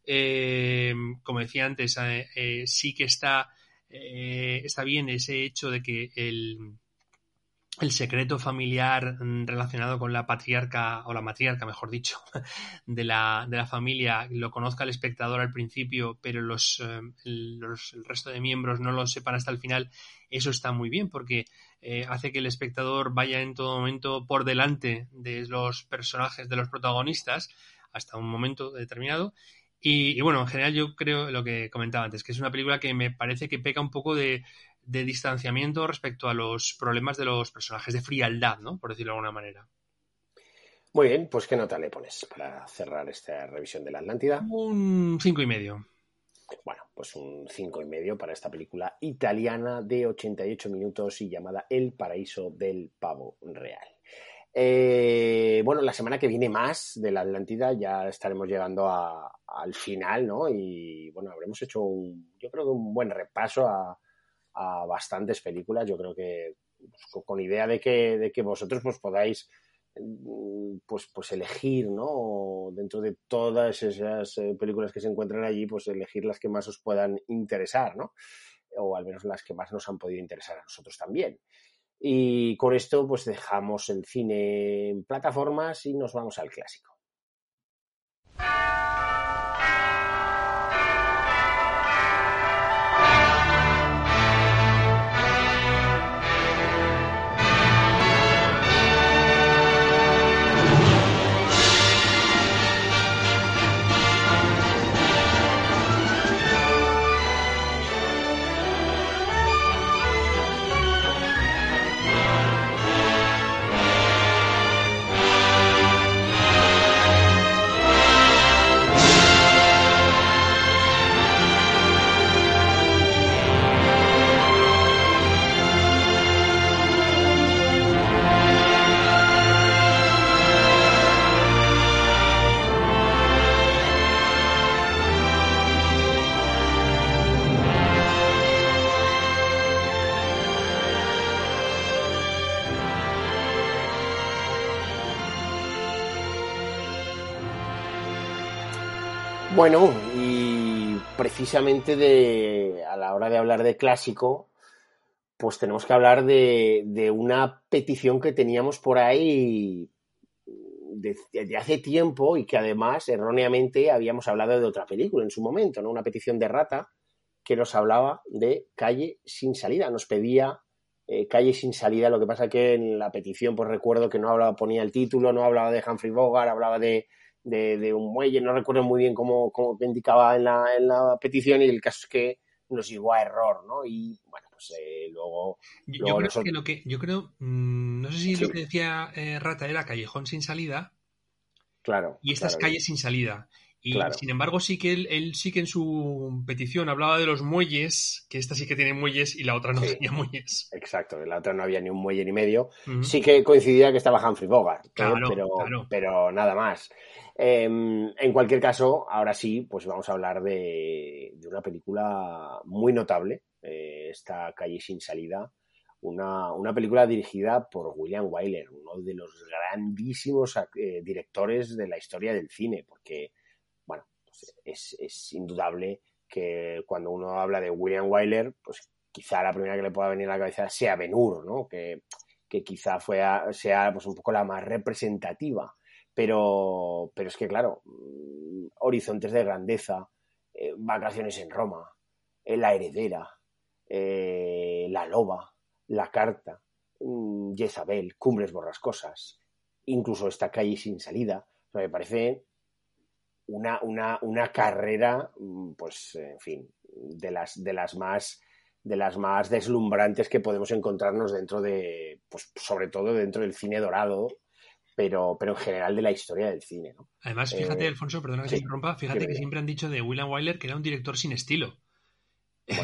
Eh, como decía antes, eh, eh, sí que está, está bien ese hecho de que el, el secreto familiar mm, relacionado con la patriarca, o la matriarca, mejor dicho, de la, de la familia, lo conozca el espectador al principio, pero los, eh, los, el resto de miembros no lo sepan hasta el final, eso está muy bien, porque eh, hace que el espectador vaya en todo momento por delante de los personajes, de los protagonistas, hasta un momento determinado. Y, y bueno, en general yo creo lo que comentaba antes, que es una película que me parece que peca un poco de de distanciamiento respecto a los problemas de los personajes, de frialdad, ¿no? Por decirlo de alguna manera. Muy bien, pues ¿qué nota le pones para cerrar esta revisión de la Atlántida? Un cinco y medio. Bueno, pues un cinco y medio para esta película italiana de 88 minutos y llamada El paraíso del pavo real. Eh, bueno, la semana que viene más de la Atlántida ya estaremos llegando al final, ¿no? Y bueno, habremos hecho un, yo creo que un buen repaso a, a bastantes películas. Yo creo que pues, con idea de que, de que vosotros pues, podáis mm, pues, pues elegir, ¿no? Dentro de todas esas eh, películas que se encuentran allí, pues elegir las que más os puedan interesar, ¿no? O al menos las que más nos han podido interesar a nosotros también. Y con esto, pues dejamos el cine en plataformas y nos vamos al clásico. Bueno, y precisamente de, a la hora de hablar de clásico, pues tenemos que hablar de, de una petición que teníamos por ahí de, hace tiempo y que además erróneamente habíamos hablado de otra película en su momento, ¿no? Una petición de Rata que nos hablaba de Calle sin salida, nos pedía eh, Calle sin salida, lo que pasa que en la petición pues recuerdo que no hablaba, ponía el título, no hablaba de Humphrey Bogart, hablaba de de, un muelle, no recuerdo muy bien cómo, cómo indicaba en la, en la, petición y el caso es que nos llegó a error, ¿no? Y bueno, pues eh, luego... Yo, creo que lo que, yo creo, mm, no sé si lo que decía eh, Rata era callejón sin salida. Claro. Y estas calles sin salida. Y sin embargo, sí que él, sí que en su petición hablaba de los muelles, que esta sí que tiene muelles y la otra no tenía muelles. Exacto, la otra no había ni un muelle ni medio. Sí que coincidía que estaba Humphrey Bogart, pero, pero nada más. Em, en cualquier caso, ahora sí, pues vamos a hablar de, una película muy notable, eh, esta calle sin salida, una, película dirigida por William Wyler, uno de los grandísimos eh, directores de la historia del cine, porque, pues es, indudable que cuando uno habla de William Wyler, pues quizá la primera que le pueda venir a la cabeza sea Ben Hur, ¿no? Que, quizá fue sea pues un poco la más representativa pero, pero es que, claro, mm, Horizontes de Grandeza, eh, Vacaciones en Roma, eh, La Heredera, eh, La Loba, La Carta, mm, Jezabel, Cumbres Borrascosas, incluso esta calle sin salida. me parece una, una, una, carrera, mm, pues, en fin, de las, de las más de las más deslumbrantes que podemos encontrarnos dentro de, pues sobre todo dentro del cine dorado pero, pero en general de la historia del cine. ¿no? Además, fíjate, eh, Alfonso, perdona que se interrumpa, fíjate que siempre han dicho de William Wyler que era un director sin estilo.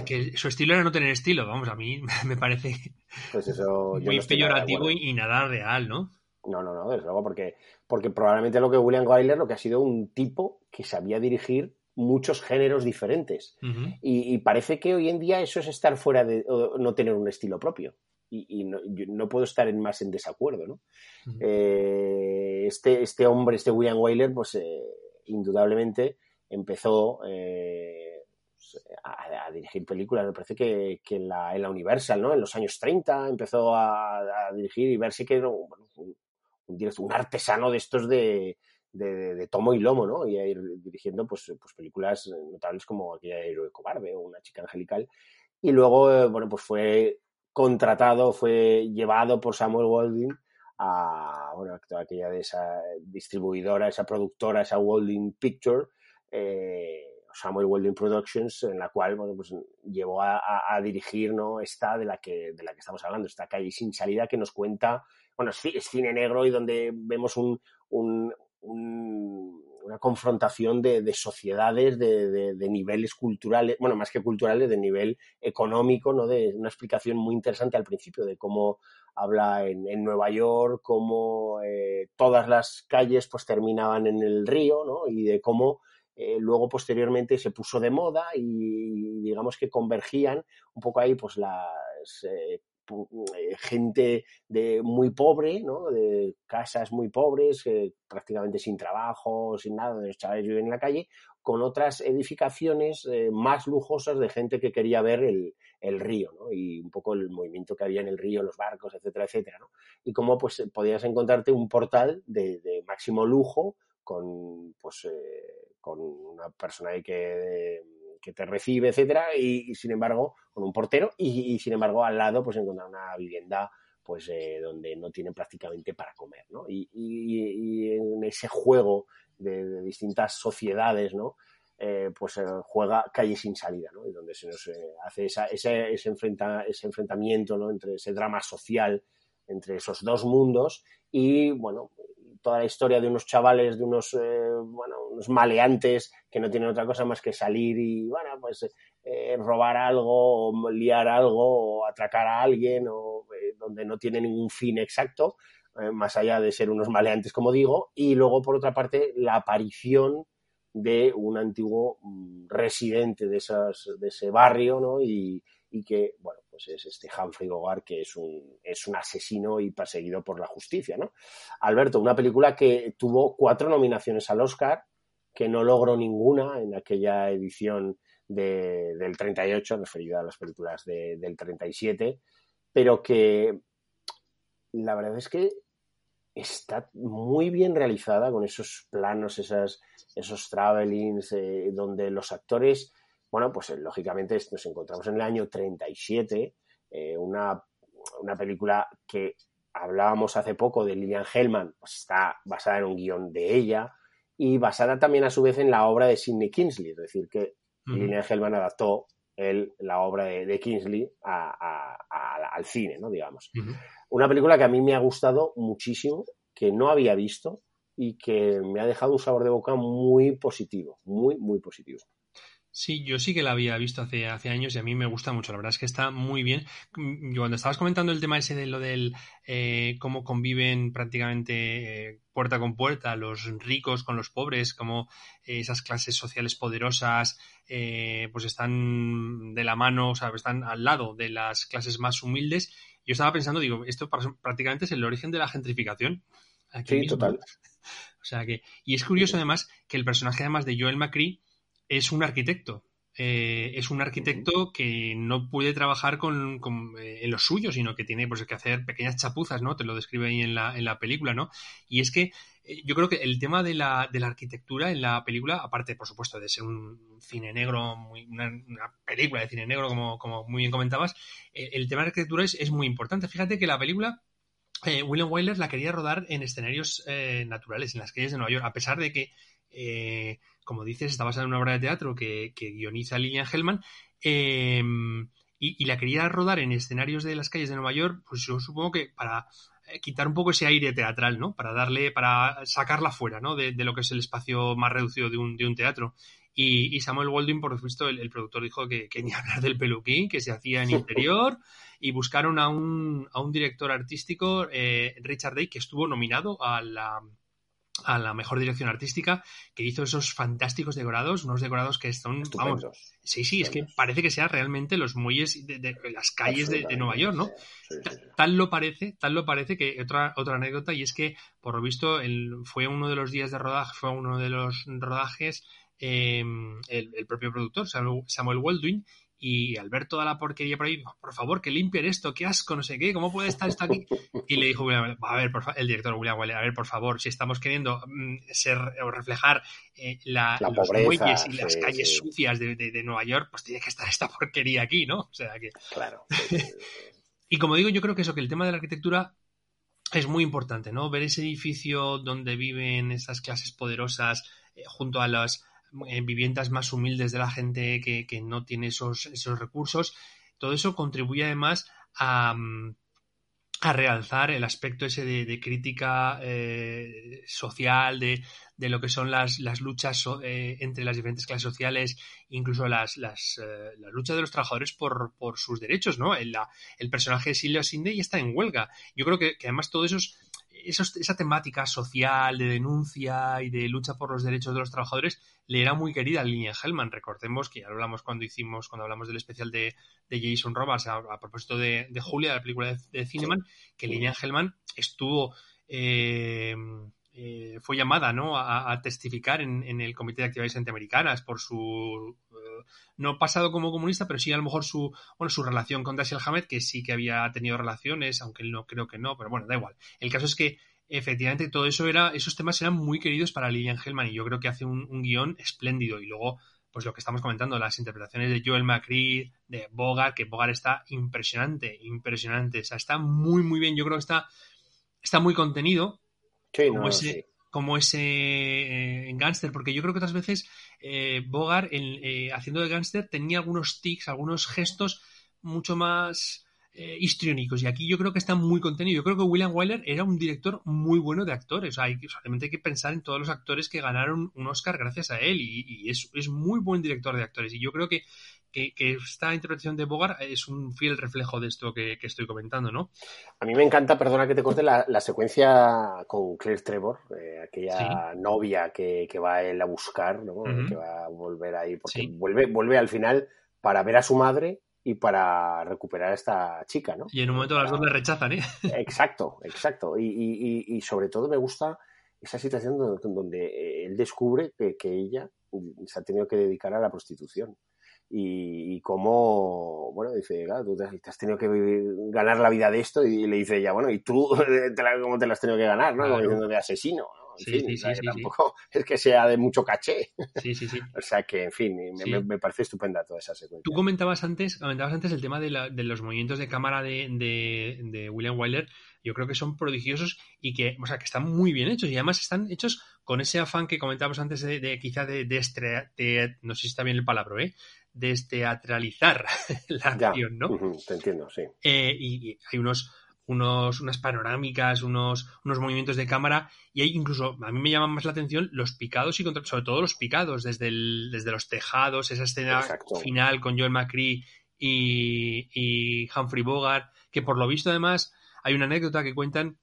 Que su estilo era no tener estilo, vamos, a mí me parece pues eso, muy peyorativo y, nada real, ¿no? No, no, no, desde luego, porque, porque probablemente lo que William Wyler lo que ha sido un tipo que sabía dirigir muchos géneros diferentes. y, parece que hoy en día eso es estar fuera de, no tener un estilo propio y, no, puedo estar en más en desacuerdo, ¿no? Eh, este, este hombre, este William Wyler, pues eh, indudablemente empezó, eh, a, dirigir películas. Me parece que, en, la, Universal, ¿no? En los años 30 empezó a, dirigir y verse que era un, un, artesano de estos de, de, tomo y lomo, ¿no? Y a ir dirigiendo pues, pues películas notables como aquella Héroe Cobarde o Una chica angelical. Y luego, eh, bueno, pues fue contratado, fue llevado por Samuel Goldwyn a, bueno, aquella de esa distribuidora, esa productora, esa Walding Picture, eh, Samuel Welding Productions, en la cual bueno, pues, llevó a, dirigir ¿no? esta de la, que, de la que estamos hablando, esta calle sin salida que nos cuenta, bueno, es, cine negro y donde vemos un, una confrontación de, sociedades, de, niveles culturales, bueno, más que culturales, de nivel económico, ¿no? De una explicación muy interesante al principio de cómo habla en, Nueva York, cómo eh, todas las calles pues terminaban en el río, ¿no? Y de cómo eh, luego posteriormente se puso de moda y digamos que convergían un poco ahí pues las eh, gente de muy pobre, ¿no? de casas muy pobres, prácticamente sin trabajo, sin nada, los chavales viven en la calle, con otras edificaciones más lujosas de gente que quería ver el, río, ¿no? y un poco el movimiento que había en el río, los barcos, etcétera, etcétera. ¿no? Y cómo pues podías encontrarte un portal de, de máximo lujo con pues con una persona ahí que, que te recibe, etcétera, y, sin embargo, con un portero, y, sin embargo, al lado, pues encontrar una vivienda pues eh, donde no tienen prácticamente para comer, ¿no? Y, en ese juego de, distintas sociedades, ¿no? Eh, pues eh, juega calle sin salida, ¿no? Y donde se nos hace esa, ese, ese, enfrenta, ese enfrentamiento, ¿no? Entre ese drama social entre esos dos mundos y, bueno, toda la historia de unos chavales, de unos, eh, bueno, unos maleantes que no tienen otra cosa más que salir y, bueno, pues eh, robar algo, o liar algo, o atracar a alguien, o eh, donde no tiene ningún fin exacto, más allá de ser unos maleantes, como digo, y luego, por otra parte, la aparición de un antiguo mm, residente de, esas, de ese barrio, ¿no? Y, y que, bueno, pues es este Humphrey Bogart que es un, es un asesino y perseguido por la justicia, ¿no? Alberto, una película que tuvo cuatro nominaciones al Oscar, que no logró ninguna en aquella edición de, del 38, referida a las películas de, del 37, pero que la verdad es que está muy bien realizada con esos planos, esas, esos travelings, eh, donde los actores bueno, pues eh, lógicamente nos encontramos en el año 37, eh, una, una, película que hablábamos hace poco de Lillian Hellman, pues está basada en un guion de ella y basada también a su vez en la obra de Sidney Kingsley, es decir, que Lillian Hellman adaptó la obra de, Kingsley al cine, ¿no? Digamos. Una película que a mí me ha gustado muchísimo, que no había visto y que me ha dejado un sabor de boca muy positivo, muy, muy positivo. Sí, yo sí que la había visto hace, hace años y a mí me gusta mucho. La verdad es que está muy bien. Mm, cuando estabas comentando el tema ese de lo del eh, cómo conviven prácticamente eh, puerta con puerta los ricos con los pobres, cómo eh, esas clases sociales poderosas pues están de la mano, o sea, están al lado de las clases más humildes. Yo estaba pensando, digo, esto prácticamente es el origen de la gentrificación. sí, total. O sea que, y es curioso además que el personaje además de Joel McCree es un arquitecto. Eh, es un arquitecto que no puede trabajar con, eh, en lo suyo, sino que tiene pues, que hacer pequeñas chapuzas, ¿no? Te lo describe ahí en la, en la película, ¿no? Y es que eh, yo creo que el tema de la, de la, arquitectura en la película, aparte, por supuesto, de ser un cine negro, muy, una, película de cine negro, como, como muy bien comentabas, el tema de la arquitectura es, es, muy importante. Fíjate que la película William Wyler la quería rodar en escenarios naturales, en las calles de Nueva York, a pesar de que como dices, está basada en una obra de teatro que, guioniza Lillian Hellman. Em, y, la quería rodar en escenarios de las calles de Nueva York, pues yo supongo que para eh, quitar un poco ese aire teatral, ¿no? Para darle, para sacarla fuera, ¿no? De, lo que es el espacio más reducido de un, de un teatro. Y, Samuel Waldwyn, por supuesto, el, productor dijo que, que, ni hablar del peluquín, que se hacía en interior, y buscaron a un, a un director artístico, eh, Richard Day, que estuvo nominado a la, a la mejor dirección artística, que hizo esos fantásticos decorados, unos decorados que son, vamos, sí, sí, es que parece que sean realmente los muelles de, las calles de, Nueva York, ¿no? Tal lo parece, tal lo parece que otra, otra anécdota, y es que, por lo visto, fue uno de los días de rodaje, fue uno de los rodajes em, el, propio productor, Samuel Waldwin, y al ver toda la porquería por ahí, por favor, que limpien esto, qué asco, no sé qué, ¿cómo puede estar esto aquí? Y le dijo William, a ver, por el director William Waller, a ver, por favor, si estamos queriendo mm, ser o reflejar eh, la, los muelles y las calles sucias de, de, Nueva York, pues tiene que estar esta porquería aquí, ¿no? O sea que... Claro. y como digo, yo creo que eso, que el tema de la arquitectura es muy importante, ¿no? Ver ese edificio donde viven esas clases poderosas eh, junto a las en viviendas más humildes de la gente que, no tiene esos, esos, recursos. Todo eso contribuye además a, mm, a realzar el aspecto ese de, crítica eh, social, de, de, lo que son las, las luchas eh, entre las diferentes clases sociales, incluso las, las, eh, luchas de los trabajadores por, por sus derechos, ¿no? El, el personaje de Silvia Sindey está en huelga. Yo creo que, que además todo eso es esa temática social de denuncia y de lucha por los derechos de los trabajadores le era muy querida a Lilian Hellman. Recordemos que ya lo hablamos cuando hicimos, cuando hablamos del especial de, Jason Roberts a, propósito de, Julia, de la película de, Cineman, que Lilian Hellman estuvo eh, eh, fue llamada ¿no? a, testificar en, el Comité de Actividades Antiamericanas por su eh, no pasado como comunista, pero sí a lo mejor su bueno su relación con Dashiell Hammett, que sí que había tenido relaciones, aunque él no creo que no, pero bueno, da igual. El caso es que efectivamente todo eso era, esos temas eran muy queridos para Lillian Hellman y yo creo que hace un, guion espléndido. Y luego, pues lo que estamos comentando, las interpretaciones de Joel McCree, de Bogart, que Bogart está impresionante, impresionante. O sea, está muy, muy bien. Yo creo que está, está muy contenido como, ese, como ese eh, gánster, porque yo creo que otras veces eh, Bogart, eh, haciendo de gánster, tenía algunos tics, algunos gestos mucho más eh, histriónicos. Y aquí yo creo que está muy contenido. Yo creo que William Wyler era un director muy bueno de actores. hay, solamente hay que pensar en todos los actores que ganaron un Oscar gracias a él. Y, es, es, muy buen director de actores. Y yo creo que que, esta interpretación de Bogart es un fiel reflejo de esto que, estoy comentando, ¿no? A mí me encanta, perdona que te corte, la, secuencia con Claire Trevor, eh, aquella novia que, va él a buscar, ¿no? Que va a volver ahí, porque vuelve, vuelve al final para ver a su madre y para recuperar a esta chica, ¿no? Y en un momento las dos le rechazan, ¿eh? Exacto, exacto. Y, sobre todo me gusta esa situación donde, él descubre que, que, ella se ha tenido que dedicar a la prostitución y, cómo, bueno, dice, claro, tú te, has tenido que ganar la vida de esto y le dice ella, bueno, ¿y tú cómo te la has tenido que ganar? ¿no? Como diciendo de asesino. Sí, sí, sí, tampoco es que sea de mucho caché. Sí, sí, sí. o sea que, en fin, me, parece estupenda toda esa secuencia. Tú comentabas antes, comentabas antes el tema de, la, de los movimientos de cámara de, de, de William Wyler. Yo creo que son prodigiosos y que, o sea, que están muy bien hechos y además están hechos con ese afán que comentábamos antes de, de quizá de, de, no sé si está bien el palabra, ¿eh? desteatralizar la acción, ¿no? te entiendo, sí. Eh, y, hay unos, unos, unas panorámicas, unos, unos movimientos de cámara y hay incluso, a mí me llaman más la atención los picados y sobre todo los picados, desde, el, desde los tejados, esa escena final con Joel McCree y, y Humphrey Bogart, que por lo visto además hay una anécdota que cuentan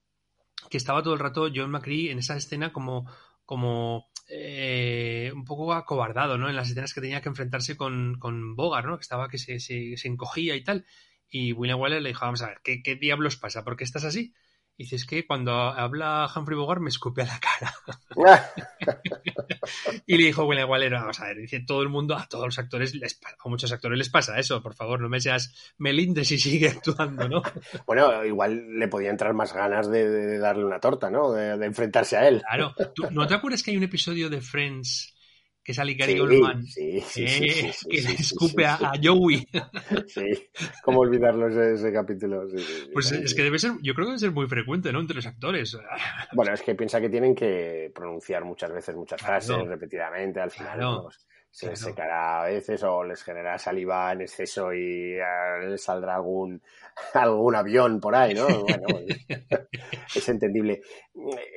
que estaba todo el rato Joel McCree en esa escena como como eh, un poco acobardado, ¿no? En las escenas que tenía que enfrentarse con, con Bogart, ¿no? Que estaba que se, se, se, encogía y tal. Y William Waller le dijo, vamos a ver, ¿qué, ¿qué, diablos pasa? ¿Por qué estás así? Y dices que cuando habla Humphrey Bogart me escupe a la cara. y le dijo William Waller, vamos a ver, dice todo el mundo, a todos los actores, les, a muchos actores les pasa eso, por favor, no me seas Melindes y sigue actuando, ¿no? bueno, igual le podía entrar más ganas de, darle una torta, ¿no? De, de enfrentarse a él. Claro, ¿no te acuerdas que hay un episodio de Friends que sale Gary Goldman, sí, sí, eh, que le escupe a, Joey. Sí, cómo olvidarlo ese, capítulo. pues es que debe ser, yo creo que debe ser muy frecuente, ¿no? Entre los actores. Bueno, es que piensa que tienen que pronunciar muchas veces muchas frases repetidamente, al final se les secará a veces o les genera saliva en exceso y eh, saldrá algún, algún avión por ahí, ¿no? Bueno, es entendible.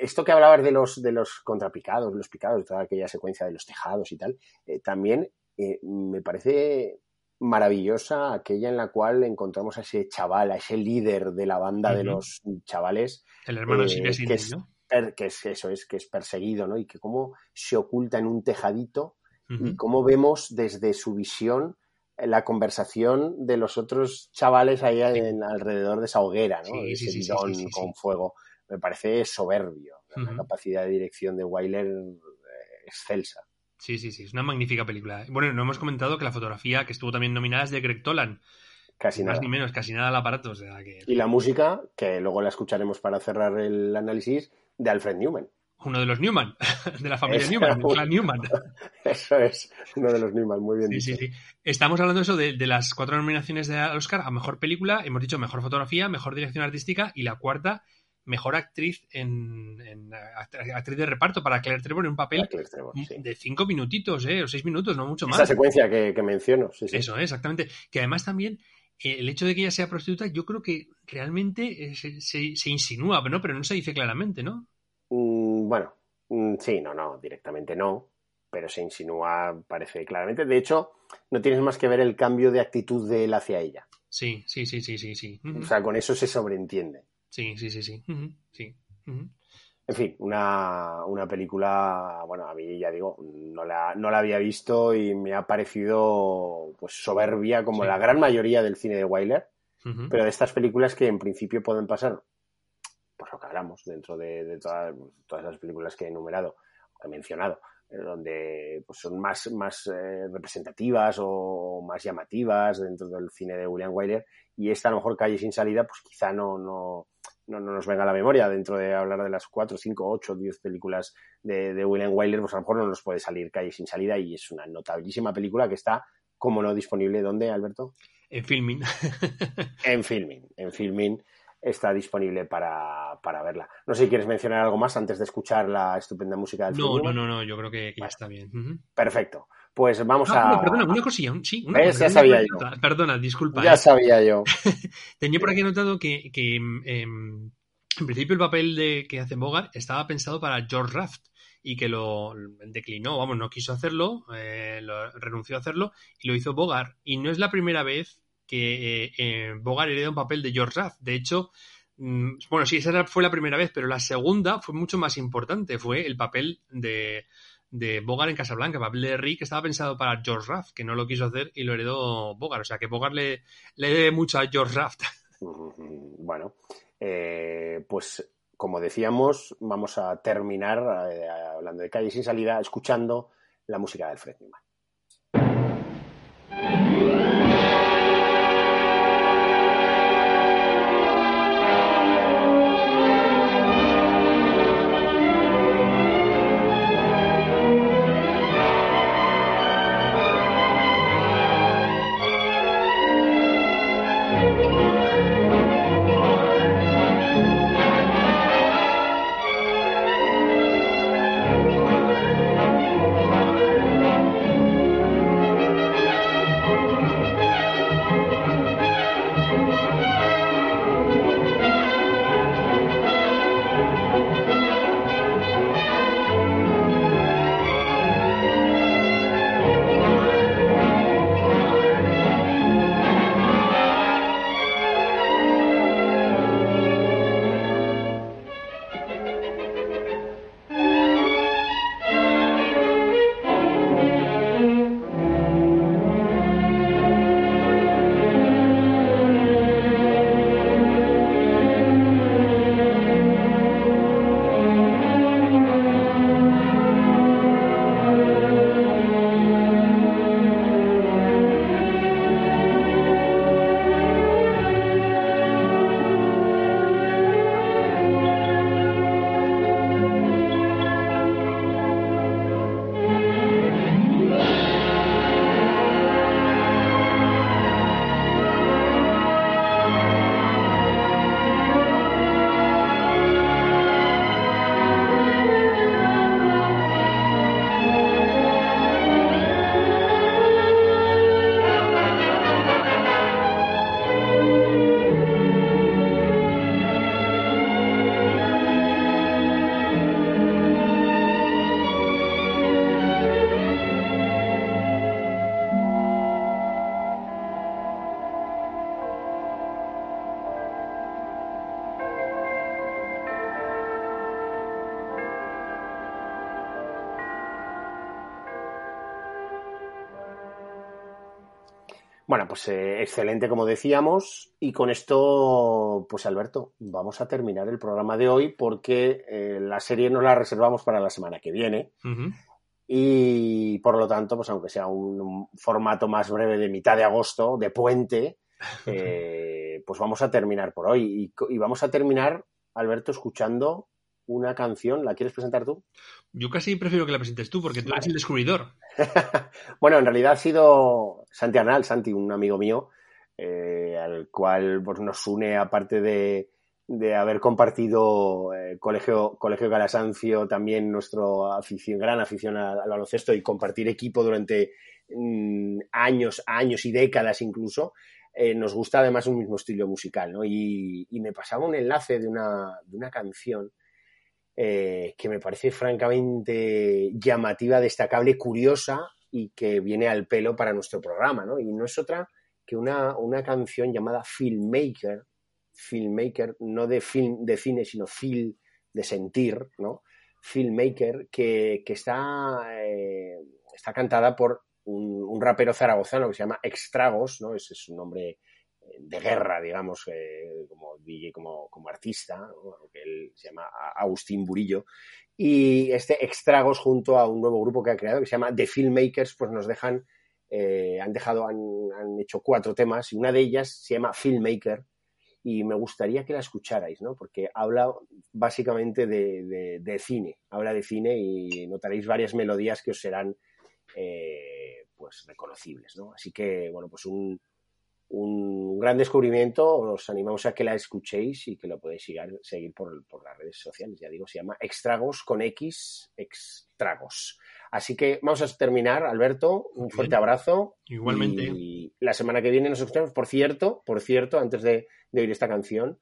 Esto que hablabas de los, de los contrapicados, los picados, toda aquella secuencia de los tejados y tal, eh, también eh, me parece maravillosa aquella en la cual encontramos a ese chaval, a ese líder de la banda de los chavales. El hermano que es, ¿no? que es eso, es que es perseguido, ¿no? Y que cómo se oculta en un tejadito y cómo vemos desde su visión eh, la conversación de los otros chavales ahí en, alrededor de esa hoguera, ¿no? ese con fuego. Me parece soberbio. La capacidad de dirección de Wyler eh, excelsa. Sí, sí, sí, es una magnífica película. Bueno, no hemos comentado que la fotografía que estuvo también nominada es de Greg Tolan. Casi Más nada. ni menos, casi nada al aparato. O sea que Y la música, que luego la escucharemos para cerrar el análisis, de Alfred Newman. Uno de los Newman, de la familia Newman, del clan Newman. Eso es uno de los Newman, muy bien Sí, dicho. sí, sí. Estamos hablando eso de, de las cuatro nominaciones de Oscar a mejor película. Hemos dicho mejor fotografía, mejor dirección artística y la cuarta, mejor actriz en, en act- actriz de reparto para Claire Trevor en un papel Trevor, sí. de cinco minutitos, ¿eh? O seis minutos, no mucho Esa más. secuencia que, que menciono, sí, sí. Eso, ¿eh? exactamente. Que además también eh, el hecho de que ella sea prostituta, yo creo que realmente eh, se, se- se insinúa, ¿no? Pero no se dice claramente, ¿no? Mm, bueno, mm, sí, no, no, directamente no, pero se insinúa, parece claramente. De hecho, no tienes más que ver el cambio de actitud de él hacia ella. Sí, sí, sí, sí, sí, sí. O sea, con eso se sobreentiende. Sí, sí, sí, sí. Sí. En fin, una, una película, bueno, a mí ya digo, no la, no la había visto y me ha parecido pues soberbia como Sí. la gran mayoría del cine de Wyler, Ujú. pero de estas películas que en principio pueden pasar, pues lo que hablamos dentro de, de todas, todas las películas que he enumerado, que he mencionado, eh, donde pues, son más, más eh, representativas o más llamativas dentro del cine de William Wyler y esta a lo mejor Calle sin salida, pues quizá no, no, no, no nos venga a la memoria dentro de hablar de las cuatro, cinco, ocho, diez películas de, de William Wyler, pues a lo mejor no nos puede salir Calle sin salida y es una notabilísima película que está, como no, disponible. ¿Dónde, Alberto? En filming. En Filmin. En Filmin está disponible para, para verla. No sé si quieres mencionar algo más antes de escuchar la estupenda música del No, no, no, no, yo creo que, que ya está bien. Perfecto. Pues vamos Ah, a... no, perdona, una cosilla, un- sí, una ¿Ves? cosa, Ya una sabía. Perdona, disculpa. Ya eh. sabía yo. Tenía por aquí anotado que, que, em, en principio el papel de que hace Bogart estaba pensado para George Raft y que lo declinó, vamos, no quiso hacerlo, eh, lo- renunció a hacerlo y lo hizo Bogart. Y no es la primera vez que eh, eh, Bogart hereda un papel de George Raft. De hecho, mm, bueno, sí, esa fue la primera vez, pero la segunda fue mucho más importante. Fue el papel de, de Bogart en Casablanca, el papel de Rick, que estaba pensado para George Raft, que no lo quiso hacer y lo heredó Bogart. O sea que Bogart le, le debe mucho a George Raft. Bueno, eh, pues como decíamos, vamos a terminar eh, hablando de Calle sin salida, escuchando la música de Alfred Newman. Bueno, pues eh, excelente como decíamos y con esto, pues Alberto, vamos a terminar el programa de hoy porque eh, la serie nos la reservamos para la semana que viene y por lo tanto, pues aunque sea un formato más breve de mitad de agosto, de puente, eh, pues vamos a terminar por hoy. Y, vamos a terminar, Alberto, escuchando una canción. ¿La quieres presentar tú? Yo casi prefiero que la presentes tú, porque tú eres el descubridor. bueno, en realidad ha sido Santi Arnal, Santi, un amigo mío, eh, al cual pues, nos une, aparte de, de haber compartido eh, Colegio, Colegio Calasancio, también nuestro afición, gran afición al, baloncesto y compartir equipo durante mm, años, años y décadas incluso, eh, nos gusta además un mismo estilo musical, ¿no? Y, me pasaba un enlace de una, de una canción eh, que me parece francamente llamativa, destacable, curiosa y que viene al pelo para nuestro programa, ¿no? Y no es otra que una, una canción llamada Filmmaker, filmmaker, no de film de cine, sino film de sentir, ¿no? Filmmaker, que, que está, eh, está cantada por un, rapero zaragozano que se llama Extragos, ¿no? Ese es un nombre de guerra, digamos, eh, como DJ, como, como artista, que él se llama Agustín Burillo. Y este Extragos, junto a un nuevo grupo que ha creado, que se llama The Filmmakers, pues nos dejan, han dejado, han, han, hecho cuatro temas, y una de ellas se llama Filmmaker, y me gustaría que la escucharais, ¿no? Porque habla básicamente de, cine, habla de cine y notaréis varias melodías que os serán eh, pues reconocibles, ¿no? Así que, bueno, pues un, un, gran descubrimiento, os animamos a que la escuchéis y que lo podéis seguir, seguir por, por, las redes sociales, ya digo, se llama Extragos con X, Extragos. Así que vamos a terminar, Alberto, un fuerte abrazo. Igualmente. Y la semana que viene nos escuchamos. Por cierto, por cierto, antes de, oír esta canción,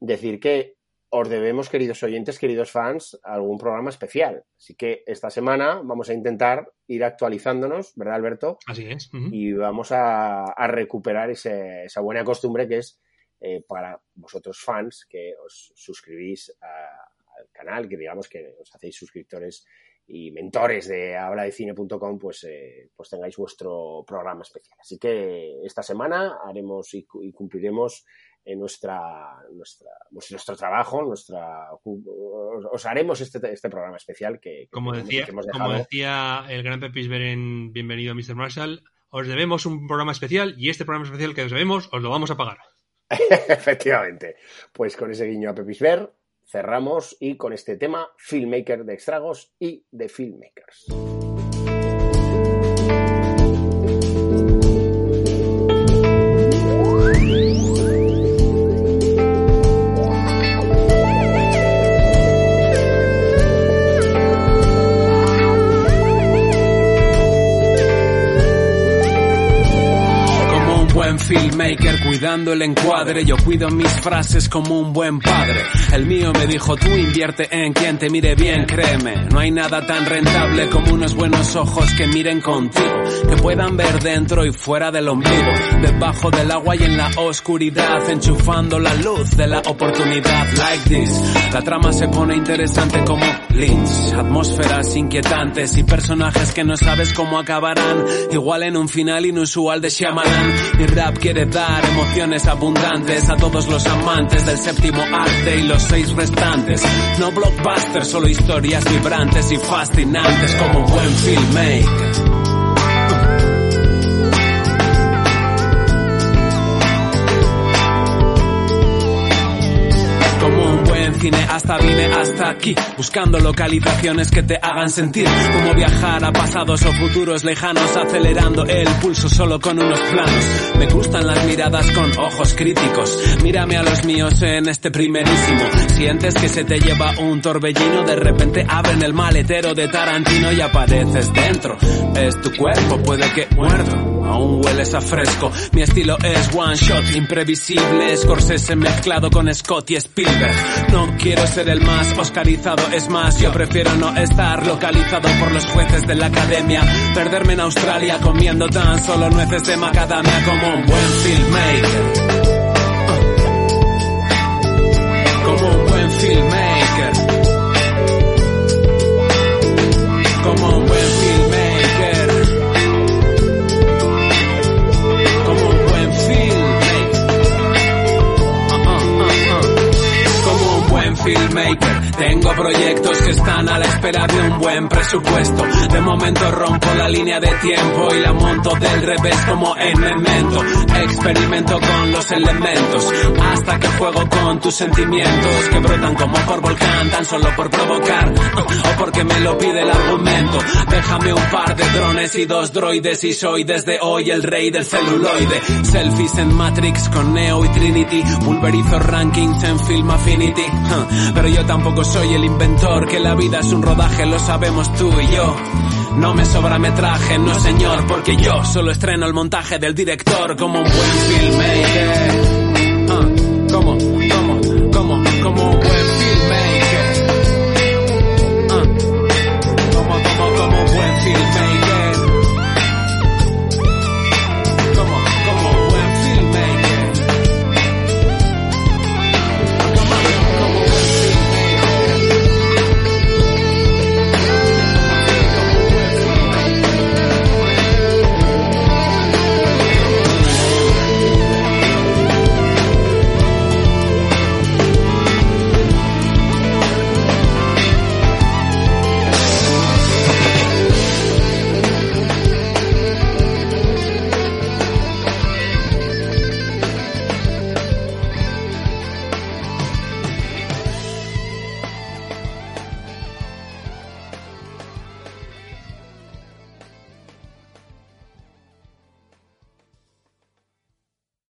decir que os debemos, queridos oyentes, queridos fans, algún programa especial. Así que esta semana vamos a intentar ir actualizándonos, ¿verdad, Alberto? Así es. Y vamos a, recuperar esa buena costumbre que es eh, para vosotros fans que os suscribís al canal, que digamos que os hacéis suscriptores y mentores de habladecine.com, pues, eh, pues tengáis vuestro programa especial. Así que esta semana haremos y, cumpliremos en nuestra, nuestra, pues, nuestro trabajo, nuestra, os, haremos este, este programa especial que, como, decía, como decía el gran Pepisber en Bienvenido a Mr. Marshall, os debemos un programa especial y este programa especial que os debemos os lo vamos a pagar. Efectivamente. Pues con ese guiño a Pepisber, cerramos y con este tema Filmmaker de Extragos y de Filmmakers. Filmmaker cuidando el encuadre. Yo cuido mis frases como un buen padre. El mío me dijo, tú invierte en quien te mire bien, créeme. No hay nada tan rentable como unos buenos ojos que miren contigo. Que puedan ver dentro y fuera del ombligo. Debajo del agua y en la oscuridad. Enchufando la luz de la oportunidad. Like this. La trama se pone interesante como Lynch. Atmósferas inquietantes y personajes que no sabes cómo acabarán. Igual en un final inusual de Shyamalan. Quiere dar emociones abundantes a todos los amantes del séptimo arte y los seis restantes. No blockbusters, solo historias vibrantes y fascinantes como un buen filmmaker. Hasta vine hasta aquí, buscando localizaciones que te hagan sentir como viajar a pasados o futuros lejanos, acelerando el pulso solo con unos planos. Me gustan las miradas con ojos críticos, mírame a los míos en este primerísimo. Sientes que se te lleva un torbellino, de repente abren el maletero de Tarantino y apareces dentro. Es tu cuerpo, puede que muerdo aún hueles a fresco. Mi estilo es one shot, imprevisible, Scorsese mezclado con Scott y Spielberg. No quiero ser el más oscarizado, es más, yo prefiero no estar localizado por los jueces de la academia. Perderme en Australia comiendo tan solo nueces de macadamia como un buen filmmaker. Como un buen filmmaker. Filmmaker. Tengo proyectos que están a la espera de un buen presupuesto. De momento rompo la línea de tiempo y la monto del revés como en memento. Experimento con los elementos hasta que juego con tus sentimientos que brotan como por volcán tan solo por provocar o porque me lo pide el argumento. Déjame un par de drones y dos droides y soy desde hoy el rey del celuloide. Selfies en Matrix con Neo y Trinity, pulverizo rankings en Film Affinity. Pero yo tampoco soy el inventor, que la vida es un rodaje, lo sabemos tú y yo. No me sobra metraje, no señor, porque yo solo estreno el montaje del director como un buen filmmaker. Ah, como, como, como,